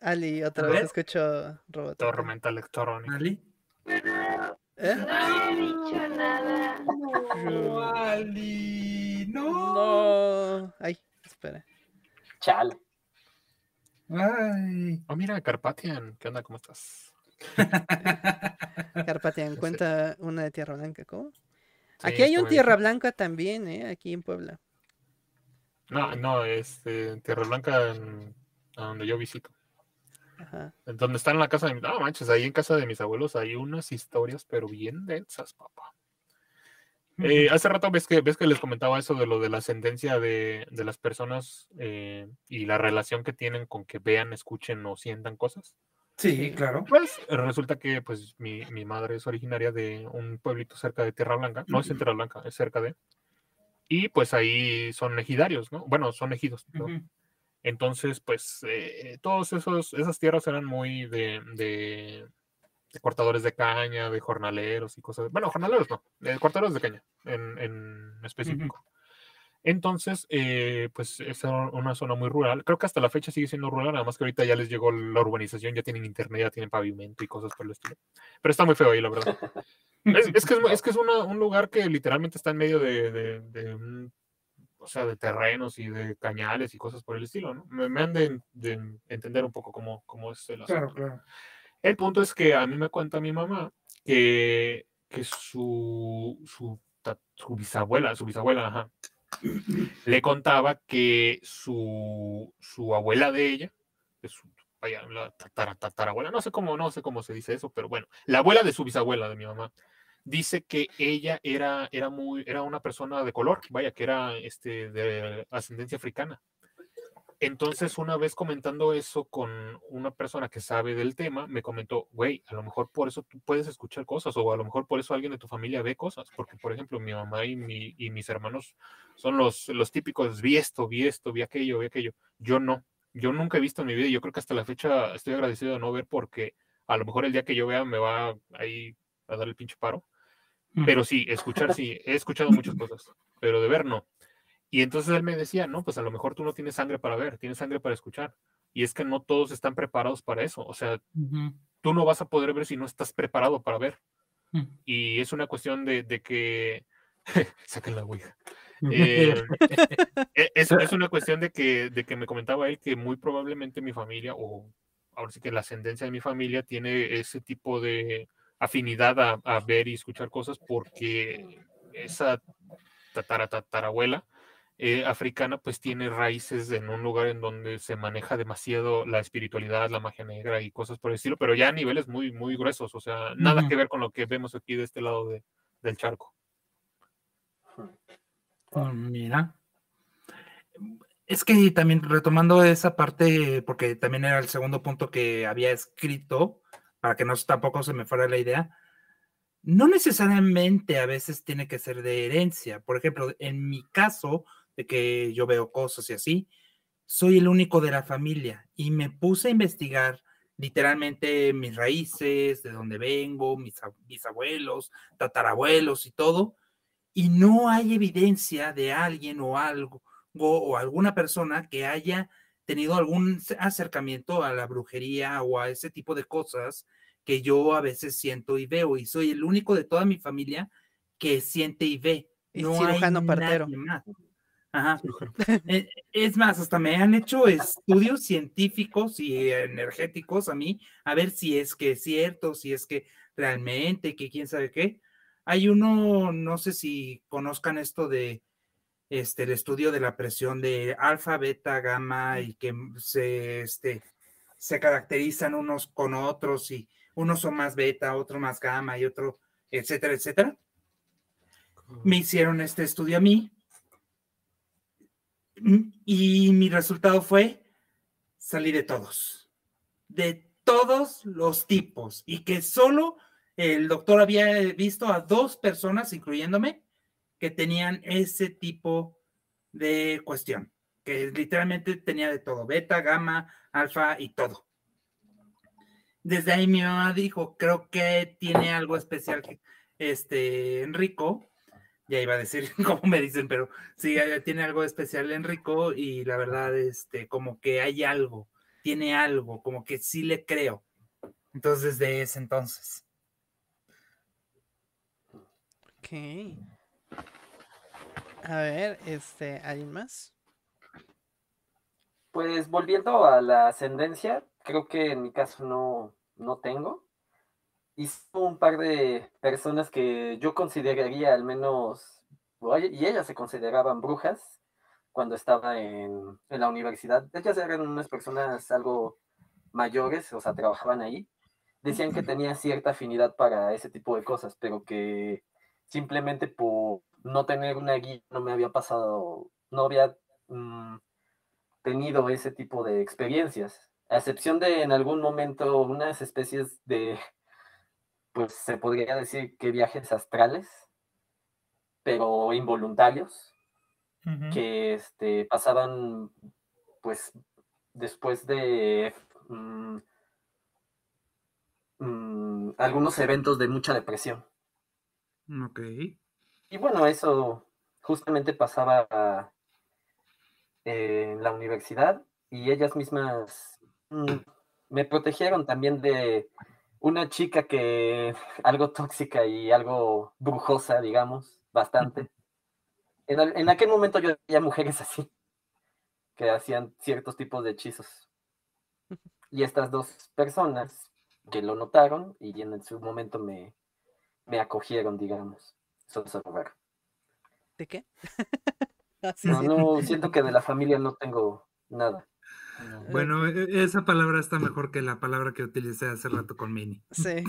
Ali, otra A vez escucho robot. Tormenta electrónica. Ali. ¿Eh? No he dicho nada. No, Ali, no. No. Ay, espera. Chale. Ay. Oh, mira, Carpathian. ¿Qué onda? ¿Cómo estás? Carpatian cuenta una de Tierra Blanca, ¿cómo? Sí, Aquí hay un Tierra. Blanca también, ¿eh? Aquí en Puebla. No, no, este, Tierra Blanca, en- a donde yo visito. Ajá. Donde está en la casa de mis... No, manches, ahí en casa de mis abuelos hay unas historias, pero bien densas, papá. Eh, hace rato ves que, ves que les comentaba eso de lo de la ascendencia de, de las personas eh, y la relación que tienen con que vean, escuchen o sientan cosas. Sí, claro. Pues resulta que pues mi, mi madre es originaria de un pueblito cerca de Tierra Blanca, no es en Tierra Blanca, es cerca de, y pues ahí son ejidarios, ¿no? Bueno, son ejidos. ¿no? Entonces, pues eh, esos, esas tierras eran muy de, de, de cortadores de caña, de jornaleros y cosas. Bueno, jornaleros no, de cortadores de caña en, en específico. Entonces, eh, pues es una zona muy rural. Creo que hasta la fecha sigue siendo rural, nada más que ahorita ya les llegó la urbanización, ya tienen internet, ya tienen pavimento y cosas por el estilo. Pero está muy feo ahí, la verdad. Es, es que, es, es que es una- un lugar que literalmente está en medio de, de- de un- o sea, de terrenos y de cañales y cosas por el estilo, ¿no? Me, me han de, de entender un poco cómo, cómo es el asunto. Claro, claro. El punto es que a mí me cuenta mi mamá que, que su, su, su bisabuela, su bisabuela, ajá, le contaba que su, su abuela de ella, vaya, la tatara- tatarabuela, no sé cómo, no sé cómo se dice eso, pero bueno, la abuela de su bisabuela, de mi mamá, dice que ella era, era muy, era una persona de color, vaya, que era este, de ascendencia africana. Entonces, una vez comentando eso con una persona que sabe del tema, me comentó, güey, a lo mejor por eso tú puedes escuchar cosas, o a lo mejor por eso alguien de tu familia ve cosas, porque, por ejemplo, mi mamá y, mi, y mis hermanos son los, los típicos, vi esto, vi esto, vi aquello, vi aquello. Yo no, yo nunca he visto en mi vida, y yo creo que hasta la fecha estoy agradecido de no ver, porque a lo mejor el día que yo vea me va ahí a dar el pinche paro. Pero sí, escuchar sí, he escuchado muchas cosas, pero de ver no. Y entonces él me decía, no, pues a lo mejor tú no tienes sangre para ver, tienes sangre para escuchar. Y es que no todos están preparados para eso. O sea, Ujú. tú no vas a poder ver si no estás preparado para ver. Mm. Y es una cuestión de, de que... Saquen la ouija. Eh, e- es, es una cuestión de que, de que me comentaba él que muy probablemente mi familia, o ahora sí que la ascendencia de mi familia, tiene ese tipo de afinidad a, a ver y escuchar cosas porque esa tatara, tatarabuela eh, africana pues tiene raíces en un lugar en donde se maneja demasiado la espiritualidad, la magia negra y cosas por el estilo, pero ya a niveles muy, muy gruesos, o sea, nada que ver con lo que vemos aquí de este lado de- del charco. Oh, mira. Es que también retomando esa parte, porque también era el segundo punto que había escrito, para que no tampoco se me fuera la idea, no necesariamente a veces tiene que ser de herencia. Por ejemplo, en mi caso, de que yo veo cosas y así, soy el único de la familia y me puse a investigar literalmente mis raíces, de dónde vengo, mis ab- bisabuelos, tatarabuelos y todo, y no hay evidencia de alguien o algo o alguna persona que haya tenido algún ce- acercamiento a la brujería o a ese tipo de cosas que yo a veces siento y veo y soy el único de toda mi familia que siente y ve. No hay partero. nadie más. Ajá. Eh, Es más, hasta me han hecho estudios científicos y energéticos a mí, a ver si es que es cierto, si es que realmente, que quién sabe qué. Hay uno, no sé si conozcan esto de este el estudio de la presión de alfa, beta, gamma y que se este se caracterizan unos con otros y unos son más beta, otro más gamma y otro, etcétera, etcétera. Me hicieron este estudio a mí y mi resultado fue salí de todos, de todos los tipos y que solo el doctor había visto a dos personas, incluyéndome, que tenían ese tipo de cuestión, que literalmente tenía de todo, beta, gamma, alfa y todo. Desde ahí mi mamá dijo, creo que tiene algo especial este Enrico, ya iba a decir como me dicen, pero sí, eh, tiene algo especial Enrico y la verdad, este, como que hay algo, tiene algo, como que sí le creo. Entonces, desde ese entonces. Ok. A ver, este, ¿alguien más? Pues volviendo a la ascendencia, creo que en mi caso no, no tengo. Y son un par de personas que yo consideraría al menos, y ellas se consideraban brujas cuando estaba en, en la universidad. Ellas eran unas personas algo mayores, o sea, trabajaban ahí. Decían que tenía cierta afinidad para ese tipo de cosas, pero que simplemente por no tener una guía no me había pasado, no había mm, tenido ese tipo de experiencias, a excepción de en algún momento unas especies de, pues se podría decir que viajes astrales, pero involuntarios, que este, pasaban pues después de mm, mm, algunos eventos de mucha depresión. Ok. Y bueno, eso justamente pasaba en la universidad y ellas mismas mm, me protegieron también de una chica que algo tóxica y algo brujosa, digamos, bastante. En, aquel momento yo veía mujeres así, que hacían ciertos tipos de hechizos. Y estas dos personas que lo notaron y en su momento me, me acogieron, digamos. Eso es raro. ¿De qué? No, no, siento que de la familia no tengo nada. Bueno, e, e, esa palabra está mejor que la palabra que utilicé hace rato con Mini. Sí,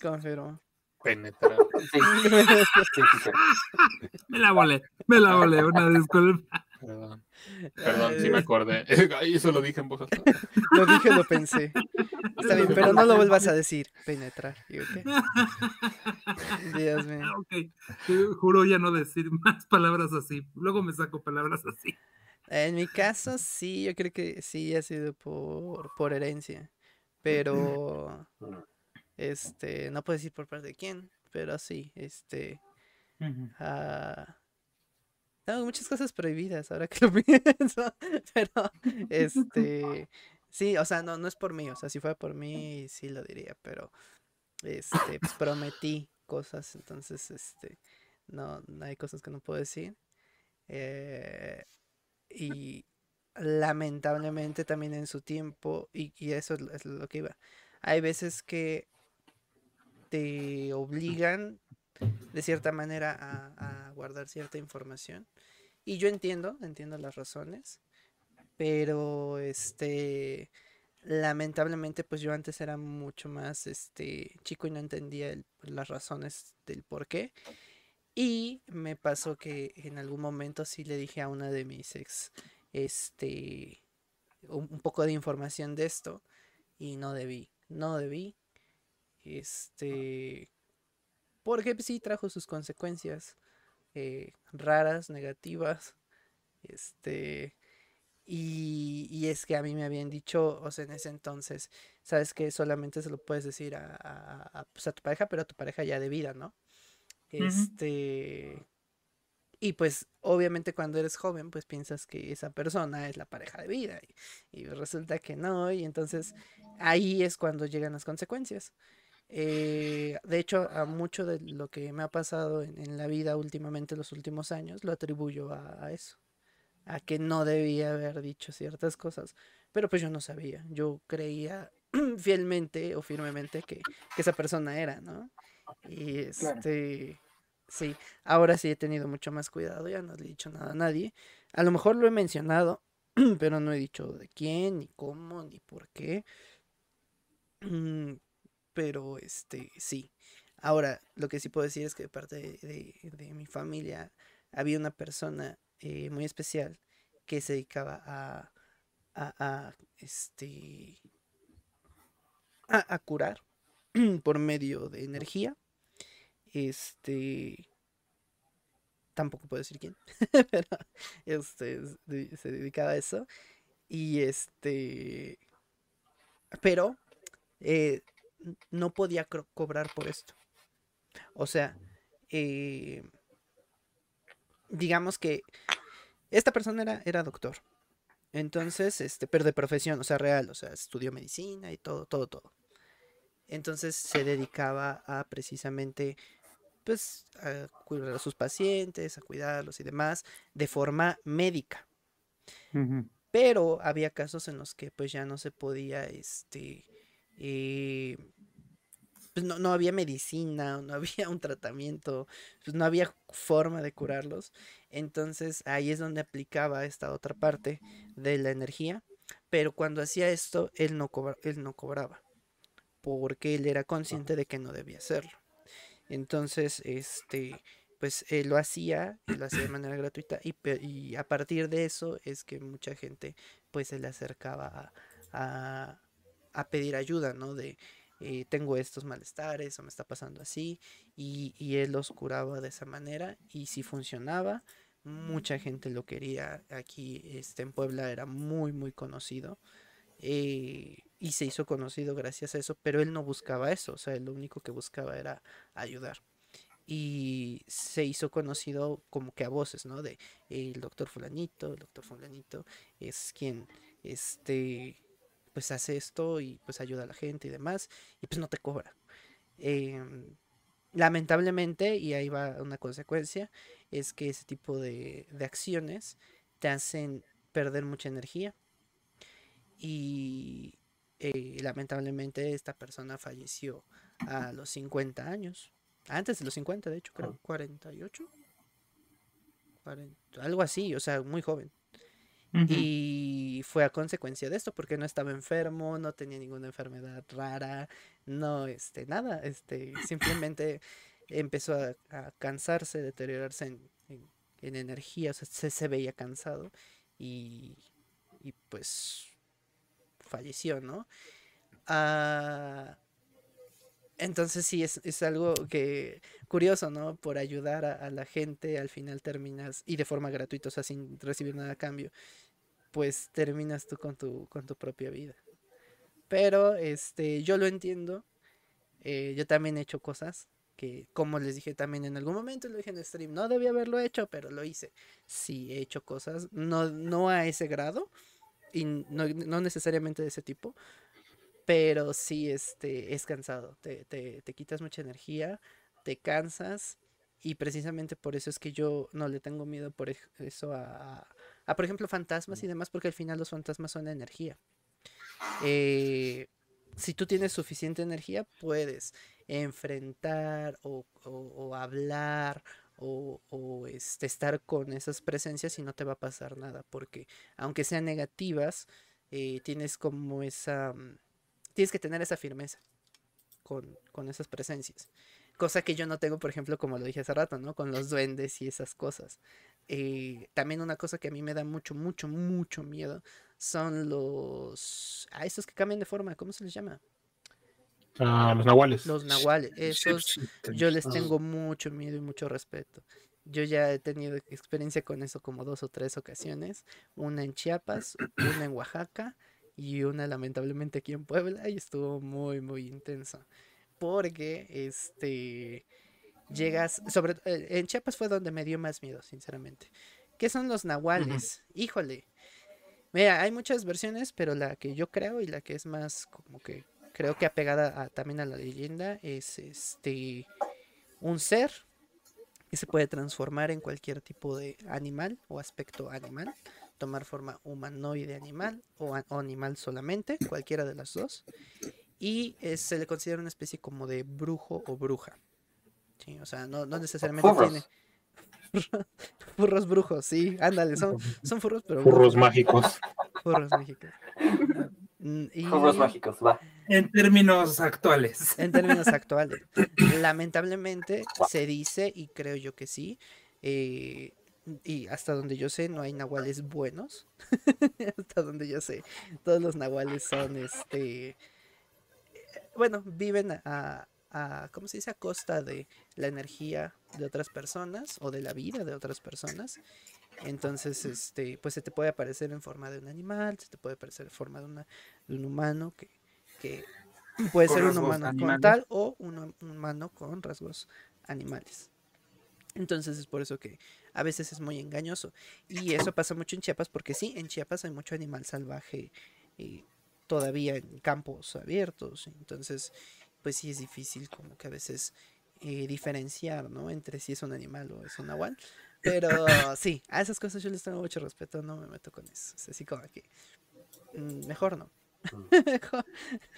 confirmo. Penetrar. me la volé, me la volé, una disculpa. Perdón. Perdón, sí me acordé. Eso lo dije en voz Lo dije, lo pensé. Está bien, pero no lo vuelvas a decir. Penetrar. Dios mío. Ah, ok, juro ya no decir más palabras así. Luego me saco palabras así. En mi caso, sí, yo creo que sí ha sido por, por herencia. Pero, este, no puedo decir por parte de quién, pero sí, este, uh, tengo muchas cosas prohibidas ahora que lo pienso, pero, este, sí, o sea, no, no es por mí, o sea, si fuera por mí, sí lo diría, pero, este, pues prometí cosas, entonces, este, no, no hay cosas que no puedo decir. Eh, y lamentablemente también en su tiempo, y, eso es lo que iba, hay veces que te obligan de cierta manera a, guardar cierta información. Y yo entiendo, entiendo las razones, pero este lamentablemente pues yo antes era mucho más este chico y no entendía las razones del por qué y me pasó que en algún momento sí le dije a una de mis ex, este, un, poco de información de esto y no debí, no debí, este, porque sí trajo sus consecuencias eh, raras, negativas, este, y, y, es que a mí me habían dicho, o sea, en ese entonces, sabes que solamente se lo puedes decir a, a, pues a tu pareja, pero a tu pareja ya de vida, ¿no? Este. Y pues obviamente cuando eres joven, pues piensas que esa persona es la pareja de vida y, resulta que no, y entonces ahí es cuando llegan las consecuencias. Eh, de hecho, a mucho de lo que me ha pasado en, la vida últimamente, los últimos años, lo atribuyo a, eso, a que no debía haber dicho ciertas cosas, pero pues yo no sabía, yo creía fielmente o firmemente que, que esa persona era, ¿no? Y este, sí, ahora sí he tenido mucho más cuidado, ya no le he dicho nada a nadie. A lo mejor lo he mencionado, pero no he dicho de quién, ni cómo, ni por qué. Mm, pero este, sí. Ahora, lo que sí puedo decir es que de parte de, mi familia había una persona eh, muy especial que se dedicaba a, a, a este, a, a curar por medio de energía este. Tampoco puedo decir quién. pero este se dedicaba a eso. Y este. Pero. Eh, no podía cobrar por esto. O sea. Eh, digamos que. Esta persona era, doctor. Entonces, este, pero de profesión, o sea, real, o sea, estudió medicina y todo, todo, todo. Entonces se dedicaba a precisamente pues a cuidar a sus pacientes, a cuidarlos y demás, de forma médica. Pero había casos en los que pues ya no se podía, este, eh, pues no, no, había medicina, no había un tratamiento, pues no había forma de curarlos. Entonces ahí es donde aplicaba esta otra parte de la energía. Pero cuando hacía esto, él no, él no cobraba, porque él era consciente de que no debía hacerlo. Entonces, este, pues él lo hacía, él lo hacía de manera gratuita y, a partir de eso es que mucha gente pues se le acercaba a, pedir ayuda, ¿no? De eh, tengo estos malestares o me está pasando así y, y, él los curaba de esa manera y si funcionaba, mucha gente lo quería. Aquí este, en Puebla era muy, muy conocido. Eh, y se hizo conocido gracias a eso, pero él no buscaba eso, o sea, lo único que buscaba era ayudar y se hizo conocido como que a voces, ¿no? De el doctor fulanito, el doctor fulanito es quien, este, pues hace esto y pues ayuda a la gente y demás, y pues no te cobra. Em, lamentablemente, y ahí va una consecuencia, es que ese tipo de, de acciones te hacen perder mucha energía y eh, lamentablemente esta persona falleció a los 50 años. Antes de los 50, de hecho, creo. 48. algo así, o sea, muy joven. Y fue a consecuencia de esto, porque no estaba enfermo, no tenía ninguna enfermedad rara, no, este, nada, este, simplemente empezó a, cansarse, deteriorarse en, energía, o sea, se, se veía cansado y, y, pues falleció, ¿no? Ah, entonces sí, es, algo que curioso, ¿no? Por ayudar a, la gente, al final terminas, y de forma gratuita, o sea, sin recibir nada a cambio, pues terminas tú con tu, con tu propia vida. Pero este, yo lo entiendo. Eh, yo también he hecho cosas que, como les dije también en algún momento, lo dije en stream, no debía haberlo hecho, pero lo hice. Sí, he hecho cosas, no, no a ese grado, y no, no necesariamente de ese tipo, pero sí este, es cansado, te, te, te quitas mucha energía, te cansas y precisamente por eso es que yo no le tengo miedo por eso a, a, por ejemplo, fantasmas y demás, porque al final los fantasmas son energía. Eh, si tú tienes suficiente energía, puedes enfrentar o, o, hablar o, este, estar con esas presencias y no te va a pasar nada, porque aunque sean negativas, eh, tienes como esa mm, tienes que tener esa firmeza con, esas presencias. Cosa que yo no tengo, por ejemplo, como lo dije hace rato, ¿no? Con los duendes y esas cosas. Eh, también una cosa que a mí me da mucho, mucho, mucho miedo son los... Ah, estos que cambian de forma, ¿cómo se les llama? Ah, los nahuales. Los nahuales. Esos yo les tengo mucho miedo y mucho respeto. Yo ya he tenido experiencia con eso como dos o tres ocasiones. Una en Chiapas, una en Oaxaca y una lamentablemente aquí en Puebla y estuvo muy muy intenso porque este llegas sobre eh, en Chiapas fue donde me dio más miedo sinceramente qué son los nahuales híjole mira hay muchas versiones pero la que yo creo y la que es más como que creo que apegada también a la leyenda es este un ser que se puede transformar en cualquier tipo de animal o aspecto animal tomar forma humanoide animal o, animal solamente, cualquiera de las dos. Y se le considera una especie como de brujo o bruja. Sí, o sea, no, necesariamente tiene. furros brujos, sí, ándale, son, son furros, pero. Furros mágicos. Furros mágicos. Mm, furros mágicos, va. En términos actuales. En términos actuales. Lamentablemente se dice, y creo yo que sí, eh, y hasta donde yo sé no hay nahuales buenos. hasta donde yo sé, todos los nahuales son este bueno, viven a, a ¿cómo se dice? a costa de la energía de otras personas o de la vida de otras personas. Entonces, este, pues se te puede aparecer en forma de un animal, se te puede aparecer en forma de, una, de un humano que, que puede ser un humano con tal o un humano con rasgos animales. Entonces es por eso que a veces es muy engañoso. Y eso pasa mucho en Chiapas porque sí, en Chiapas hay mucho animal salvaje eh, todavía en campos abiertos. Entonces, pues sí es difícil como que a veces eh, diferenciar, ¿no? Entre si es un animal o es un nahual. Pero sí, a esas cosas yo les tengo mucho respeto, no me meto con eso. Es así como que mm, mejor no. Mejor,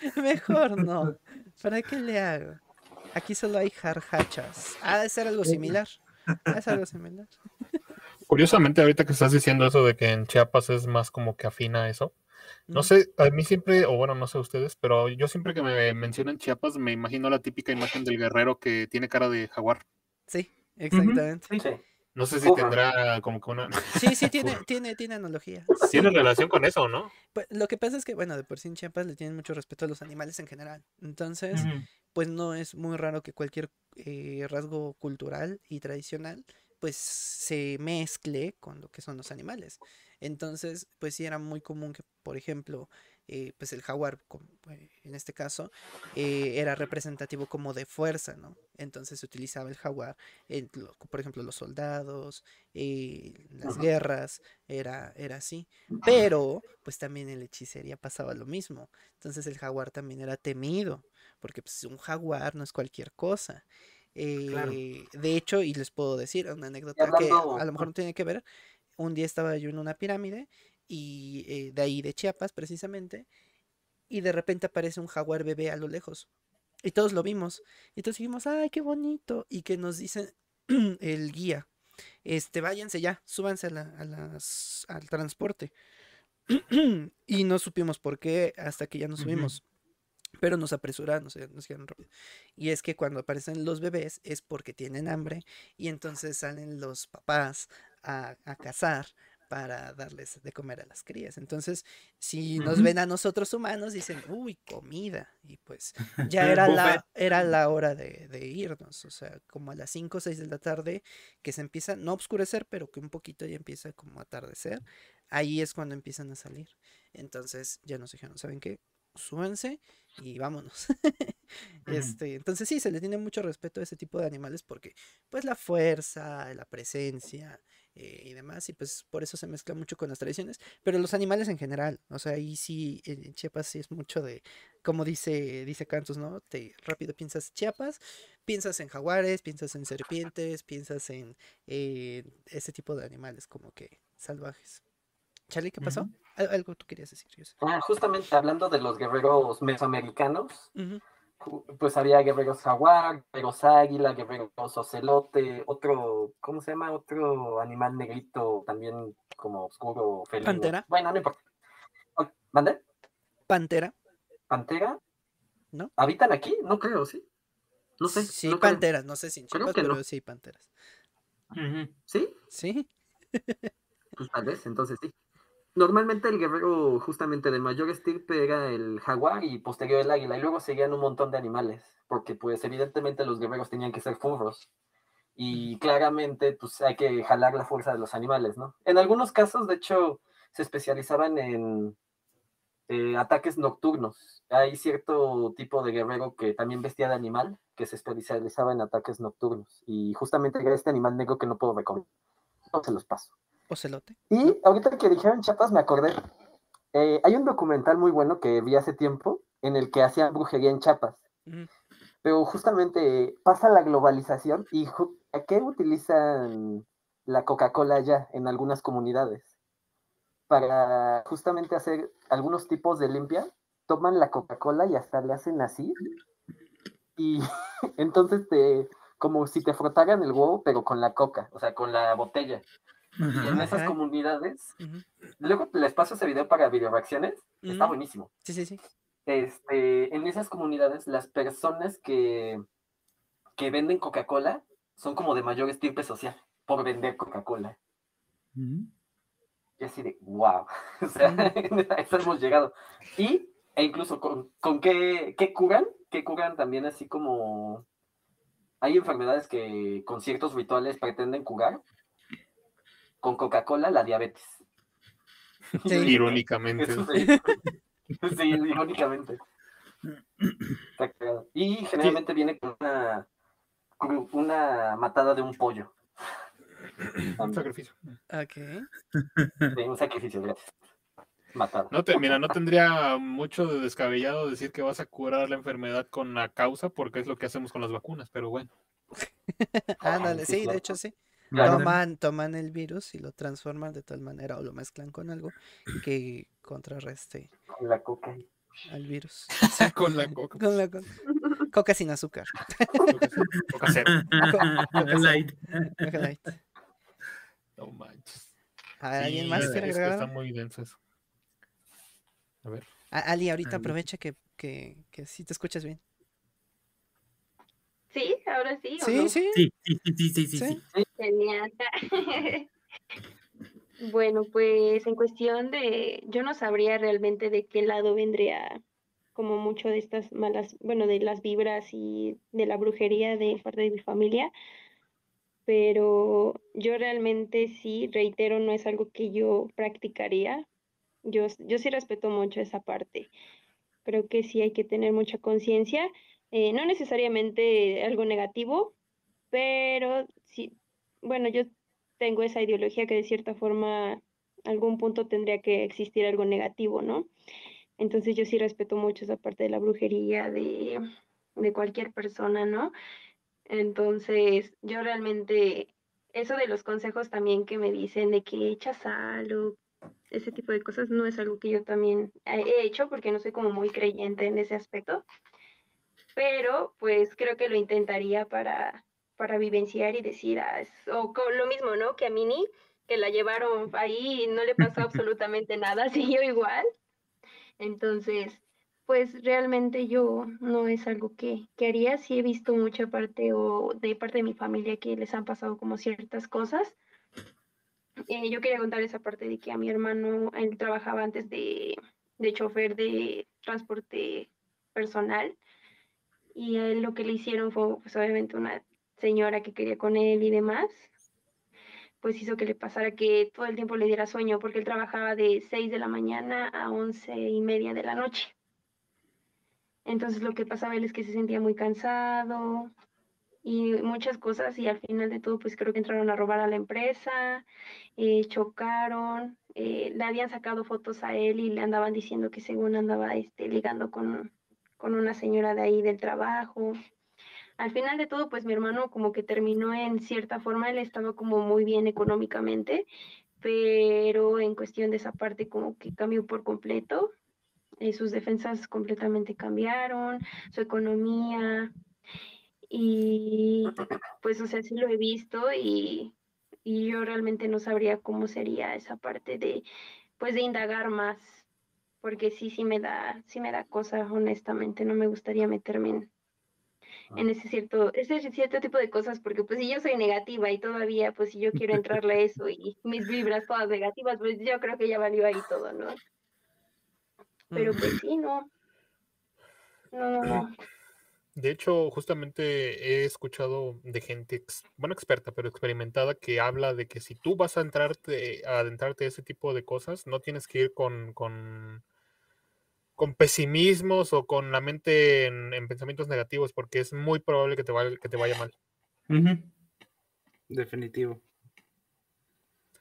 mejor no. ¿Para qué le hago? Aquí solo hay jarjachas. Ha de ser algo similar. Ha de ser algo similar. Curiosamente, ahorita que estás diciendo eso de que en Chiapas es más como que afina eso. No Mm, sé, a mí siempre, o bueno, no sé ustedes, pero yo siempre que me mencionan Chiapas me imagino la típica imagen del guerrero que tiene cara de jaguar. Sí, exactamente. Sí. No sé si tendrá como que una... Sí, sí, tiene, tiene, tiene analogía. Tiene relación con eso, ¿no? Pues, lo que pasa es que, bueno, de por sí en Chiapas le tienen mucho respeto a los animales en general. Entonces, pues no es muy raro que cualquier eh, rasgo cultural y tradicional pues se mezcle con lo que son los animales. Entonces, pues sí era muy común que, por ejemplo, eh, pues el jaguar, eh, en este caso, eh, era representativo como de fuerza, ¿no? Entonces se utilizaba el jaguar, en por ejemplo, los soldados, eh, las guerras, era, era así. Pero, pues también en la hechicería pasaba lo mismo. Entonces el jaguar también era temido, porque pues, un jaguar no es cualquier cosa. Claro. De hecho, y les puedo decir una anécdota que a lo mejor no tiene que ver. Un día estaba yo en una pirámide y eh, de ahí de Chiapas precisamente y de repente aparece un jaguar bebé a lo lejos y todos lo vimos y todos dijimos ay qué bonito y que nos dice el guía este váyanse ya súbanse a la- a las, al transporte y no supimos por qué hasta que ya nos subimos pero nos apresuraron, nos, nos rápido. Y es que cuando aparecen los bebés es porque tienen hambre y entonces salen los papás a, a cazar para darles de comer a las crías. Entonces, si nos ven a nosotros humanos, dicen, uy, comida. Y pues ya era la, era la hora de, de irnos, o sea, como a las 5 o 6 de la tarde, que se empieza, no a oscurecer, pero que un poquito ya empieza como a atardecer. Ahí es cuando empiezan a salir. Entonces ya nos dijeron, ¿saben qué? Súbanse y vámonos. Este, entonces sí, se le tiene mucho respeto a ese tipo de animales porque pues la fuerza, la presencia eh, y demás, y pues por eso se mezcla mucho con las tradiciones, pero los animales en general, o sea, ahí sí, en en Chiapas sí es mucho de, como dice, dice Cantus, ¿no? Te rápido piensas Chiapas, piensas en jaguares, piensas en serpientes, piensas en eh, ese tipo de animales como que salvajes. Charlie, ¿qué pasó? Algo tú querías decir, yo sé. Ah, justamente hablando de los guerreros mesoamericanos, pues había guerreros jaguar, guerreros águila, guerreros ocelote, otro, ¿cómo se llama? Otro animal negrito también como oscuro, felino. ¿Pantera? Bueno, no importa. ¿Mande? Pantera, ¿Pantera? ¿No? ¿Habitan aquí? No creo, ¿sí? No sé. sí, no creo. panteras, no sé si en Creo que pero no. sí, panteras. ¿Sí? Sí, Pues tal vez, entonces sí. Normalmente el guerrero justamente de mayor estirpe era el jaguar y posterior el águila, y luego seguían un montón de animales, porque pues evidentemente los guerreros tenían que ser furros. Y claramente pues hay que jalar la fuerza de los animales, ¿no? En algunos casos, de hecho, se especializaban en eh, ataques nocturnos. Hay cierto tipo de guerrero que también vestía de animal, que se especializaba en ataques nocturnos. Y justamente era este animal negro que no puedo recomendar. No se los paso. Ocelote. Y ahorita que dijeron Chiapas me acordé. eh, hay un documental muy bueno que vi hace tiempo en el que hacían brujería en Chiapas. Ujú. Pero justamente pasa la globalización y ¿a qué utilizan la Coca-Cola ya en algunas comunidades? Para justamente hacer algunos tipos de limpia, toman la Coca-Cola y hasta le hacen así. Y entonces te, como si te frotaran el huevo, pero con la coca, o sea, con la botella. Y en esas Ajá. comunidades. Luego les paso ese video para video reacciones. Está buenísimo. Sí, sí, sí. Este, en esas comunidades, las personas que, que venden Coca-Cola son como de mayor estirpe social por vender Coca-Cola. Y así de, wow. O sea, a eso hemos llegado. Y, e incluso con, con qué, qué curan, qué curan también así como... Hay enfermedades que con ciertos rituales pretenden curar. Con Coca-Cola, la diabetes. Sí. Irónicamente. Eso sí. Sí, irónicamente. Y generalmente viene con una, con una matada de un pollo. Un sacrificio. Ok. un sacrificio, gracias. Matada. No te, mira, no tendría mucho de descabellado decir que vas a curar la enfermedad con la causa, porque es lo que hacemos con las vacunas, pero bueno. Ándale, sí, sí, de hecho sí. Claro. Toman, toman el virus y lo transforman de tal manera o lo mezclan con algo que contrarreste Con la coca. al virus. Con la coca. Con la co- coca sin azúcar. Coca cero. Coca Light. Coca light. No manches. ¿Alguien Sí, más es quiere que agregar? Está muy denso eso. A ver. A- Ali, ahorita Ali. aprovecha que, que, que sí te escuchas bien. Sí, ahora sí. ¿o Sí, no? sí. Sí, sí, sí, sí, sí, sí, Sí. sí. Genial. Bueno, pues en cuestión de, yo no sabría realmente de qué lado vendría como mucho de estas malas, bueno, de las vibras y de la brujería de parte de mi familia, pero yo realmente sí, reitero, no es algo que yo practicaría. Yo, yo sí respeto mucho esa parte. Creo que sí hay que tener mucha conciencia, eh, no necesariamente algo negativo, pero sí, bueno, yo tengo esa ideología que de cierta forma algún punto tendría que existir algo negativo, ¿no? Entonces yo sí respeto mucho esa parte de la brujería de, de cualquier persona, ¿no? Entonces yo realmente, eso de los consejos también que me dicen de que echas sal o ese tipo de cosas no es algo que yo también he hecho porque no soy como muy creyente en ese aspecto, pero pues creo que lo intentaría para, para vivenciar y decir, ah, o con lo mismo, ¿no? Que a Mini, que la llevaron ahí y no le pasó absolutamente nada, siguió igual. Entonces, pues realmente yo no es algo que, que haría. Sí he visto mucha parte o de parte de mi familia que les han pasado como ciertas cosas. Eh, yo quería contar esa parte de que a mi hermano, él trabajaba antes de, de chofer de transporte personal y él lo que le hicieron fue pues obviamente una señora que quería con él y demás, pues hizo que le pasara que todo el tiempo le diera sueño porque él trabajaba de 6 de la mañana a once y media de la noche. Entonces lo que pasaba él es que se sentía muy cansado y muchas cosas y al final de todo pues creo que entraron a robar a la empresa, eh, chocaron, eh, le habían sacado fotos a él y le andaban diciendo que según andaba este, ligando con, con una señora de ahí del trabajo. Al final de todo, pues mi hermano como que terminó en cierta forma, él estaba como muy bien económicamente, pero en cuestión de esa parte como que cambió por completo. eh, sus defensas completamente cambiaron, su economía, y pues, o sea, sí lo he visto y, y yo realmente no sabría cómo sería esa parte de, pues, de indagar más, porque sí, sí me da, sí me da cosa, honestamente, no me gustaría meterme en, en ese cierto, ese cierto tipo de cosas, porque pues si yo soy negativa y todavía, pues si yo quiero entrarle a eso y mis vibras todas negativas, pues yo creo que ya valió ahí todo, ¿no? Pero pues sí, no. No, no, no. De hecho, justamente he escuchado de gente, ex- bueno, experta, pero experimentada, que habla de que si tú vas a entrarte, a adentrarte a ese tipo de cosas, no tienes que ir con, con, con pesimismos o con la mente en, en pensamientos negativos, porque es muy probable que te vaya, que te vaya mal. Ujú. Definitivo.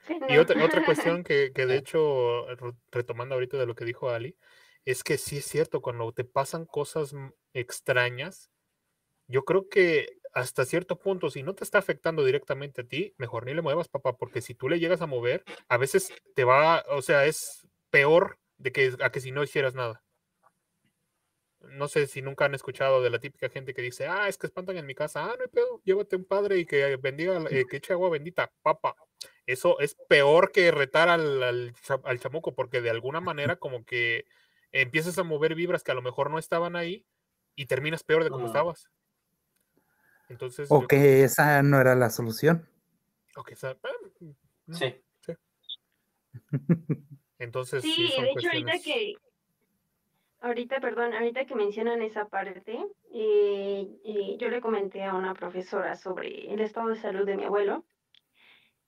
Sí, Y otra, otra cuestión que, que de hecho, re- retomando ahorita de lo que dijo Ali, es que sí es cierto, cuando te pasan cosas extrañas, yo creo que hasta cierto punto, si no te está afectando directamente a ti, mejor ni le muevas, papá, porque si tú le llegas a mover, a veces te va, o sea, es peor de que a que si no hicieras nada. No sé si nunca han escuchado de la típica gente que dice, ah, es que espantan en mi casa, ah, no hay pedo, llévate un padre y que bendiga, eh, que eche agua bendita, papá. Eso es peor que retar al, al, cha- al chamuco, porque de alguna manera como que empiezas a mover vibras que a lo mejor no estaban ahí y terminas peor de como estabas. Entonces, O yo que esa no era la solución. o que esa- ah, mm, Sí. Entonces, sí, Sí, son de hecho ahorita que, ahorita, perdón, ahorita que mencionan esa parte, eh, eh, yo le comenté a una profesora sobre el estado de salud de mi abuelo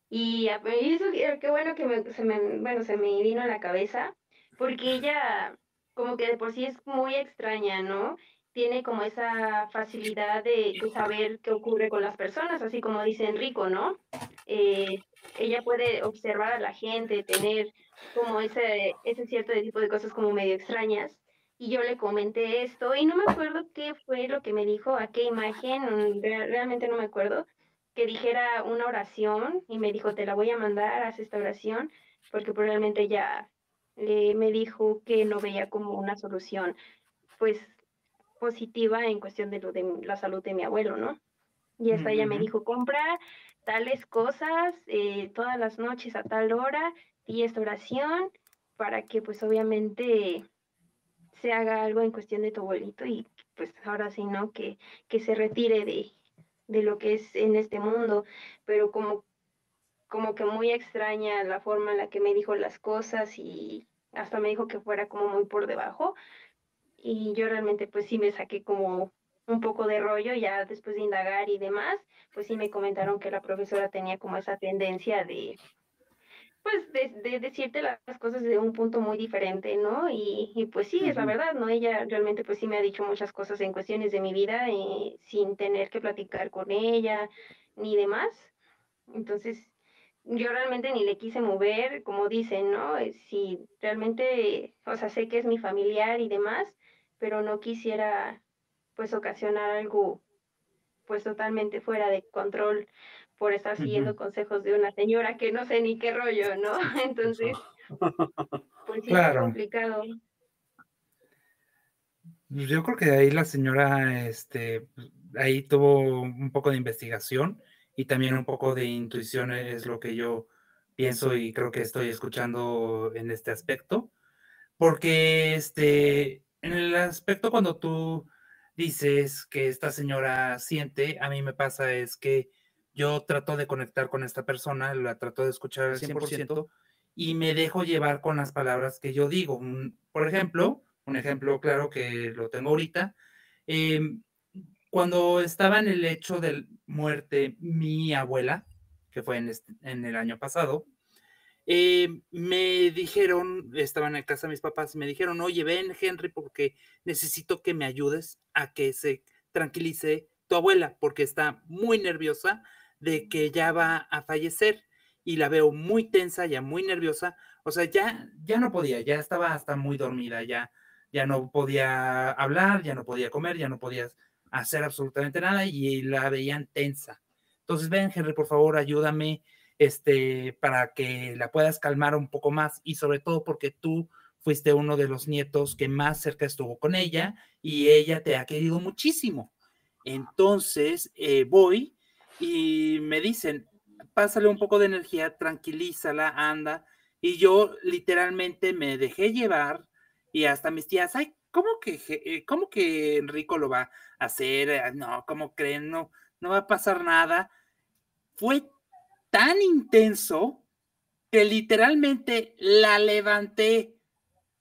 y eso, eh, qué bueno que me- se me, bueno, se me vino a la cabeza porque ella como que de por sí es muy extraña, ¿no? Tiene como esa facilidad de, de saber qué ocurre con las personas, así como dice Enrico, ¿no? Eh, ella puede observar a la gente, tener como ese, ese cierto tipo de cosas como medio extrañas. Y yo le comenté esto y no me acuerdo qué fue lo que me dijo, a qué imagen, mm, re- realmente no me acuerdo, que dijera una oración y me dijo, te la voy a mandar, haz esta oración, porque probablemente ya me dijo que no veía como una solución, pues, positiva en cuestión de lo de la salud de mi abuelo, ¿no? Y esta ella me dijo, compra tales cosas eh, todas las noches a tal hora y esta oración para que pues obviamente se haga algo en cuestión de tu abuelito y pues ahora sí, ¿no? Que, que se retire de, de lo que es en este mundo, pero como, como que muy extraña la forma en la que me dijo las cosas y hasta me dijo que fuera como muy por debajo y yo realmente pues sí me saqué como un poco de rollo ya después de indagar y demás, pues sí me comentaron que la profesora tenía como esa tendencia de pues de, decirte las cosas de un punto muy diferente, ¿no? Y, pues sí, es la verdad, ¿no? Ella realmente pues sí me ha dicho muchas cosas en cuestiones de mi vida eh, sin tener que platicar con ella ni demás. Entonces, yo realmente ni le quise mover, como dicen, ¿no? Eh, si realmente, o sea, sé que es mi familiar y demás, pero no quisiera pues ocasionar algo pues totalmente fuera de control por estar siguiendo consejos de una señora que no sé ni qué rollo, ¿no? Entonces, pues sí, es complicado. Pues, yo creo que ahí la señora, este, ahí tuvo un poco de investigación y también un poco de intuición es lo que yo pienso y creo que estoy escuchando en este aspecto, porque este, en el aspecto cuando tú dices que esta señora siente, a mí me pasa es que yo trato de conectar con esta persona, la trato de escuchar al 100% y me dejo llevar con las palabras que yo digo. Por ejemplo, un ejemplo claro que lo tengo ahorita, em, cuando estaba en el hecho de muerte mi abuela, que fue en, este, en el año pasado, eh, me dijeron, estaba en casa mis papás, me dijeron, oye, ven Henry, porque necesito que me ayudes a que se tranquilice tu abuela, porque está muy nerviosa de que ya va a fallecer y la veo muy tensa, ya muy nerviosa, o sea, ya, ya no podía, ya estaba hasta muy dormida, ya, ya no podía hablar, ya no podía comer, ya no podía hacer absolutamente nada y la veían tensa. Entonces, ven, Henry, por favor, ayúdame este, para que la puedas calmar un poco más y sobre todo porque tú fuiste uno de los nietos que más cerca estuvo con ella y ella te ha querido muchísimo. Entonces eh, voy y me dicen, pásale un poco de energía, tranquilízala, anda. Y yo literalmente me dejé llevar y hasta mis tías, ay, ¿cómo que, eh, cómo que Enrico lo va a hacer? No, ¿cómo creen? No, no va a pasar nada. Fue tan intenso que literalmente la levanté,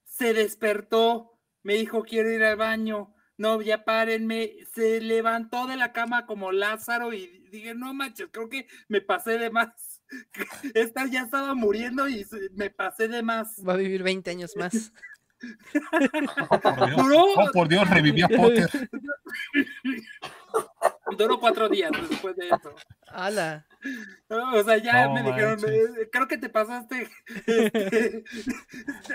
se despertó, me dijo quiero ir al baño, no, ya párenme, se levantó de la cama como Lázaro y dije, no manches, creo que me pasé de más. Esta ya estaba muriendo y me pasé de más. Va a vivir 20 años más. Oh, por Dios, oh, por Dios revivió Potter. Duró cuatro días después de eso. ¡Hala! o sea, ya me dijeron, eh, creo que te pasaste. Este,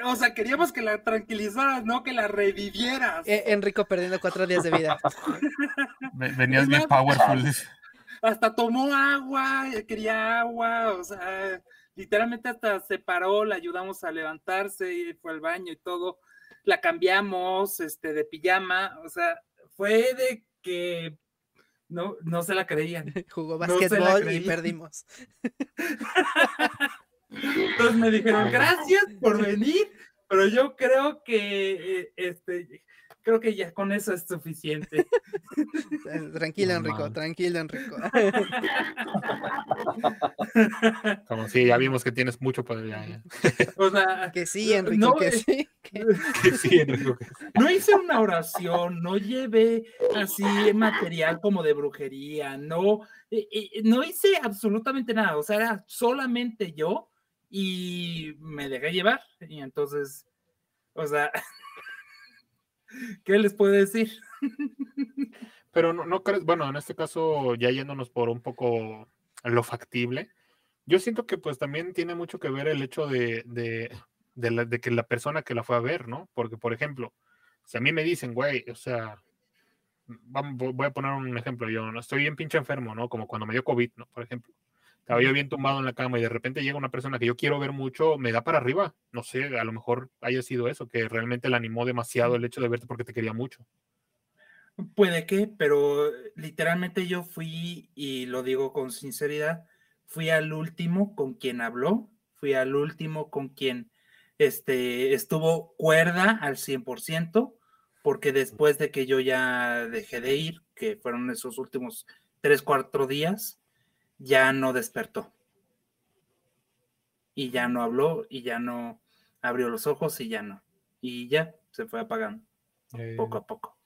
o sea, queríamos que la tranquilizaras, no que la revivieras. Eh, Enrico perdiendo cuatro días de vida. Venías bien powerful. Hasta tomó agua, quería agua, o sea, literalmente hasta se paró, la ayudamos a levantarse y fue al baño y todo. La cambiamos este, de pijama, o sea, fue de que no, no se la creían. Jugó básquetbol y perdimos. Entonces me dijeron, gracias por venir, pero yo creo que eh, este, creo que ya con eso es suficiente. Tranquilo, Enrico, tranquilo, Enrico. Como si ya vimos que tienes mucho poder. O sea, que sí, Enrico, que sí. Que... sí, Enrico. No hice una oración, no llevé así material como de brujería, no, eh, eh, no hice absolutamente nada, o sea, era solamente yo y me dejé llevar. Y entonces, o sea, ¿Qué les puedo decir? Pero no, no crees, bueno, en este caso, ya yéndonos por un poco lo factible, yo siento que pues también tiene mucho que ver el hecho de, de, de, que la persona que la fue a ver, ¿no? Porque, por ejemplo, si a mí me dicen, güey, o sea, voy a poner un ejemplo yo, ¿no? Estoy bien pinche enfermo, ¿no? Como cuando me dio COVID, ¿no? Por ejemplo. Estaba yo bien tumbado en la cama y de repente llega una persona que yo quiero ver mucho, me da para arriba. No sé, a lo mejor haya sido eso, que realmente le animó demasiado el hecho de verte porque te quería mucho. Puede que, pero literalmente yo fui, y lo digo con sinceridad, fui al último con quien habló, fui al último con quien este, estuvo cuerda al 100%, porque después de que yo ya dejé de ir, que fueron esos últimos tres, cuatro días, ya no despertó. Y ya no habló, y ya no abrió los ojos, y ya no. Y ya se fue apagando poco a poco.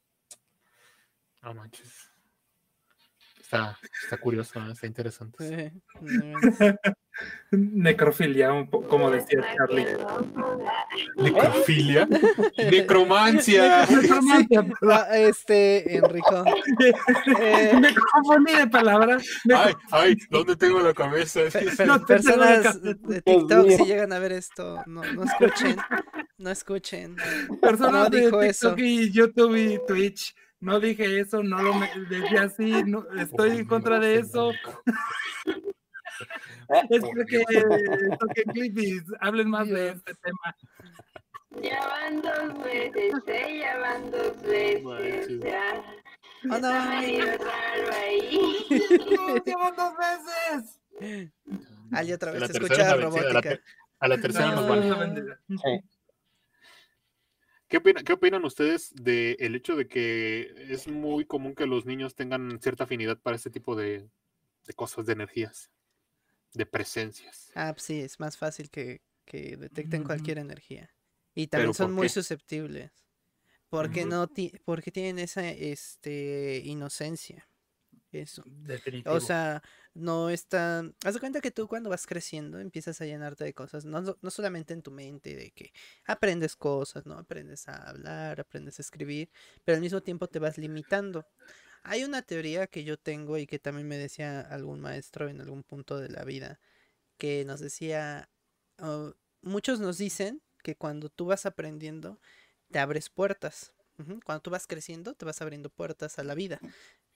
No manches. Está, está curioso, ¿no? está interesante. Sí, Necrofilia, un poco como decía Charlie. Necrofilia. Necromancia. Ah, Este, Enrico. eh, Me de palabras. Ay, ay, ¿dónde tengo la cabeza? No te tengo la personas cabeza. de TikTok, si llegan a ver esto, no, no escuchen. No escuchen. Personas No de dijo TikTok eso. y YouTube y Twitch. No dije eso, no lo me- decía así, no, estoy en contra de eso. Espero que toquen clip y hablen más de este tema. Ya van dos veces, ¿eh? Ya van dos veces. Ya. Oh, no. Está medio raro ahí. ¡No, dos veces! Ali otra vez la se tercera es escucha la vencida, a la robótica. A la tercera nos No, van. no, vendida. ¿Qué, opina- qué opinan ustedes del hecho de que es muy común que los niños tengan cierta afinidad para este tipo de, de cosas, de energías, de presencias? Ah, pues sí, es más fácil que, que detecten cualquier energía. Y también ¿Pero son muy qué? susceptibles. Porque Ujú. no ti- porque tienen esa este inocencia. Eso. Definitivo. O sea, no está. Haz de cuenta que tú cuando vas creciendo empiezas a llenarte de cosas, no, no solamente en tu mente, de que aprendes cosas, ¿no? Aprendes a hablar, aprendes a escribir, pero al mismo tiempo te vas limitando. Hay una teoría que yo tengo y que también me decía algún maestro en algún punto de la vida, que nos decía, oh, muchos nos dicen que cuando tú vas aprendiendo, te abres puertas. Cuando tú vas creciendo, te vas abriendo puertas a la vida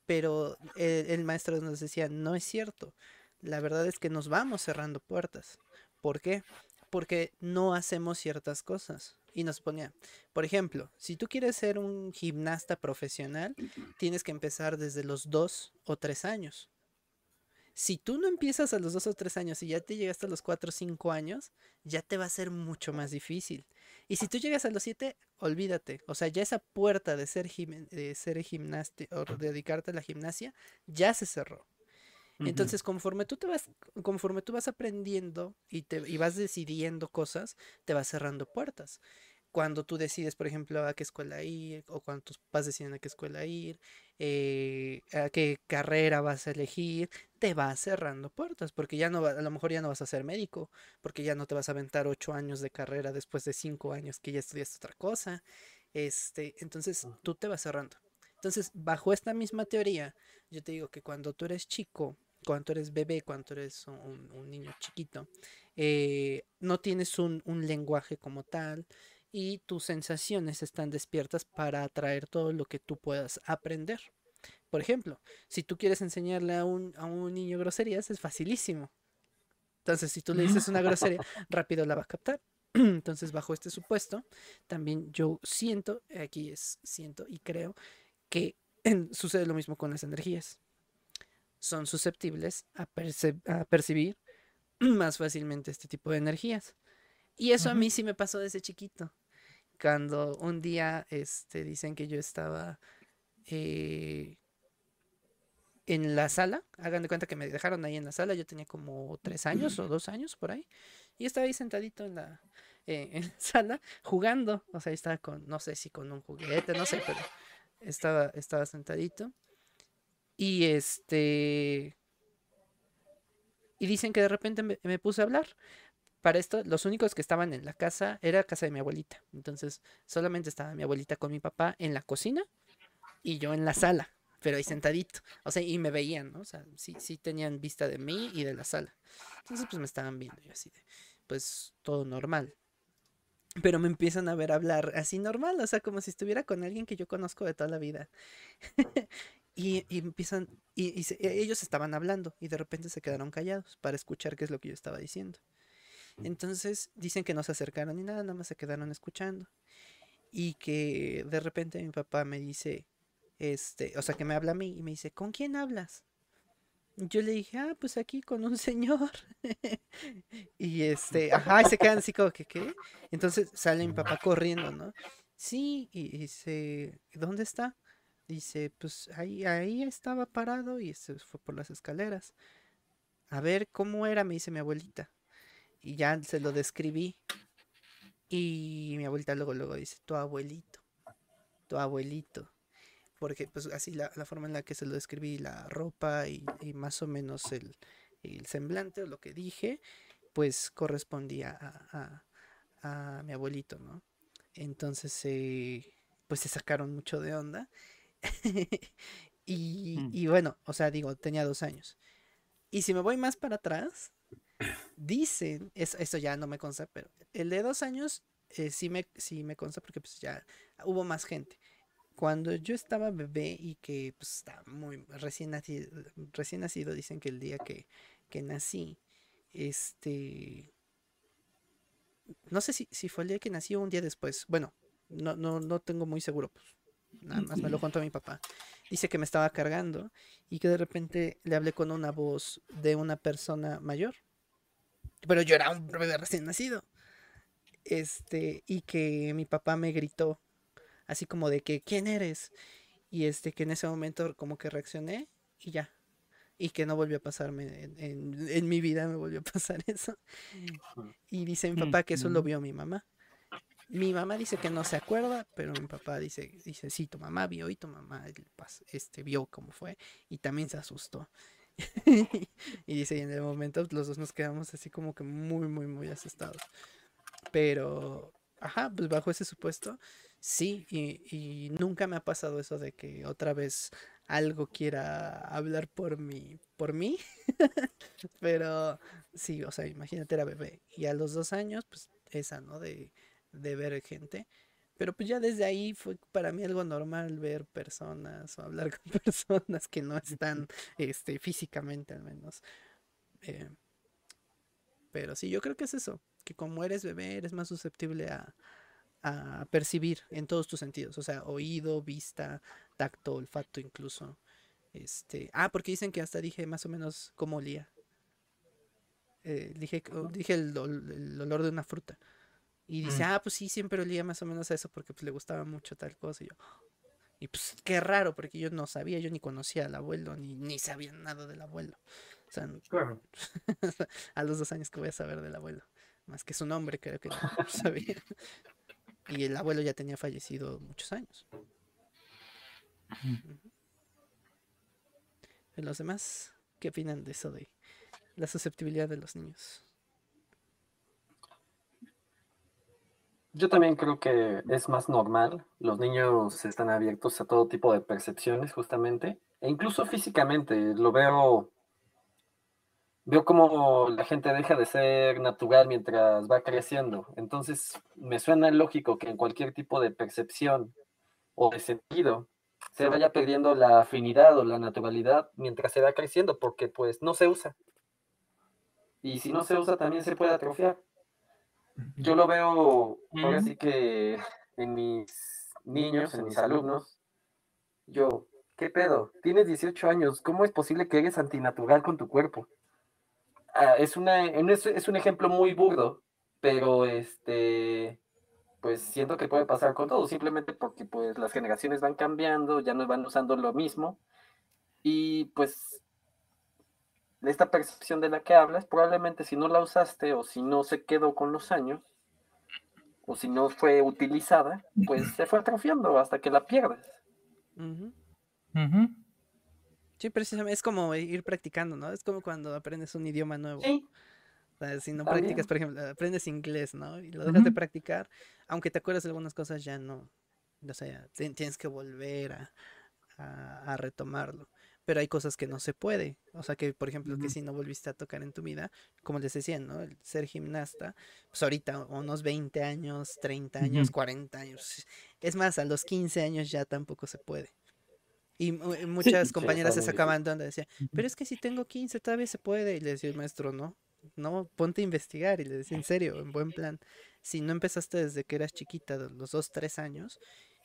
pero el, el maestro nos decía, no es cierto. La verdad es que nos vamos cerrando puertas. ¿Por qué? Porque no hacemos ciertas cosas. Y nos ponía, por ejemplo, si tú quieres ser un gimnasta profesional, tienes que empezar desde los dos o tres años. Si tú no empiezas a los dos o tres años y ya te llegaste a los cuatro o cinco años, ya te va a ser mucho más difícil. Y si tú llegas a los siete, olvídate. O sea, ya esa puerta de ser, gim- de ser gimnasta o de dedicarte a la gimnasia ya se cerró. Entonces, conforme tú te vas, conforme tú vas aprendiendo y te y vas decidiendo cosas, te vas cerrando puertas. Cuando tú decides, por ejemplo, a qué escuela ir, o cuando tus papás deciden a qué escuela ir, eh, a qué carrera vas a elegir, te vas cerrando puertas, porque ya no va- a lo mejor ya no vas a ser médico, porque ya no te vas a aventar ocho años de carrera después de cinco años que ya estudiaste otra cosa. Este, entonces tú te vas cerrando. Entonces, bajo esta misma teoría, yo te digo que cuando tú eres chico, cuando tú eres bebé, cuando tú eres un, un niño chiquito, eh, no tienes un, un lenguaje como tal y tus sensaciones están despiertas para atraer todo lo que tú puedas aprender. Por ejemplo, si tú quieres enseñarle a un, a un niño groserías, es facilísimo. Entonces, si tú le dices una grosería, rápido la va a captar. Entonces, bajo este supuesto, también yo siento, aquí es siento y creo que en- sucede lo mismo con las energías. Son susceptibles a, a percibir más fácilmente este tipo de energías. Y eso a mí sí me pasó desde chiquito. Cuando un día este, dicen que yo estaba eh, en la sala, hagan de cuenta que me dejaron ahí en la sala, yo tenía como tres años o dos años por ahí, y estaba ahí sentadito en la, eh, en la sala jugando, o sea, estaba con, no sé si con un juguete, no sé, pero estaba, estaba sentadito. Y este... Y dicen que de repente me, me puse a hablar. Para esto, los únicos que estaban en la casa era casa de mi abuelita. Entonces, solamente estaba mi abuelita con mi papá en la cocina y yo en la sala, pero ahí sentadito. O sea, y me veían, ¿no? O sea, sí, sí tenían vista de mí y de la sala. Entonces, pues me estaban viendo yo así de, pues todo normal. pero me empiezan a ver hablar así normal, o sea, como si estuviera con alguien que yo conozco de toda la vida. y, y empiezan, y, y se- ellos estaban hablando y de repente se quedaron callados para escuchar qué es lo que yo estaba diciendo. Entonces dicen que no se acercaron ni nada, nada más se quedaron escuchando. Y que de repente mi papá me dice, este, o sea, que me habla a mí y me dice, ¿con quién hablas? Yo le dije, ah, pues aquí con un señor. y este, ajá, y se quedan así como que, ¿qué? Entonces sale mi papá corriendo, ¿no? Sí, y dice, ¿dónde está? Dice, pues ahí, ahí estaba parado y se fue por las escaleras. A ver, ¿cómo era? Me dice mi abuelita. Y ya se lo describí. Y mi abuelita luego, luego dice, tu abuelito, tu abuelito. Porque pues así la, la forma en la que se lo describí, la ropa y, y más o menos el, el semblante o lo que dije, pues correspondía a, a- a mi abuelito, ¿no? Entonces, eh, pues se sacaron mucho de onda. y, Mm. y bueno, o sea, digo, tenía dos años. Y si me voy más para atrás, dicen, es- eso ya no me consta, pero el de dos años eh, sí, me, sí me consta porque pues ya hubo más gente. Cuando yo estaba bebé y que pues estaba muy recién nacido, recién nacido, dicen que el día que, que nací, este, no sé si, si fue el día que nací o un día después. Bueno, no, no, no tengo muy seguro, pues. Nada más me lo contó mi papá. Dice que me estaba cargando y que de repente le hablé con una voz de una persona mayor. Pero yo era un bebé recién nacido. Este, y que mi papá me gritó, así como de que, ¿quién eres? Y este, que en ese momento como que reaccioné y ya. Y que no volvió a pasarme en, en- en mi vida, me volvió a pasar eso. Y dice mi papá que eso lo vio mi mamá. Mi mamá dice que no se acuerda, pero mi papá dice, dice, sí, tu mamá vio y tu mamá pas- este, vio cómo fue y también se asustó. y dice, y en el momento los dos nos quedamos así como que muy, muy, muy asustados. Pero, ajá, pues bajo ese supuesto, sí, y, y nunca me ha pasado eso de que otra vez algo quiera hablar por mí, por mí. Pero sí, o sea, imagínate, era bebé. Y a los dos años, pues esa, ¿no? De, de ver gente. Pero pues ya desde ahí fue para mí algo normal ver personas o hablar con personas que no están este, físicamente al menos. Eh, pero sí, yo creo que es eso, que como eres bebé eres más susceptible a, a percibir en todos tus sentidos, o sea, oído, vista, tacto, olfato incluso. Este, ah, porque dicen que hasta dije más o menos cómo olía. Eh, dije, dije el, el olor de una fruta. Y dice, Mm. ah, pues sí, siempre olía más o menos a eso porque pues, le gustaba mucho tal cosa. Y yo, y pues qué raro, porque yo no sabía, yo ni conocía al abuelo, ni, ni sabía nada del abuelo. O sea, Claro. a los dos años que voy a saber del abuelo. Más que su nombre, creo que no sabía. Y el abuelo ya tenía fallecido muchos años. Ujú. ¿Y los demás qué opinan de eso de la susceptibilidad de los niños? Yo también creo que es más normal. Los niños están abiertos a todo tipo de percepciones, justamente. E incluso físicamente. Lo veo. Veo como la gente deja de ser natural mientras va creciendo. Entonces, me suena lógico que en cualquier tipo de percepción o de sentido se vaya perdiendo la afinidad o la naturalidad mientras se va creciendo, porque pues no se usa. Y si no se usa, también se puede atrofiar. Yo lo veo ahora Ujú. sí que en mis niños, en mis alumnos, yo, ¿qué pedo? Tienes 18 años, ¿cómo es posible que eres antinatural con tu cuerpo? Ah, es, una, es un ejemplo muy burdo, pero este, pues siento que puede pasar con todo, simplemente porque pues las generaciones van cambiando, ya no van usando lo mismo, y pues esta percepción de la que hablas, probablemente si no la usaste o si no se quedó con los años, o si no fue utilizada, pues se fue atrofiando hasta que la pierdes. Ujú. Ujú. Sí, precisamente es como ir practicando, ¿no? Es como cuando aprendes un idioma nuevo. Sí, O sea, si no También. practicas, por ejemplo, aprendes inglés, ¿no? Y lo dejas de practicar, aunque te acuerdas de algunas cosas, ya no. O sea, tienes que volver a, a- a retomarlo. Pero hay cosas que no se puede. O sea que, por ejemplo, que si no volviste a tocar en tu vida, como les decía, ¿no? El ser gimnasta, pues ahorita unos 20 años, 30 años, 40 años. Es más, a los 15 años ya tampoco se puede. Y muchas compañeras se sacaban donde decía, pero es que si tengo 15 todavía se puede. Y le decía el maestro, no, no, ponte a investigar. Y le decía, en serio, en buen plan, si no empezaste desde que eras chiquita, los 2, 3 años,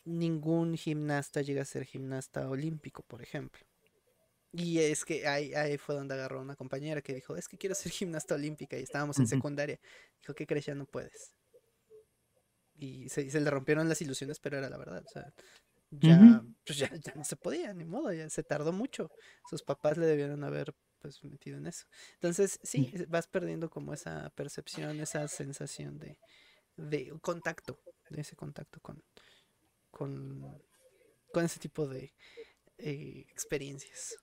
ningún gimnasta llega a ser gimnasta olímpico, por ejemplo. Y es que ahí, ahí fue donde agarró una compañera que dijo, es que quiero ser gimnasta olímpica y estábamos en secundaria. Dijo, ¿qué crees? Ya no puedes. Y se, se, le rompieron las ilusiones, pero era la verdad. O sea, ya, pues ya, ya, no se podía, ni modo, ya se tardó mucho. Sus papás le debieron haber pues metido en eso. Entonces, sí, vas perdiendo como esa percepción, esa sensación de, de contacto, de ese contacto con, con, con ese tipo de eh, experiencias.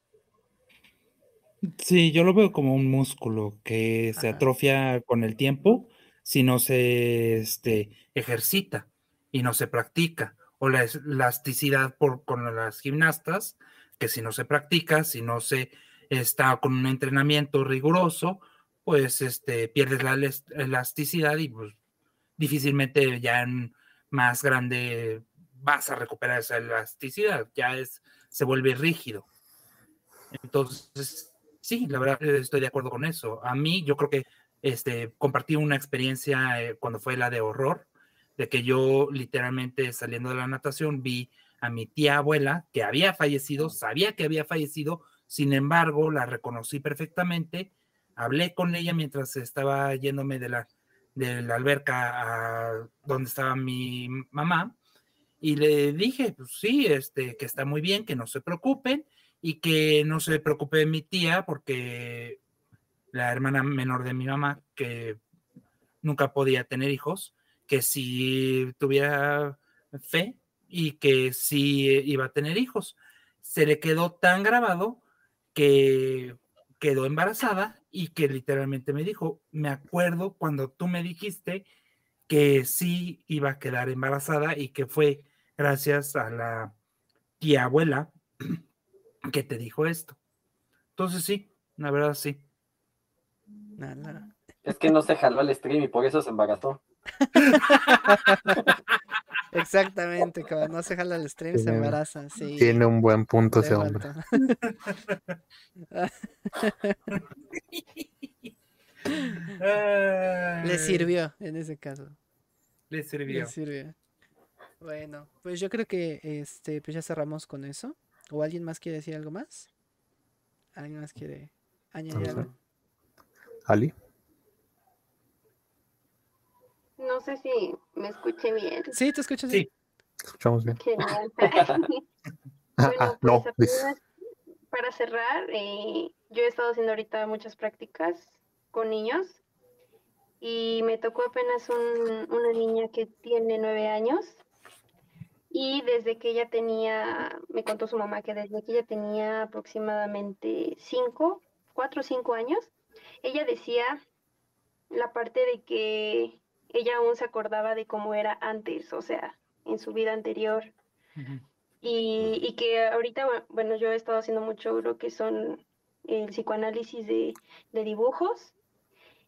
Sí, yo lo veo como un músculo que se atrofia con el tiempo si no se este, ejercita y no se practica. O la elasticidad por, con las gimnastas, que si no se practica, si no se está con un entrenamiento riguroso, pues este, pierdes la elasticidad y pues, difícilmente ya en más grande vas a recuperar esa elasticidad, ya es, se vuelve rígido. Entonces, sí, la verdad estoy de acuerdo con eso. A mí, yo creo que este, compartí una experiencia eh, cuando fue la de horror, de que yo literalmente saliendo de la natación vi a mi tía abuela que había fallecido, sabía que había fallecido, sin embargo, la reconocí perfectamente, hablé con ella mientras estaba yéndome de la, de la alberca a donde estaba mi mamá y le dije, pues sí, este, que está muy bien, que no se preocupen y que no se preocupe mi tía porque la hermana menor de mi mamá, que nunca podía tener hijos, que si tuviera fe y que sí iba a tener hijos. Se le quedó tan grabado que quedó embarazada y que literalmente me dijo, me acuerdo cuando tú me dijiste que sí iba a quedar embarazada y que fue gracias a la tía abuela que te dijo esto. Entonces sí, la verdad sí. Es que no se jaló al stream y por eso se embarazó. Exactamente, cuando no se jala el stream se embaraza. Sí. Tiene un buen punto ese hombre. Le sirvió en ese caso. Le sirvió. Le sirvió. Bueno, pues yo creo que este, pues ya cerramos con eso. ¿O alguien más quiere decir algo más? ¿Alguien más quiere añadir algo? ¿Ali? No sé si me escuché bien. Sí, te escuchas bien. Escuchamos bien. bueno, pues para cerrar, eh, yo he estado haciendo ahorita muchas prácticas con niños y me tocó apenas una niña que tiene nueve años y desde que ella tenía, me contó su mamá que desde que ella tenía aproximadamente cinco, cuatro o cinco años, ella decía la parte de que ella aún se acordaba de cómo era antes, o sea, en su vida anterior. y, y, que ahorita, bueno, yo he estado haciendo mucho lo que son el psicoanálisis de, de dibujos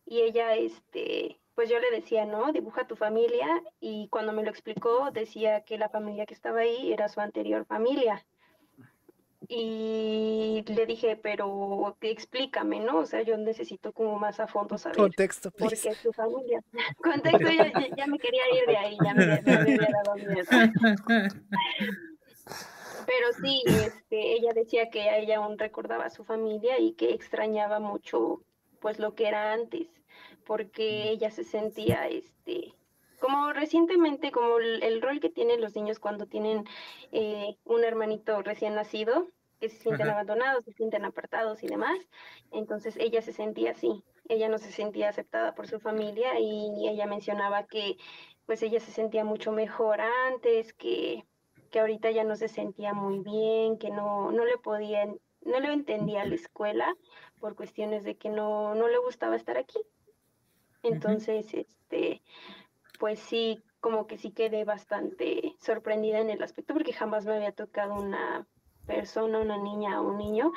y ella, este, pues yo le decía, ¿no? Dibuja tu familia y cuando me lo explicó decía que la familia que estaba ahí era su anterior familia. Y le dije, pero explícame, ¿no? O sea, yo necesito como más a fondo saber. Contexto, Porque es tu familia. Contexto, ya, me quería ir de ahí, ya me, había dado miedo. Pero sí, este, ella decía que ella aún recordaba a su familia y que extrañaba mucho, pues, lo que era antes porque ella se sentía, este, como recientemente, como el, rol que tienen los niños cuando tienen eh, un hermanito recién nacido, que se sienten abandonados, se sienten apartados y demás. Entonces ella se sentía así, ella no se sentía aceptada por su familia y ella mencionaba que pues ella se sentía mucho mejor antes, que, que ahorita ya no se sentía muy bien, que no, no le podían, no le entendía a la escuela por cuestiones de que no, no le gustaba estar aquí. Entonces, este, pues sí, como que sí quedé bastante sorprendida en el aspecto porque jamás me había tocado una, persona, una niña o un niño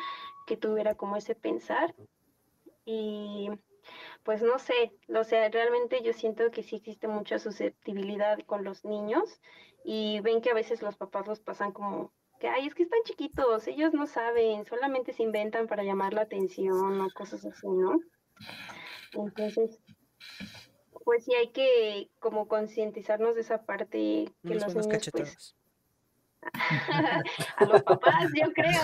que tuviera como ese pensar. Y pues no sé, o sea, realmente yo siento que sí existe mucha susceptibilidad con los niños y ven que a veces los papás los pasan como que, ay, es que están chiquitos, ellos no saben, solamente se inventan para llamar la atención o cosas así, ¿no? Entonces, pues sí hay que como concientizarnos de esa parte que Unos los niños, pues, a los papás, yo creo.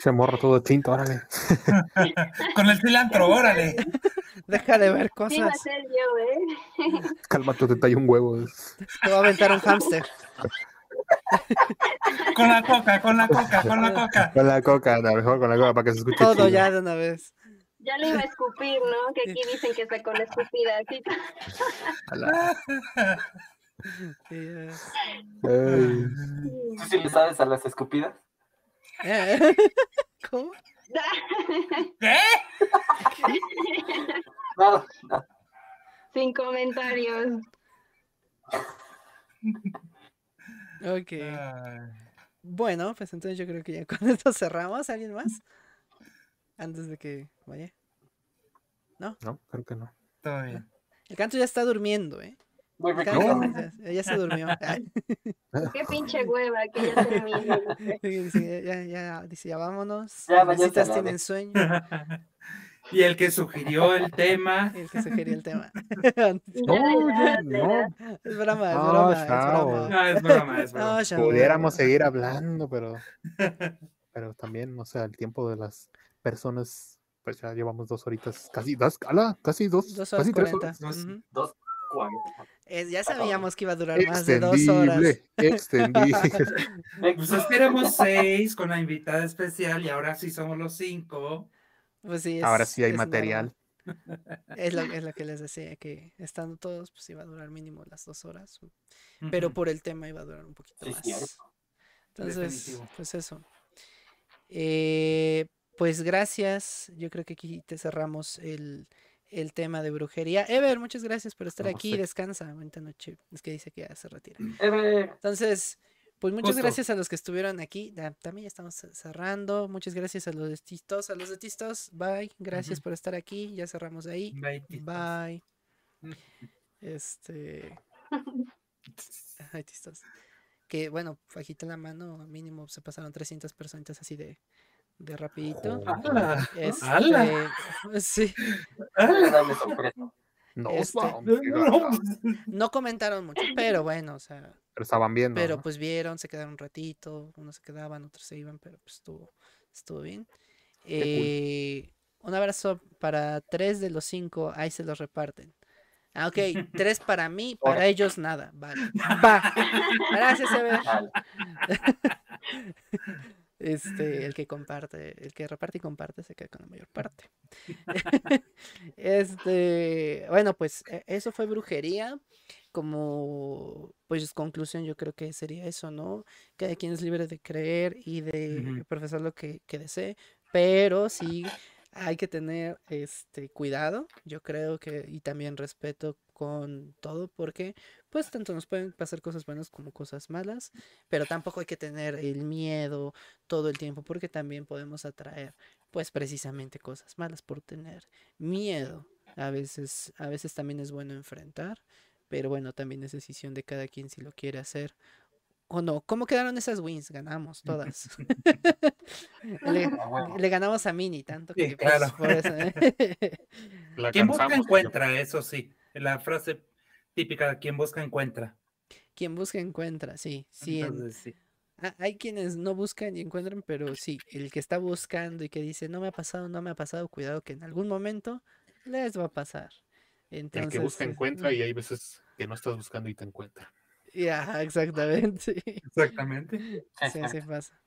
Se morra todo tinto, órale. Con el cilantro, órale. Deja de ver Sí, va a cosas. ser yo, ¿eh? Cálmate, te tallo un huevo. Te voy a aventar un hámster. Con la coca, con la coca, con la coca. Con la coca, a lo mejor con la coca para que se escuche Todo chido. ya de una vez. Ya le iba a escupir, ¿no? Que aquí dicen que está con la escupida. así. ¿Tú sí le sabes a las escupidas? Eh, ¿Cómo? ¿Qué? Nada, nada. Sin comentarios. Ok. Bueno, pues entonces yo creo que ya con esto cerramos. ¿Alguien más? Antes de que vaya. No, creo que no. Todo bien. El canto ya está durmiendo, ¿eh? Muy ya, ya se durmió. Qué pinche hueva que ya termine. dice, ya, ya, dice, ya vámonos. Ya, Las tienen sueño. Y el que sugirió el tema. El que sugería el tema. No, ya no. es broma, es No, broma, es broma. No, es broma, es No, broma. Pudiéramos seguir hablando, pero. Pero también, o sea, el tiempo de las personas. Pues ya llevamos dos horitas, casi, dos, ala, casi dos, Dos horas casi tres cuarenta. horas. Dos- ujú. Dos cuarenta. Eh, ya sabíamos que iba a durar más de dos horas. Extendible. Pues es que éramos seis con la invitada especial y ahora sí somos los cinco. Pues sí, es- Ahora sí hay es material. Es lo, es lo que les decía, que estando todos, pues iba a durar mínimo las dos horas. Pero por el tema iba a durar un poquito Sí, más. Entonces, Definitivo. pues eso. Eh, pues gracias. Yo creo que aquí te cerramos el, el tema de brujería. Ever, muchas gracias por estar No, aquí. sí. Descansa. Buena noche. Es que dice que ya se retira. Ever, Entonces, pues muchas Justo. gracias a los que estuvieron aquí. También ya estamos ce- cerrando. Muchas gracias a los de Tistos. A los de Tistos, bye. Gracias por estar aquí. Ya cerramos ahí. Bye. Bye. Este. Ay, Tistos. Que bueno, bajita la mano, mínimo se pasaron 300 personitas así de, de rapidito. ¡Hala! Este, ¡Hala! sí, Este, No, no comentaron mucho, pero bueno, o sea, Pero estaban viendo. pero ¿no? pues vieron, se quedaron un ratito, unos se quedaban, otros se iban, pero pues estuvo, estuvo bien. Eh, un abrazo para tres de los cinco, ahí se los reparten. Ah, ok, tres para mí, para ellos nada, vale. Va. Gracias, Ever. Vale. Este, el que comparte, el que reparte y comparte se queda con la mayor parte. Este, bueno, pues e- eso fue brujería. Como, pues conclusión, yo creo que sería eso, ¿no? Cada quien es libre de creer y de profesar lo que, que desee, pero sí hay que tener este cuidado, yo creo que, y también respeto con todo, porque pues tanto nos pueden pasar cosas buenas como cosas malas, pero tampoco hay que tener el miedo todo el tiempo, porque también podemos atraer pues precisamente cosas malas por tener miedo. A veces, a veces también es bueno enfrentar, pero bueno, también es decisión de cada quien si lo quiere hacer o no. ¿Cómo quedaron esas wins? Ganamos todas. le, Ah, bueno. le ganamos a Mini tanto Sí, que pues, claro. por eso, ¿eh? La Quien busca encuentra, eso sí. La frase típica quien busca encuentra. Quien busca encuentra, sí, sí. en- Entonces, sí. Ah, Hay quienes no buscan y encuentran, pero sí, el que está buscando y que dice no me ha pasado, no me ha pasado, cuidado que en algún momento les va a pasar. Entonces, El que busca eh, encuentra y hay veces que no estás buscando y te encuentra. Ya, exactamente. Exactamente. Sí, así pasa.